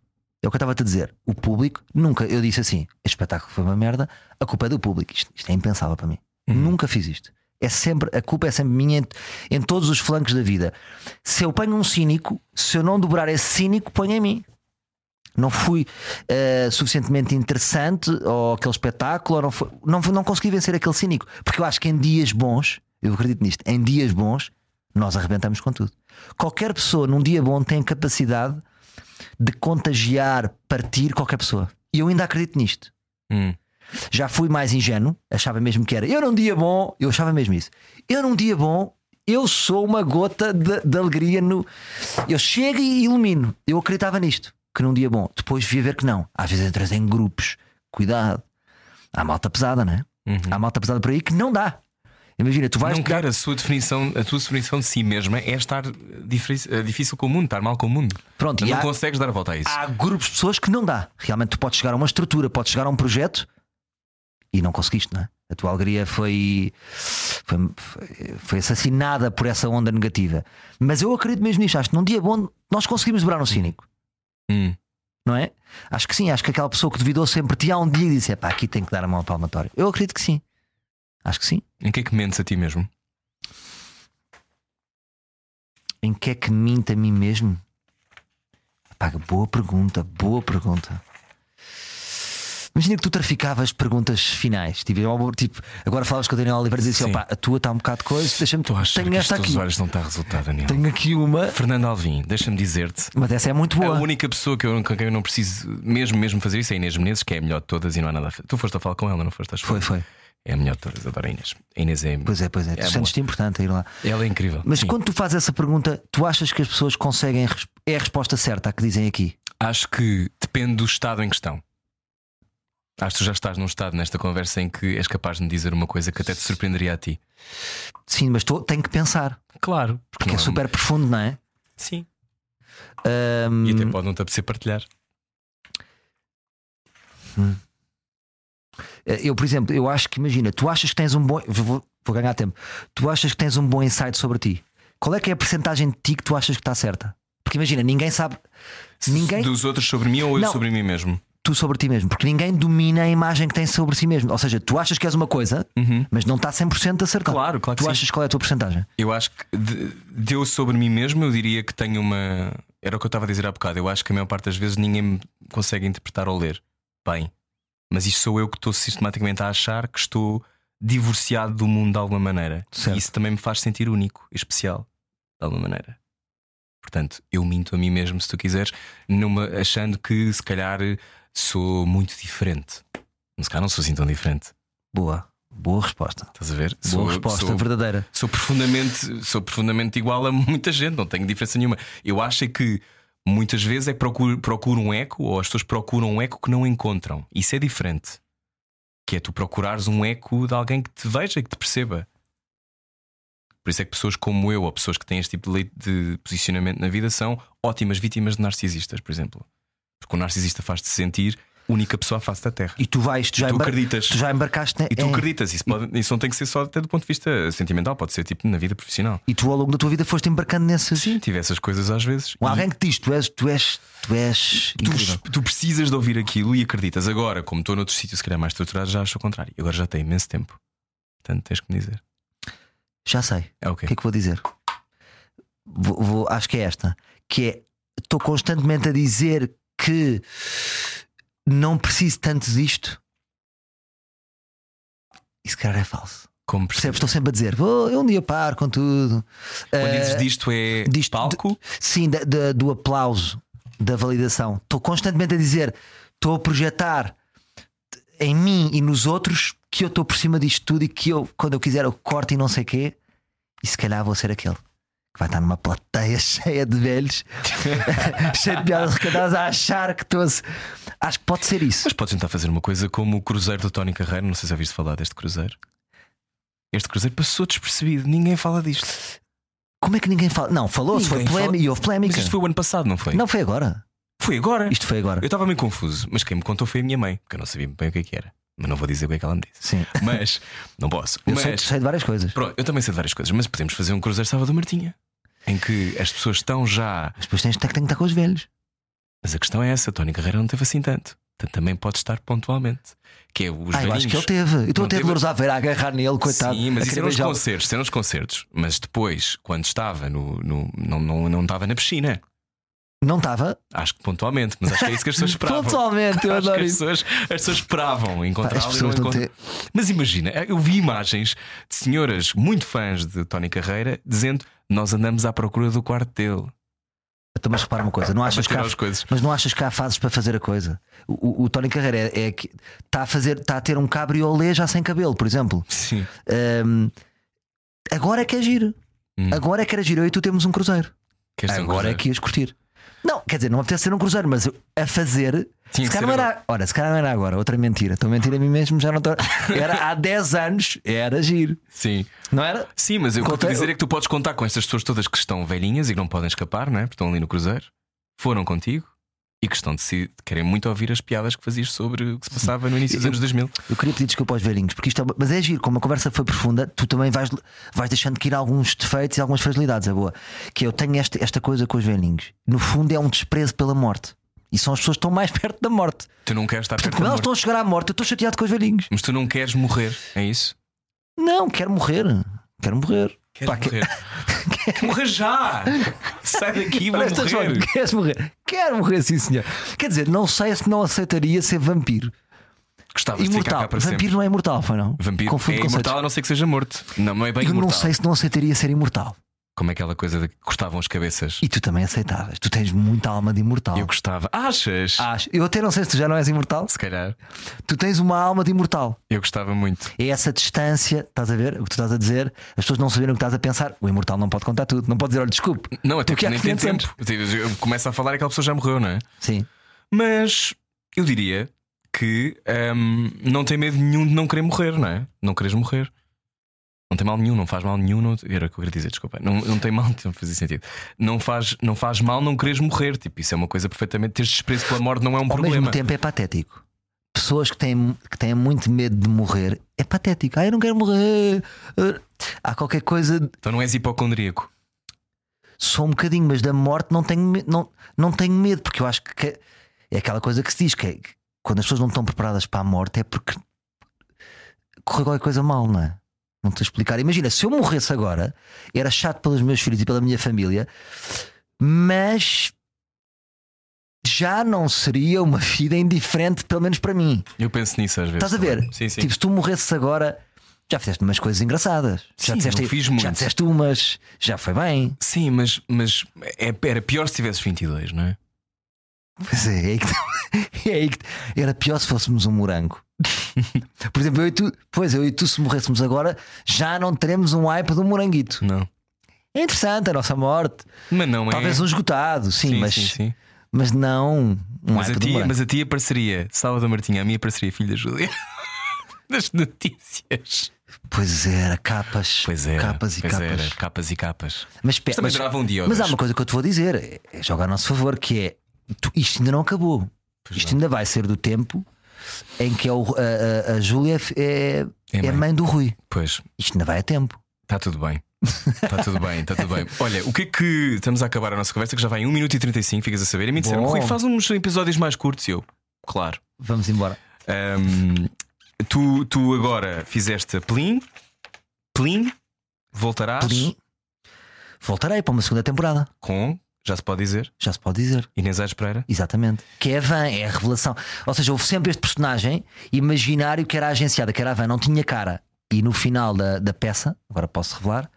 É o que eu estava a te dizer. O público, nunca eu disse assim: este espetáculo foi uma merda, a culpa é do público. Isto, isto é impensável para mim. Nunca fiz isto. É sempre, a culpa é sempre minha em, em todos os flancos da vida. Se eu ponho um cínico, se eu não dobrar esse cínico, ponho em mim. Não fui eh, suficientemente interessante ou aquele espetáculo, ou não, foi, não, não consegui vencer aquele cínico. Porque eu acho que em dias bons, eu acredito nisto, em dias bons, nós arrebentamos com tudo. Qualquer pessoa num dia bom tem capacidade de contagiar, partir qualquer pessoa. E eu ainda acredito nisto. Hum. Já fui mais ingênuo, achava mesmo que era. Eu num dia bom, eu achava mesmo isso. Eu num dia bom, eu sou uma gota de, de alegria no. Eu chego e ilumino. Eu acreditava nisto, que num dia bom. Depois vi a ver que não. Às vezes entras em grupos, cuidado. Há malta pesada, não é? Uhum. Há malta pesada por aí que não dá. Imagina, tu vais. Não quero a sua definição, a tua definição de si mesma é estar difícil, eh, difícil com o mundo, estar mal com o mundo. Pronto, e não há- consegues dar a volta a isso. Há grupos de pessoas que não dá. Realmente tu podes chegar a uma estrutura, podes chegar a um projeto e não conseguiste, não é? A tua alegria foi, foi, foi- assassinada por essa onda negativa. Mas eu acredito mesmo nisto. Acho que num dia bom nós conseguimos dobrar um cínico. Hum. Não é? Acho que sim, acho que aquela pessoa que duvidou sempre ti há um dia e disse: pá, aqui tem que dar a mão ao palmatório. Eu acredito que sim. Acho que sim. Em que é que mentes a ti mesmo? Em que é que minto a mim mesmo? Pá, boa pergunta, boa pergunta. Imagina que tu traficavas perguntas finais. Tipo, tipo, agora falas com o Daniel Oliveira e dizes assim: opá, a tua está um bocado de coisa, deixa-me. Estou a achar Tenho que esta aqui. olhos não está a resultar, Daniel. Tenho aqui uma, Fernando Alvim, deixa-me dizer-te. mas essa é muito A boa. única pessoa que eu, com quem eu não preciso mesmo, mesmo fazer isso é a Inês Menezes, que é a melhor de todas e não há nada a fazer. Tu foste a falar com ela, não foste? Que Foi, foi. É a melhor de todas, adoro a Inês. A Inês é. Pois é, pois é. Tu É sentes-te importante a ir lá. Ela é incrível. Mas Sim. quando tu fazes essa pergunta, tu achas que as pessoas conseguem. É a resposta certa a que dizem aqui? Acho que depende do estado em questão. Acho que tu já estás num estado nesta conversa em que és capaz de me dizer uma coisa que até te surpreenderia a ti. Sim, mas tô, tenho que pensar. Claro, Porque é não super profundo, não é? Sim. Ahm, E até pode não te apetecer partilhar. Eh, Eu, por exemplo, eu acho que imagina, tu achas que tens um bom. Vou, vou- ganhar tempo. Tu achas que tens um bom insight sobre ti? Qual é que é a percentagem de ti que tu achas que está certa? Porque imagina, ninguém sabe. Ninguém. Dos outros sobre mim ou eu Não. sobre mim mesmo? Tu sobre ti mesmo. Porque ninguém domina a imagem que tens sobre si mesmo. Ou seja, tu achas que és uma coisa, mas não está 100% acertado. Claro, claro que Tu sim. achas qual é a tua percentagem? Eu acho que de, de eu sobre mim mesmo, eu diria que tenho uma. Era o que eu estava a dizer há bocado. Eu acho que a maior parte das vezes ninguém me consegue interpretar ou ler bem. Mas isto sou eu que estou sistematicamente a achar que estou divorciado do mundo de alguma maneira. Certo. E isso também me faz sentir único especial, de alguma maneira. Portanto, eu minto a mim mesmo, se tu quiseres, numa, achando que se calhar sou muito diferente. Mas calhar não sou assim tão diferente. Boa. Boa resposta. Estás a ver? Boa Sou- resposta, sou- verdadeira. Sou profundamente, sou profundamente igual a muita gente, não tenho diferença nenhuma. Eu acho é que muitas vezes é que procuro, procuro um eco, ou as pessoas procuram um eco que não encontram. Isso é diferente. Que é tu procurares um eco de alguém que te veja e que te perceba. Por isso é que pessoas como eu, ou pessoas que têm este tipo de, de posicionamento na vida, são ótimas vítimas de narcisistas, por exemplo. Porque o narcisista faz-te sentir única pessoa à face da Terra. E tu vais, tu já, tu acreditas. tu já embarcaste ne- E tu é. acreditas, isso, pode- isso não tem que ser só até do ponto de vista sentimental, pode ser tipo na vida profissional. E tu ao longo da tua vida foste embarcando nesses. Sim, tive essas coisas às vezes. Ou alguém que diz, tu és, tu és, tu és tu, tu precisas de ouvir aquilo e acreditas. Agora, como estou noutro sítio, se calhar mais estruturado, já acho o contrário. Agora já tenho imenso tempo. Portanto, tens que me dizer. Já sei. É o O que é que vou dizer? Vou, vou- acho que é esta. Que é estou constantemente a dizer que não preciso tanto disto. E se calhar é falso. Como Percebes? Estou sempre a dizer, vou, eu um dia paro com tudo. Quando Eh, dizes disto é disto- palco, Sim, da- da- do aplauso, da validação. Estou constantemente a dizer, estou a projetar em mim e nos outros que eu estou por cima disto tudo e que eu, quando eu quiser, eu corto e não sei quê. E se calhar vou ser aquele que vai estar numa plateia [LAUGHS] cheia de velhos, [LAUGHS] cheia de piadas recantadas, a achar que estou a... Acho que pode ser isso. mas podes tentar fazer uma coisa como o Cruzeiro do Tony Carreiro. Não sei se já viste falar deste Cruzeiro. Este Cruzeiro passou despercebido, ninguém fala disto. Como é que ninguém fala? Não, falou-se, foi polémica e houve polémica. Mas isto foi o ano passado, não foi? Não foi agora. Foi agora. Isto foi agora. Eu estava meio confuso, mas quem me contou foi a minha mãe, porque eu não sabia bem o que é que era. Mas não vou dizer o que é que ela me disse. Sim. Mas, não posso. Eu mas, sei, sei de várias coisas. pronto, eu também sei de várias coisas, mas podemos fazer um Cruzeiro Salvador Martinha, em que as pessoas estão já. Mas depois tens, tem que estar com os velhos. Mas a questão é essa: Tony Carreira não teve assim tanto. Portanto, também pode estar pontualmente. Que é os Ah, eu acho velhinhos. que ele teve. Eu estou Não a ter teve- Louros Aveira a agarrar nele, coitado. Sim, mas a isso eram os concertos, isso eram os concertos. Mas depois, quando estava no. no não, não, não estava na piscina. Não estava? Acho que pontualmente, mas acho que é isso que as pessoas [LAUGHS] esperavam. Pontualmente, eu Acho que adoro as isso. pessoas, as pessoas esperavam encontrá-lo as encontram. têm. Mas imagina, eu vi imagens de senhoras muito fãs de Tony Carreira dizendo nós andamos à procura do quarto dele. Então, mas repara uma coisa, não achas que há, as coisas. mas não achas que há fases para fazer a coisa? O, o- o Tony Carreira é, é que está a fazer, está a ter um cabriolé já sem cabelo, por exemplo. Sim. Ahm, agora é que é giro. Hum. Agora é que era giro. Eu e tu temos um cruzeiro. Queres ter um agora é cruzeiro? que ias curtir. Não, quer dizer, não apetece ser um cruzeiro, mas a fazer. Tinha se calhar não era. Ora, se calhar não era agora, outra mentira. Estou a mentir a mim mesmo, já não estou. Era há 10 anos, era giro. Sim. Não era? Sim, mas o que eu dizer é que tu podes contar com estas pessoas todas que estão velhinhas e que não podem escapar, não é? Porque estão ali no cruzeiro, foram contigo e que estão de si, querem muito ouvir as piadas que fazias sobre o que se passava no início dos Eu- anos 2000. Eu queria pedir desculpa aos velhinhos, porque isto é, mas é giro, como a conversa foi profunda, tu também vais, vais deixando que ir alguns defeitos e algumas fragilidades, é boa. Que eu tenho esta, esta coisa com os velhinhos. No fundo, é um desprezo pela morte. E são as pessoas que estão mais [LAUGHS] perto da morte. Tu não queres estar perto Quando da elas morte. estão a chegar à morte, eu estou chateado com os velhinhos. Mas tu não queres morrer, é isso? Não, quero morrer. Quero morrer. Queres Pá, que- morrer? [LAUGHS] morrer já! Sai daqui, vou Olha, estás morrer. falando, Queres morrer? Quero morrer, sim, senhor. Quer dizer, não sei se não aceitaria ser vampiro. Gostavas de ficar Imortal. cá para Vampiro sempre. não é imortal, foi não? Vampiro Confundo é conceitos. imortal a não ser que seja morto. Não, não é bem Eu não imortal. sei se não aceitaria ser imortal. Como é aquela coisa de que cortavam as cabeças. E tu também aceitavas. Tu tens muita alma de imortal. Eu gostava. Achas? Acho. Eu até não sei se tu já não és imortal. Se calhar. Tu tens uma alma de imortal. Eu gostava muito. É essa distância, estás a ver? O que tu estás a dizer, as pessoas não saberem o que estás a pensar. O imortal não pode contar tudo. Não pode dizer, olha, desculpe. Não, até Porque há nem tem 500 tempo. Eu começo a falar e aquela pessoa já morreu, não é? Sim. Mas eu diria que hum, não tem medo nenhum de não querer morrer, não é? Não queres morrer. Não tem mal nenhum, não faz mal nenhum. Não... Era o que eu queria dizer, desculpa. Não, não tem mal, [LAUGHS] não fazia sentido. Não faz, não faz mal não quereres morrer. Tipo, isso é uma coisa perfeitamente. Teres desprezo pela morte não é um Ao problema. mesmo tempo é patético. Pessoas que têm, que têm muito medo de morrer é patético. Ah, eu não quero morrer. Há qualquer coisa. Então não és hipocondríaco. Sou um bocadinho, mas da morte não tenho, não, não tenho medo, porque eu acho que é aquela coisa que se diz que, é que quando as pessoas não estão preparadas para a morte é porque correu qualquer coisa mal, não é? Não te explicar. Imagina, se eu morresse agora, era chato pelos meus filhos e pela minha família, mas já não seria uma vida indiferente, pelo menos para mim. Eu penso nisso às vezes. Estás a ver? Sim, sim. Tipo, se tu morresses agora, já fizeste umas coisas engraçadas. já Sim, disseste, não fiz já muito. disseste umas, já foi bem. Sim, mas, mas é, era pior se tivesses 22, não é? Pois é, é aí que, [LAUGHS] é aí que era pior se fôssemos um morango. [LAUGHS] Por exemplo, eu e tu, pois eu e tu, se morrêssemos agora, já não teremos um hype do moranguito. Não. É interessante a nossa morte. Mas não Talvez é. um esgotado, sim, sim, mas, sim, sim. mas não um Mas, a hype do tia, mas a tia apareceria, Salvador Martinha, a minha apareceria filha da Júlia. [LAUGHS] Das notícias. Pois era, capas, Pois era. capas e pois capas. Era, capas e capas. Mas, Mas durava um dia mas há uma coisa que eu te vou dizer: é, é jogar a nosso favor, que é tu- isto ainda não acabou. Pois isto não. ainda vai ser do tempo em que é o- a, a- a Júlia é, É é mãe. mãe do Rui. Pois, Isto ainda vai a tempo. está tudo bem. Está tudo bem, está tudo bem. [LAUGHS] Olha, o que é que. Estamos a acabar a nossa conversa, que já vai em 1 minuto e 35, ficas a saber. E me disseram, Bom. Rui, faz uns episódios mais curtos. E eu, claro. Vamos embora. Ahm, tu, tu agora fizeste Plim, Plim, voltarás Plim. Voltarei para uma segunda temporada. com, já se pode dizer, Já se pode dizer. Inês Aires Pereira. Exatamente. Que é a Van, é a revelação. Ou seja, houve sempre este personagem imaginário que era agenciada, que era a Van, não tinha cara. E no final da, da peça, agora posso revelar,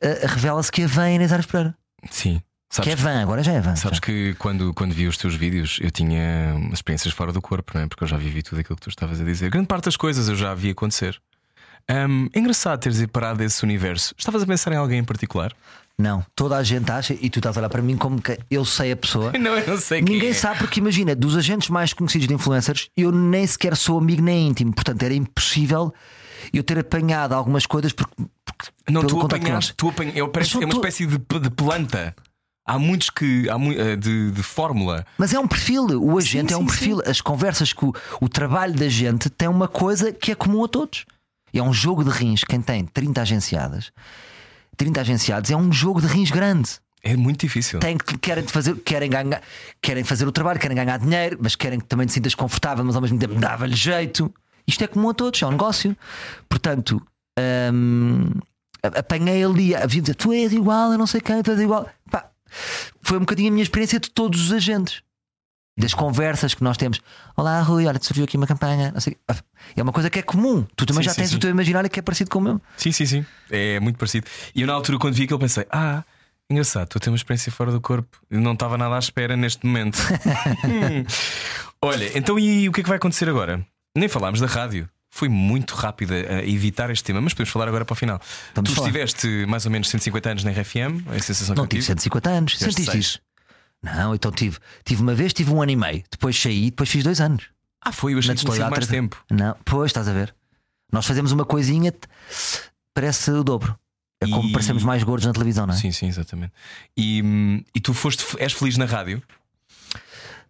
eh, revela-se que a Van é Inês Aires Pereira. Sim. Que Sabes, é Van, agora já é Van. sabes já. que quando, quando vi os teus vídeos eu tinha experiências fora do corpo, não é? Porque eu já vivi tudo aquilo que tu estavas a dizer. Grande parte das coisas eu já vi acontecer. Ahm, é engraçado teres parado desse universo. Estavas a pensar em alguém em particular? Não, toda a gente acha, e tu estás a olhar para mim como que eu sei a pessoa. [LAUGHS] Não, eu não sei quem Ninguém é. sabe, porque imagina, dos agentes mais conhecidos de influencers, eu nem sequer sou amigo nem íntimo. Portanto, era impossível eu ter apanhado algumas coisas porque, porque Não, tu apanhaste, tu apanha, eu parece, são é uma tu- espécie de, de planta. Há muitos que. Há mu- eh, de, de fórmula. Mas é um perfil, o agente Sim, é um sim, perfil. As conversas que o, o trabalho da gente tem uma coisa que é comum a todos. É um jogo de rins. Quem tem 30 agenciadas, 30 agenciados, é um jogo de rins grande. É muito difícil. Tem que querem fazer, querem ganhar, querem fazer o trabalho, querem ganhar dinheiro, mas querem que também te sintas confortável, mas ao mesmo tempo dava-lhe jeito. Isto é comum a todos, é um negócio. Portanto, hum, apanhei ali, havia dizer, tu és igual, eu não sei quem, tu és igual. Pá, foi um bocadinho a minha experiência de todos os agentes. Das conversas que nós temos. Olá, Rui, olha, te surgiu aqui uma campanha. Não quê. é uma coisa que é comum. Tu também Sim, já sim, tens sim. o teu imaginário que é parecido com o meu. Sim, sim, sim. É muito parecido. E eu, na altura, quando vi aquilo, pensei: ah, engraçado, a ter uma experiência fora do corpo. Eu não estava nada à espera neste momento. [LAUGHS] Hum. Olha, então e o que é que vai acontecer agora? Nem falámos da rádio. Foi muito rápido a evitar este tema, mas podemos falar agora para o final. Vamos tu falar. estiveste mais ou menos 150 anos na RFM, é a sensação Não que eu tive tive. 150 anos. Sentiste isso? Não, então tive. Tive uma vez, tive um ano e meio. Depois saí, depois fiz dois anos. Ah, foi, eu achei que tinha mais tempo. Não, pois estás a ver. Nós fazemos uma coisinha, parece o dobro. É como E- parecemos mais gordos na televisão, não é? Sim, sim, exatamente. E, e tu foste, és feliz na rádio?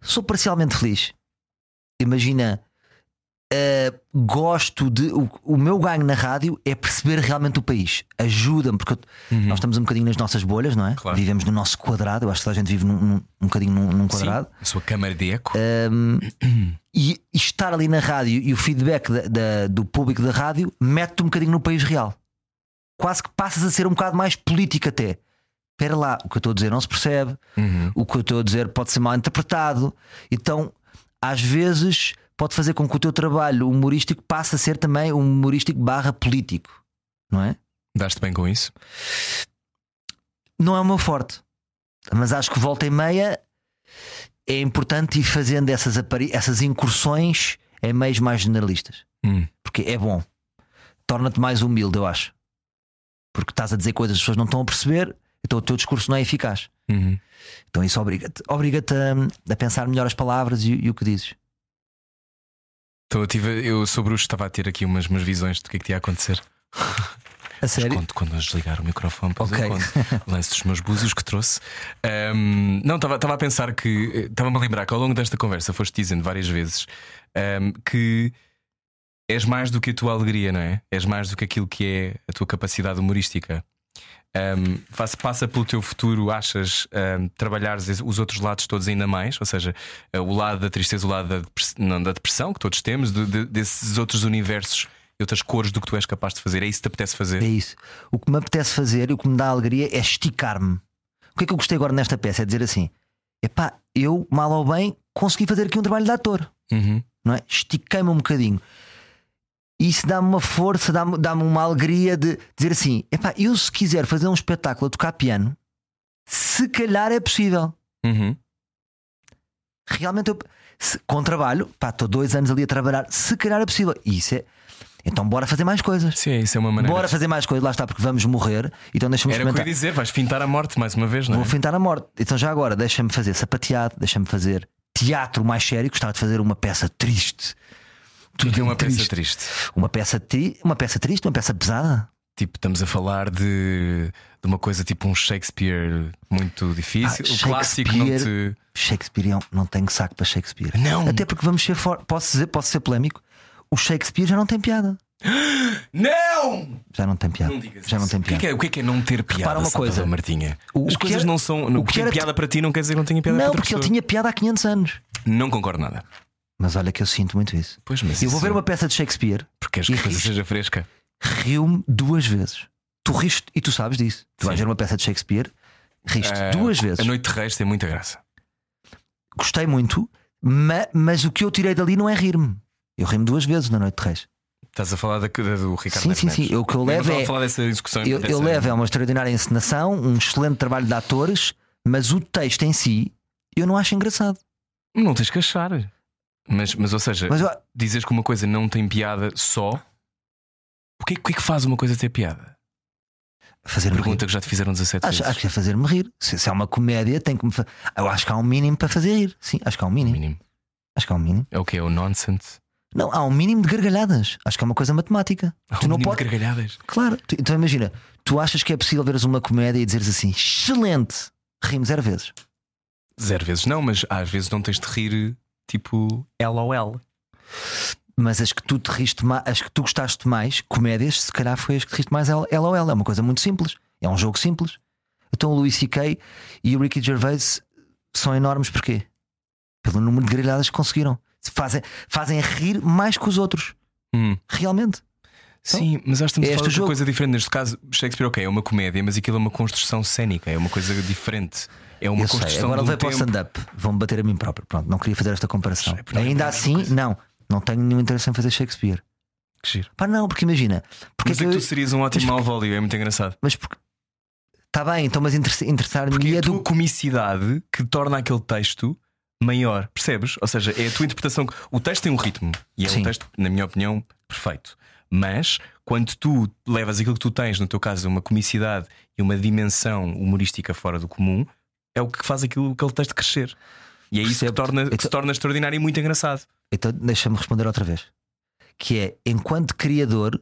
Sou parcialmente feliz. Imagina, Uh, gosto de. O, o, meu ganho na rádio é perceber realmente o país. Ajuda-me, porque uhum. nós estamos um bocadinho nas nossas bolhas, não é? Claro. Vivemos no nosso quadrado. Eu acho que toda a gente vive num, num um bocadinho num, num quadrado. Sim, a sua câmara de eco. Um, e, e, estar ali na rádio e o feedback da, da, do público da rádio mete-te um bocadinho no país real. Quase que passas a ser um bocado mais político até. Espera lá, o que eu estou a dizer não se percebe, uhum. o que eu estou a dizer pode ser mal interpretado. Então, às vezes pode fazer com que o teu trabalho humorístico passe a ser também um humorístico barra político, não é? Daste bem com isso? Não é o meu forte, mas acho que volta e meia é importante ir fazendo essas, essas incursões em meios mais generalistas, hum. porque é bom, torna-te mais humilde, eu acho, porque estás a dizer coisas que as pessoas não estão a perceber, então o teu discurso não é eficaz. Uhum. Então isso obriga-te obriga a, a, pensar melhor as palavras e, e o que dizes. Eu, tive, eu sobre o estava a ter aqui umas, umas visões do que é que ia acontecer. A sério? Conto quando desligar o microfone, depois okay. eu conto. Lance os meus búzios que trouxe. Um, não, estava a pensar que. Estava-me a lembrar que ao longo desta conversa foste dizendo várias vezes um, que és mais do que a tua alegria, não é? És mais do que aquilo que é a tua capacidade humorística. Um, passa pelo teu futuro, achas um, trabalhares os outros lados todos ainda mais? Ou seja, uh, o lado da tristeza, o lado da, não, da depressão que todos temos, de, de, desses outros universos e outras cores do que tu és capaz de fazer. É isso que te apetece fazer? É isso. O que me apetece fazer e o que me dá alegria é esticar-me. O que é que eu gostei agora nesta peça? É dizer assim: epá, eu, mal ou bem, consegui fazer aqui um trabalho de ator. Uhum. Não é? Estiquei-me um bocadinho. E isso dá-me uma força, dá-me dá uma alegria de dizer assim: epá, eu se quiser fazer um espetáculo a tocar piano, se calhar é possível. Uhum. Realmente, eu, se, com trabalho, pá, estou dois anos ali a trabalhar, se calhar é possível. E isso é. Então bora fazer mais coisas. Sim, isso é uma maneira. Bora fazer mais coisas, lá está, porque vamos morrer. Então deixa-me Era o que eu ia dizer, vais fintar a morte mais uma vez, não é? Vou fintar a morte. Então já agora, deixa-me fazer sapateado, deixa-me fazer teatro mais sério. Gostava de fazer uma peça triste tudo é uma triste. peça triste. Uma peça, tri... uma peça triste, uma peça pesada. Tipo, estamos a falar de, de uma coisa tipo um Shakespeare muito difícil. Ah, o clássico não te. Shakespeare é não tem saco para Shakespeare. Não. Até porque vamos ser for... posso dizer, posso ser polémico. O Shakespeare já não tem piada. [GASPS] Não! Já não tem piada. Não já não tem piada. O que, é, o que, é, é não ter piada? Para uma coisa, Martinha. As coisas era... não são. O que era... piada para ti não quer dizer que não tenha piada não, para Não, porque ele tinha piada há 500 anos. Não concordo nada. Mas olha que eu sinto muito isso. Pois, mas eu vou ver uma peça de Shakespeare. Porque queres que a coisa seja fresca. Rio-me duas vezes. Tu riste e tu sabes disso. Tu Sim. vais ver uma peça de Shakespeare, riste uh, duas vezes. A Noite Reis tem muita graça. Gostei muito, mas, mas o que eu tirei dali não é rir-me. Eu ri-me duas vezes na Noite de Reis. Estás a falar da, do Ricardo Sim, sim, sim. O que eu levo é. A falar dessa discussão eu, dessa... eu levo é uma extraordinária encenação, um excelente trabalho de atores, mas o texto em si eu não acho engraçado. Não tens que achar. Mas, mas ou seja, mas dizes que uma coisa não tem piada só. O que, é, que é que faz uma coisa ter piada? Fazer Pergunta rir. que já te fizeram 17 acho, vezes. Acho que é fazer-me rir. Se, se é uma comédia, tem que me. Fa... Eu acho que há um mínimo para fazer rir. Sim, acho que há um mínimo. mínimo. Acho que há um mínimo. É o que? É o nonsense? Não, há um mínimo de gargalhadas. Acho que é uma coisa matemática. Há um tu não mínimo pode... de gargalhadas. Claro. Tu, então imagina, tu achas que é possível veres uma comédia e dizeres assim, excelente, rimos zero vezes. Zero vezes não, mas às vezes não tens de rir tipo LOL. Mas as que tu te riste mais, as que tu gostaste mais, comédias, se calhar foi as que te riste mais LOL. É uma coisa muito simples. É um jogo simples. Então o Louis C.K. e o Ricky Gervais são enormes porquê? Pelo número de grelhadas que conseguiram. Fazem, fazem rir mais que os outros. Hum. Realmente. Sim, então, mas acho que estamos é a falar de coisa diferente. Neste caso, Shakespeare, ok, é uma comédia, mas aquilo é uma construção cénica, é uma coisa diferente. É uma Eu construção sei. Agora um vai para o stand-up. Vão-me bater a mim próprio. Pronto, não queria fazer esta comparação. Sei, Ainda assim, não. Não tenho nenhum interesse em fazer Shakespeare. Que giro. Pá, não, porque imagina. Porque mas é que, tu serias um ótimo malvólio, é muito engraçado. Mas porque. Está bem, então, mas interessar-me Porque é a do... tua comicidade que torna aquele texto maior, percebes? Ou seja, é a tua interpretação. O texto tem um ritmo e é Sim. um texto, na minha opinião, perfeito. Mas quando tu levas aquilo que tu tens, no teu caso, uma comicidade e uma dimensão humorística fora do comum, é o que faz aquilo, aquele texto crescer. E é isso que, torna, que se Então- torna extraordinário e muito engraçado. Então deixa-me responder outra vez. Que é, enquanto criador,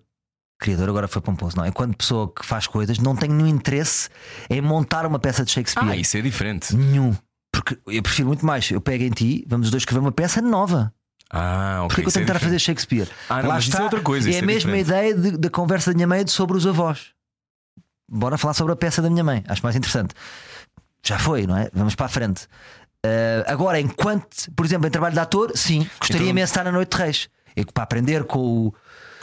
criador agora foi pomposo, não? Enquanto pessoa que faz coisas, não tenho nenhum interesse em montar uma peça de Shakespeare. Ah, isso é diferente. Nenhum. Porque eu prefiro muito mais. Eu pego em ti, vamos os dois escrever uma peça nova. Ah, ok. Porquê que eu é tenho que estar a fazer. Shakespeare? Ah, não, Lá isso está, é outra coisa, É isso a é mesma diferente. ideia de- da conversa da minha mãe sobre os avós. Bora falar sobre a peça da minha mãe, acho mais interessante. Já foi, não é? Vamos para a frente. Ah, agora, enquanto, por exemplo, em trabalho de ator, sim, gostaria Então- imenso de estar na Noite de Reis. E para aprender com o,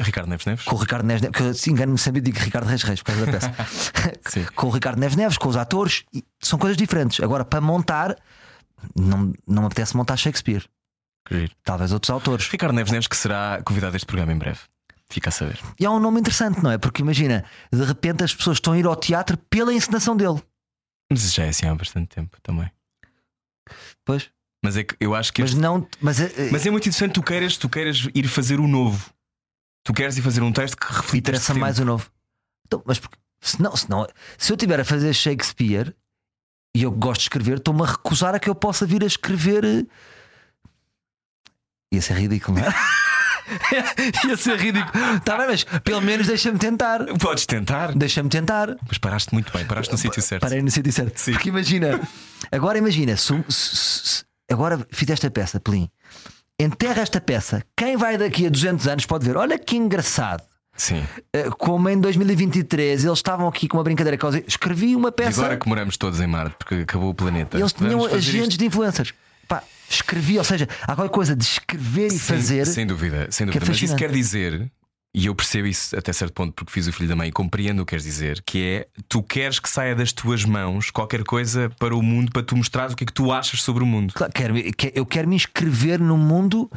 Ricardo Neves Neves? com o Ricardo Neves Neves, que eu se engano sempre digo Ricardo Reis Reis por causa da peça. [LAUGHS] Com o Ricardo Neves Neves, com os atores, são coisas diferentes. Agora, para montar, não, não me apetece montar Shakespeare. Que giro. Talvez outros autores. Ricardo Neves Neves, que será convidado a este programa em breve. Fica a saber. E há um nome interessante, não é? Porque imagina, de repente as pessoas estão a ir ao teatro pela encenação dele. Mas já é assim há bastante tempo também. Pois. Mas é que eu acho que. Mas este- não. Mas, eh, Mas é muito interessante tu queres, tu queres ir fazer o novo. Tu queres ir fazer um texto que reflita. interessa mais o novo. Então, mas porque, se, não, se, eu estiver a fazer Shakespeare e eu gosto de escrever, estou-me a recusar a que eu possa vir a escrever. Ia ser ridículo, não é? [LAUGHS] Ia ser ridículo. Está bem, mas pelo menos deixa-me tentar. Podes tentar, Deixa-me tentar. mas paraste muito bem, paraste no sítio certo. Parei no sítio certo. Sim. Porque imagina, agora imagina, se, se- se- agora fizeste a peça, Pelim, enterra esta peça. Quem vai daqui a 200 anos pode ver, olha que engraçado. Sim. Eh, Como em 2023 eles estavam aqui com uma brincadeira que escrevi uma E peça agora que moramos todos em Marte, porque acabou o planeta. e eles tinham agentes isto. de influencers. Pá, escrevi, ou seja, há qualquer coisa de escrever e Sim, fazer. Sem dúvida, sem que é dúvida. Mas isso quer dizer, e eu percebo isso até certo ponto porque fiz o filho da mãe e compreendo o que queres dizer, que é tu queres que saia das tuas mãos qualquer coisa para o mundo para tu mostrares o que é que tu achas sobre o mundo. Claro, quero, que- eu quero me inscrever no mundo,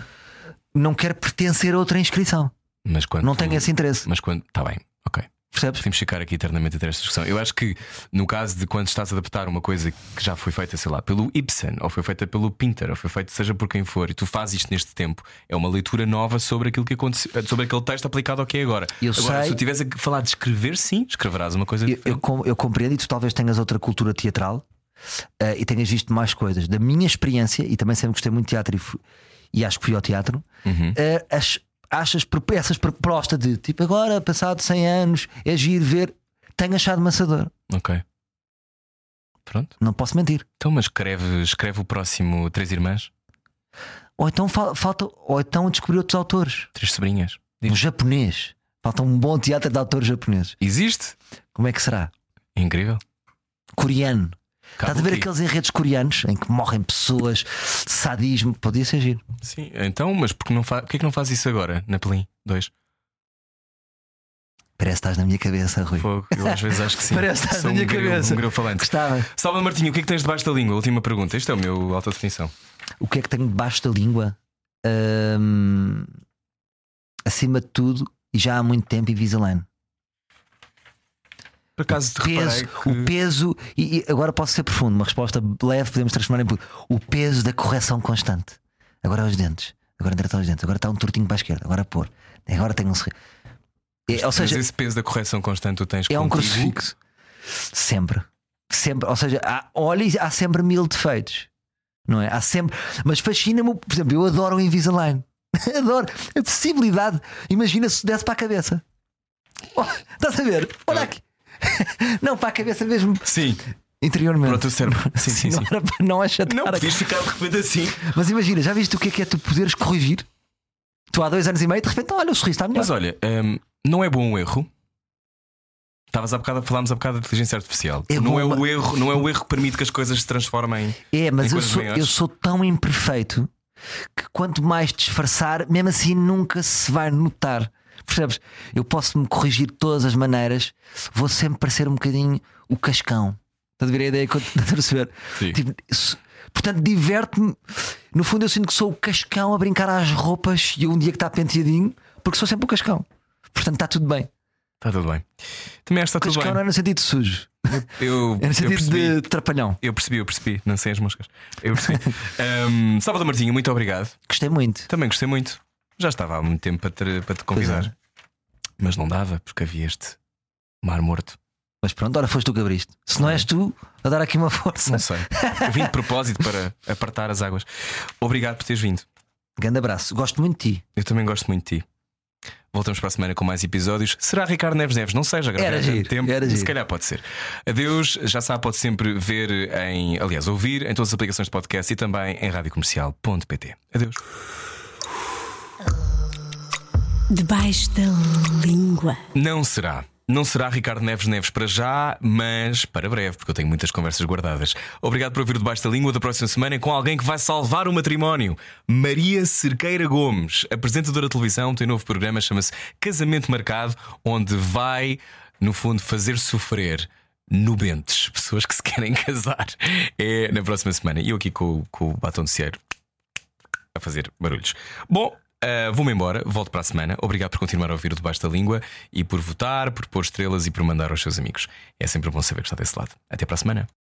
não quero pertencer a outra inscrição. Mas quando Não tu- tenho esse interesse. Mas quando. Está bem, ok. Percebes? Podemos ficar aqui eternamente a ter esta discussão. Eu acho que no caso de quando estás a adaptar uma coisa que já foi feita, sei lá, pelo Ibsen, ou foi feita pelo Pinter, ou foi feita seja por quem for, e tu fazes isto neste tempo, é uma leitura nova sobre aquilo que aconteceu, sobre aquele texto aplicado ao que é agora. Eu agora, sei- se tu estiveres a falar de escrever, sim, escreverás uma coisa Eu, eu, diferente. com- eu compreendo e tu talvez tenhas outra cultura teatral eh, e tenhas visto mais coisas. Da minha experiência, e também sempre gostei muito de teatro e, fu- e acho que fui ao teatro, Uhum. as- achas essas propostas de tipo agora, passado 100 anos, é giro ver, tenho achado maçador. Ok. Pronto. Não posso mentir. Então, mas escreve, escreve o próximo Três Irmãs, Ou então fal- falta, ou então descobrir outros autores. Três Sobrinhas. Um japonês. Falta um bom teatro de autores japoneses. Existe? Como é que será? Incrível. Coreano. Estás a ver aqueles enredos coreanos em que morrem pessoas, sadismo? Podia ser giro. Sim, então, mas porque não fa... porquê que não faz isso agora, na Pelim 2? Parece que estás na minha cabeça, Rui. Fogo, eu às vezes acho que sim. [LAUGHS] Parece que estás Sou na minha cabeça. Um falante. Gostava. Salva Martinho, o que é que tens debaixo da língua? Última pergunta. Isto é o meu alta definição. O que é que tenho debaixo da língua? Hum, acima de tudo, e já há muito tempo, Invisalign. Por acaso te Peso, que... O peso, e, e agora posso ser profundo, uma resposta leve, podemos transformar em. O peso da correção constante. Agora aos dentes, agora endireitar os dentes, agora está um tortinho para a esquerda, agora pôr, agora tenho um É, Ou Mas seja, esse peso da correção constante tu tens é um contigo? crucifixo. Sempre. Sempre. Ou seja, há, olha, há sempre mil defeitos. Não é? Há sempre. Mas fascina-me, por exemplo, eu adoro o Invisalign. [LAUGHS] adoro a possibilidade. Imagina se desse para a cabeça. Oh, estás a ver? Olha aqui. [LAUGHS] não, para a cabeça mesmo Sim, interiormente. para o teu cérebro. [LAUGHS] Sim, sim, não sim. era para não achatar. Não, podias ficar de repente assim. Mas imagina, já viste o que é que é tu poderes corrigir? Tu há dois anos e meio, de repente, olha, o sorriso está melhor. Mas olha, hum, não é bom o erro. Estavas há bocado, falámos há bocado da inteligência artificial. É não, bom, é o erro, não é o erro que permite que as coisas se transformem. É, mas em eu sou, maiores. eu sou tão imperfeito que quanto mais disfarçar, mesmo assim nunca se vai notar. Percebes? Eu posso me corrigir de todas as maneiras, vou sempre parecer um bocadinho o cascão. Estás a ver a ideia que eu [LAUGHS] estou a perceber? Tipo, isso- portanto, diverte-me. No fundo, eu sinto que sou o cascão a brincar às roupas e um dia que está penteadinho, porque sou sempre o cascão. Portanto, está tudo bem. Está tudo bem. Também está tudo cascão não bem. é no sentido sujo, Eu, [LAUGHS] é no eu sentido percebi. de trapalhão. Eu percebi, eu percebi. Não sei as moscas. Eu percebi. [LAUGHS] um, Salvador Martinho, muito obrigado. Gostei muito. Também gostei muito. Já estava há muito tempo para te, para te Pois é. convidar. Mas não dava, porque havia este mar morto. Mas pronto, ora foste tu que abriste. Se não és tu, a dar aqui uma força. Não sei. Eu vim de propósito para [LAUGHS] apartar as águas. Obrigado por teres vindo. Grande abraço. Gosto muito de ti. Eu também gosto muito de ti. Voltamos para a semana com mais episódios. Será Ricardo Neves Neves? Não sei, já gravei há tanto tempo. era Se giro. calhar pode ser. Adeus, já sabe, pode sempre ver em, aliás, ouvir em todas as aplicações de podcast e também em radiocomercial.pt. Adeus. Debaixo da língua. Não será. Não será Ricardo Neves Neves para já, mas para breve, porque eu tenho muitas conversas guardadas. Obrigado por ouvir debaixo da língua da próxima semana com alguém que vai salvar o matrimónio. Maria Cerqueira Gomes, apresentadora de televisão, tem um novo programa, chama-se Casamento Marcado, onde vai, no fundo, fazer sofrer nubentes, pessoas que se querem [LAUGHS] casar. É na próxima semana. E eu aqui com, com o batom de cieiro a fazer barulhos. Bom. Uh, Vou-me embora, volto para a semana. Obrigado por continuar a ouvir o Debaixo da Língua e por votar, por pôr estrelas e por mandar aos seus amigos. É sempre bom saber que está desse lado. Até para a semana.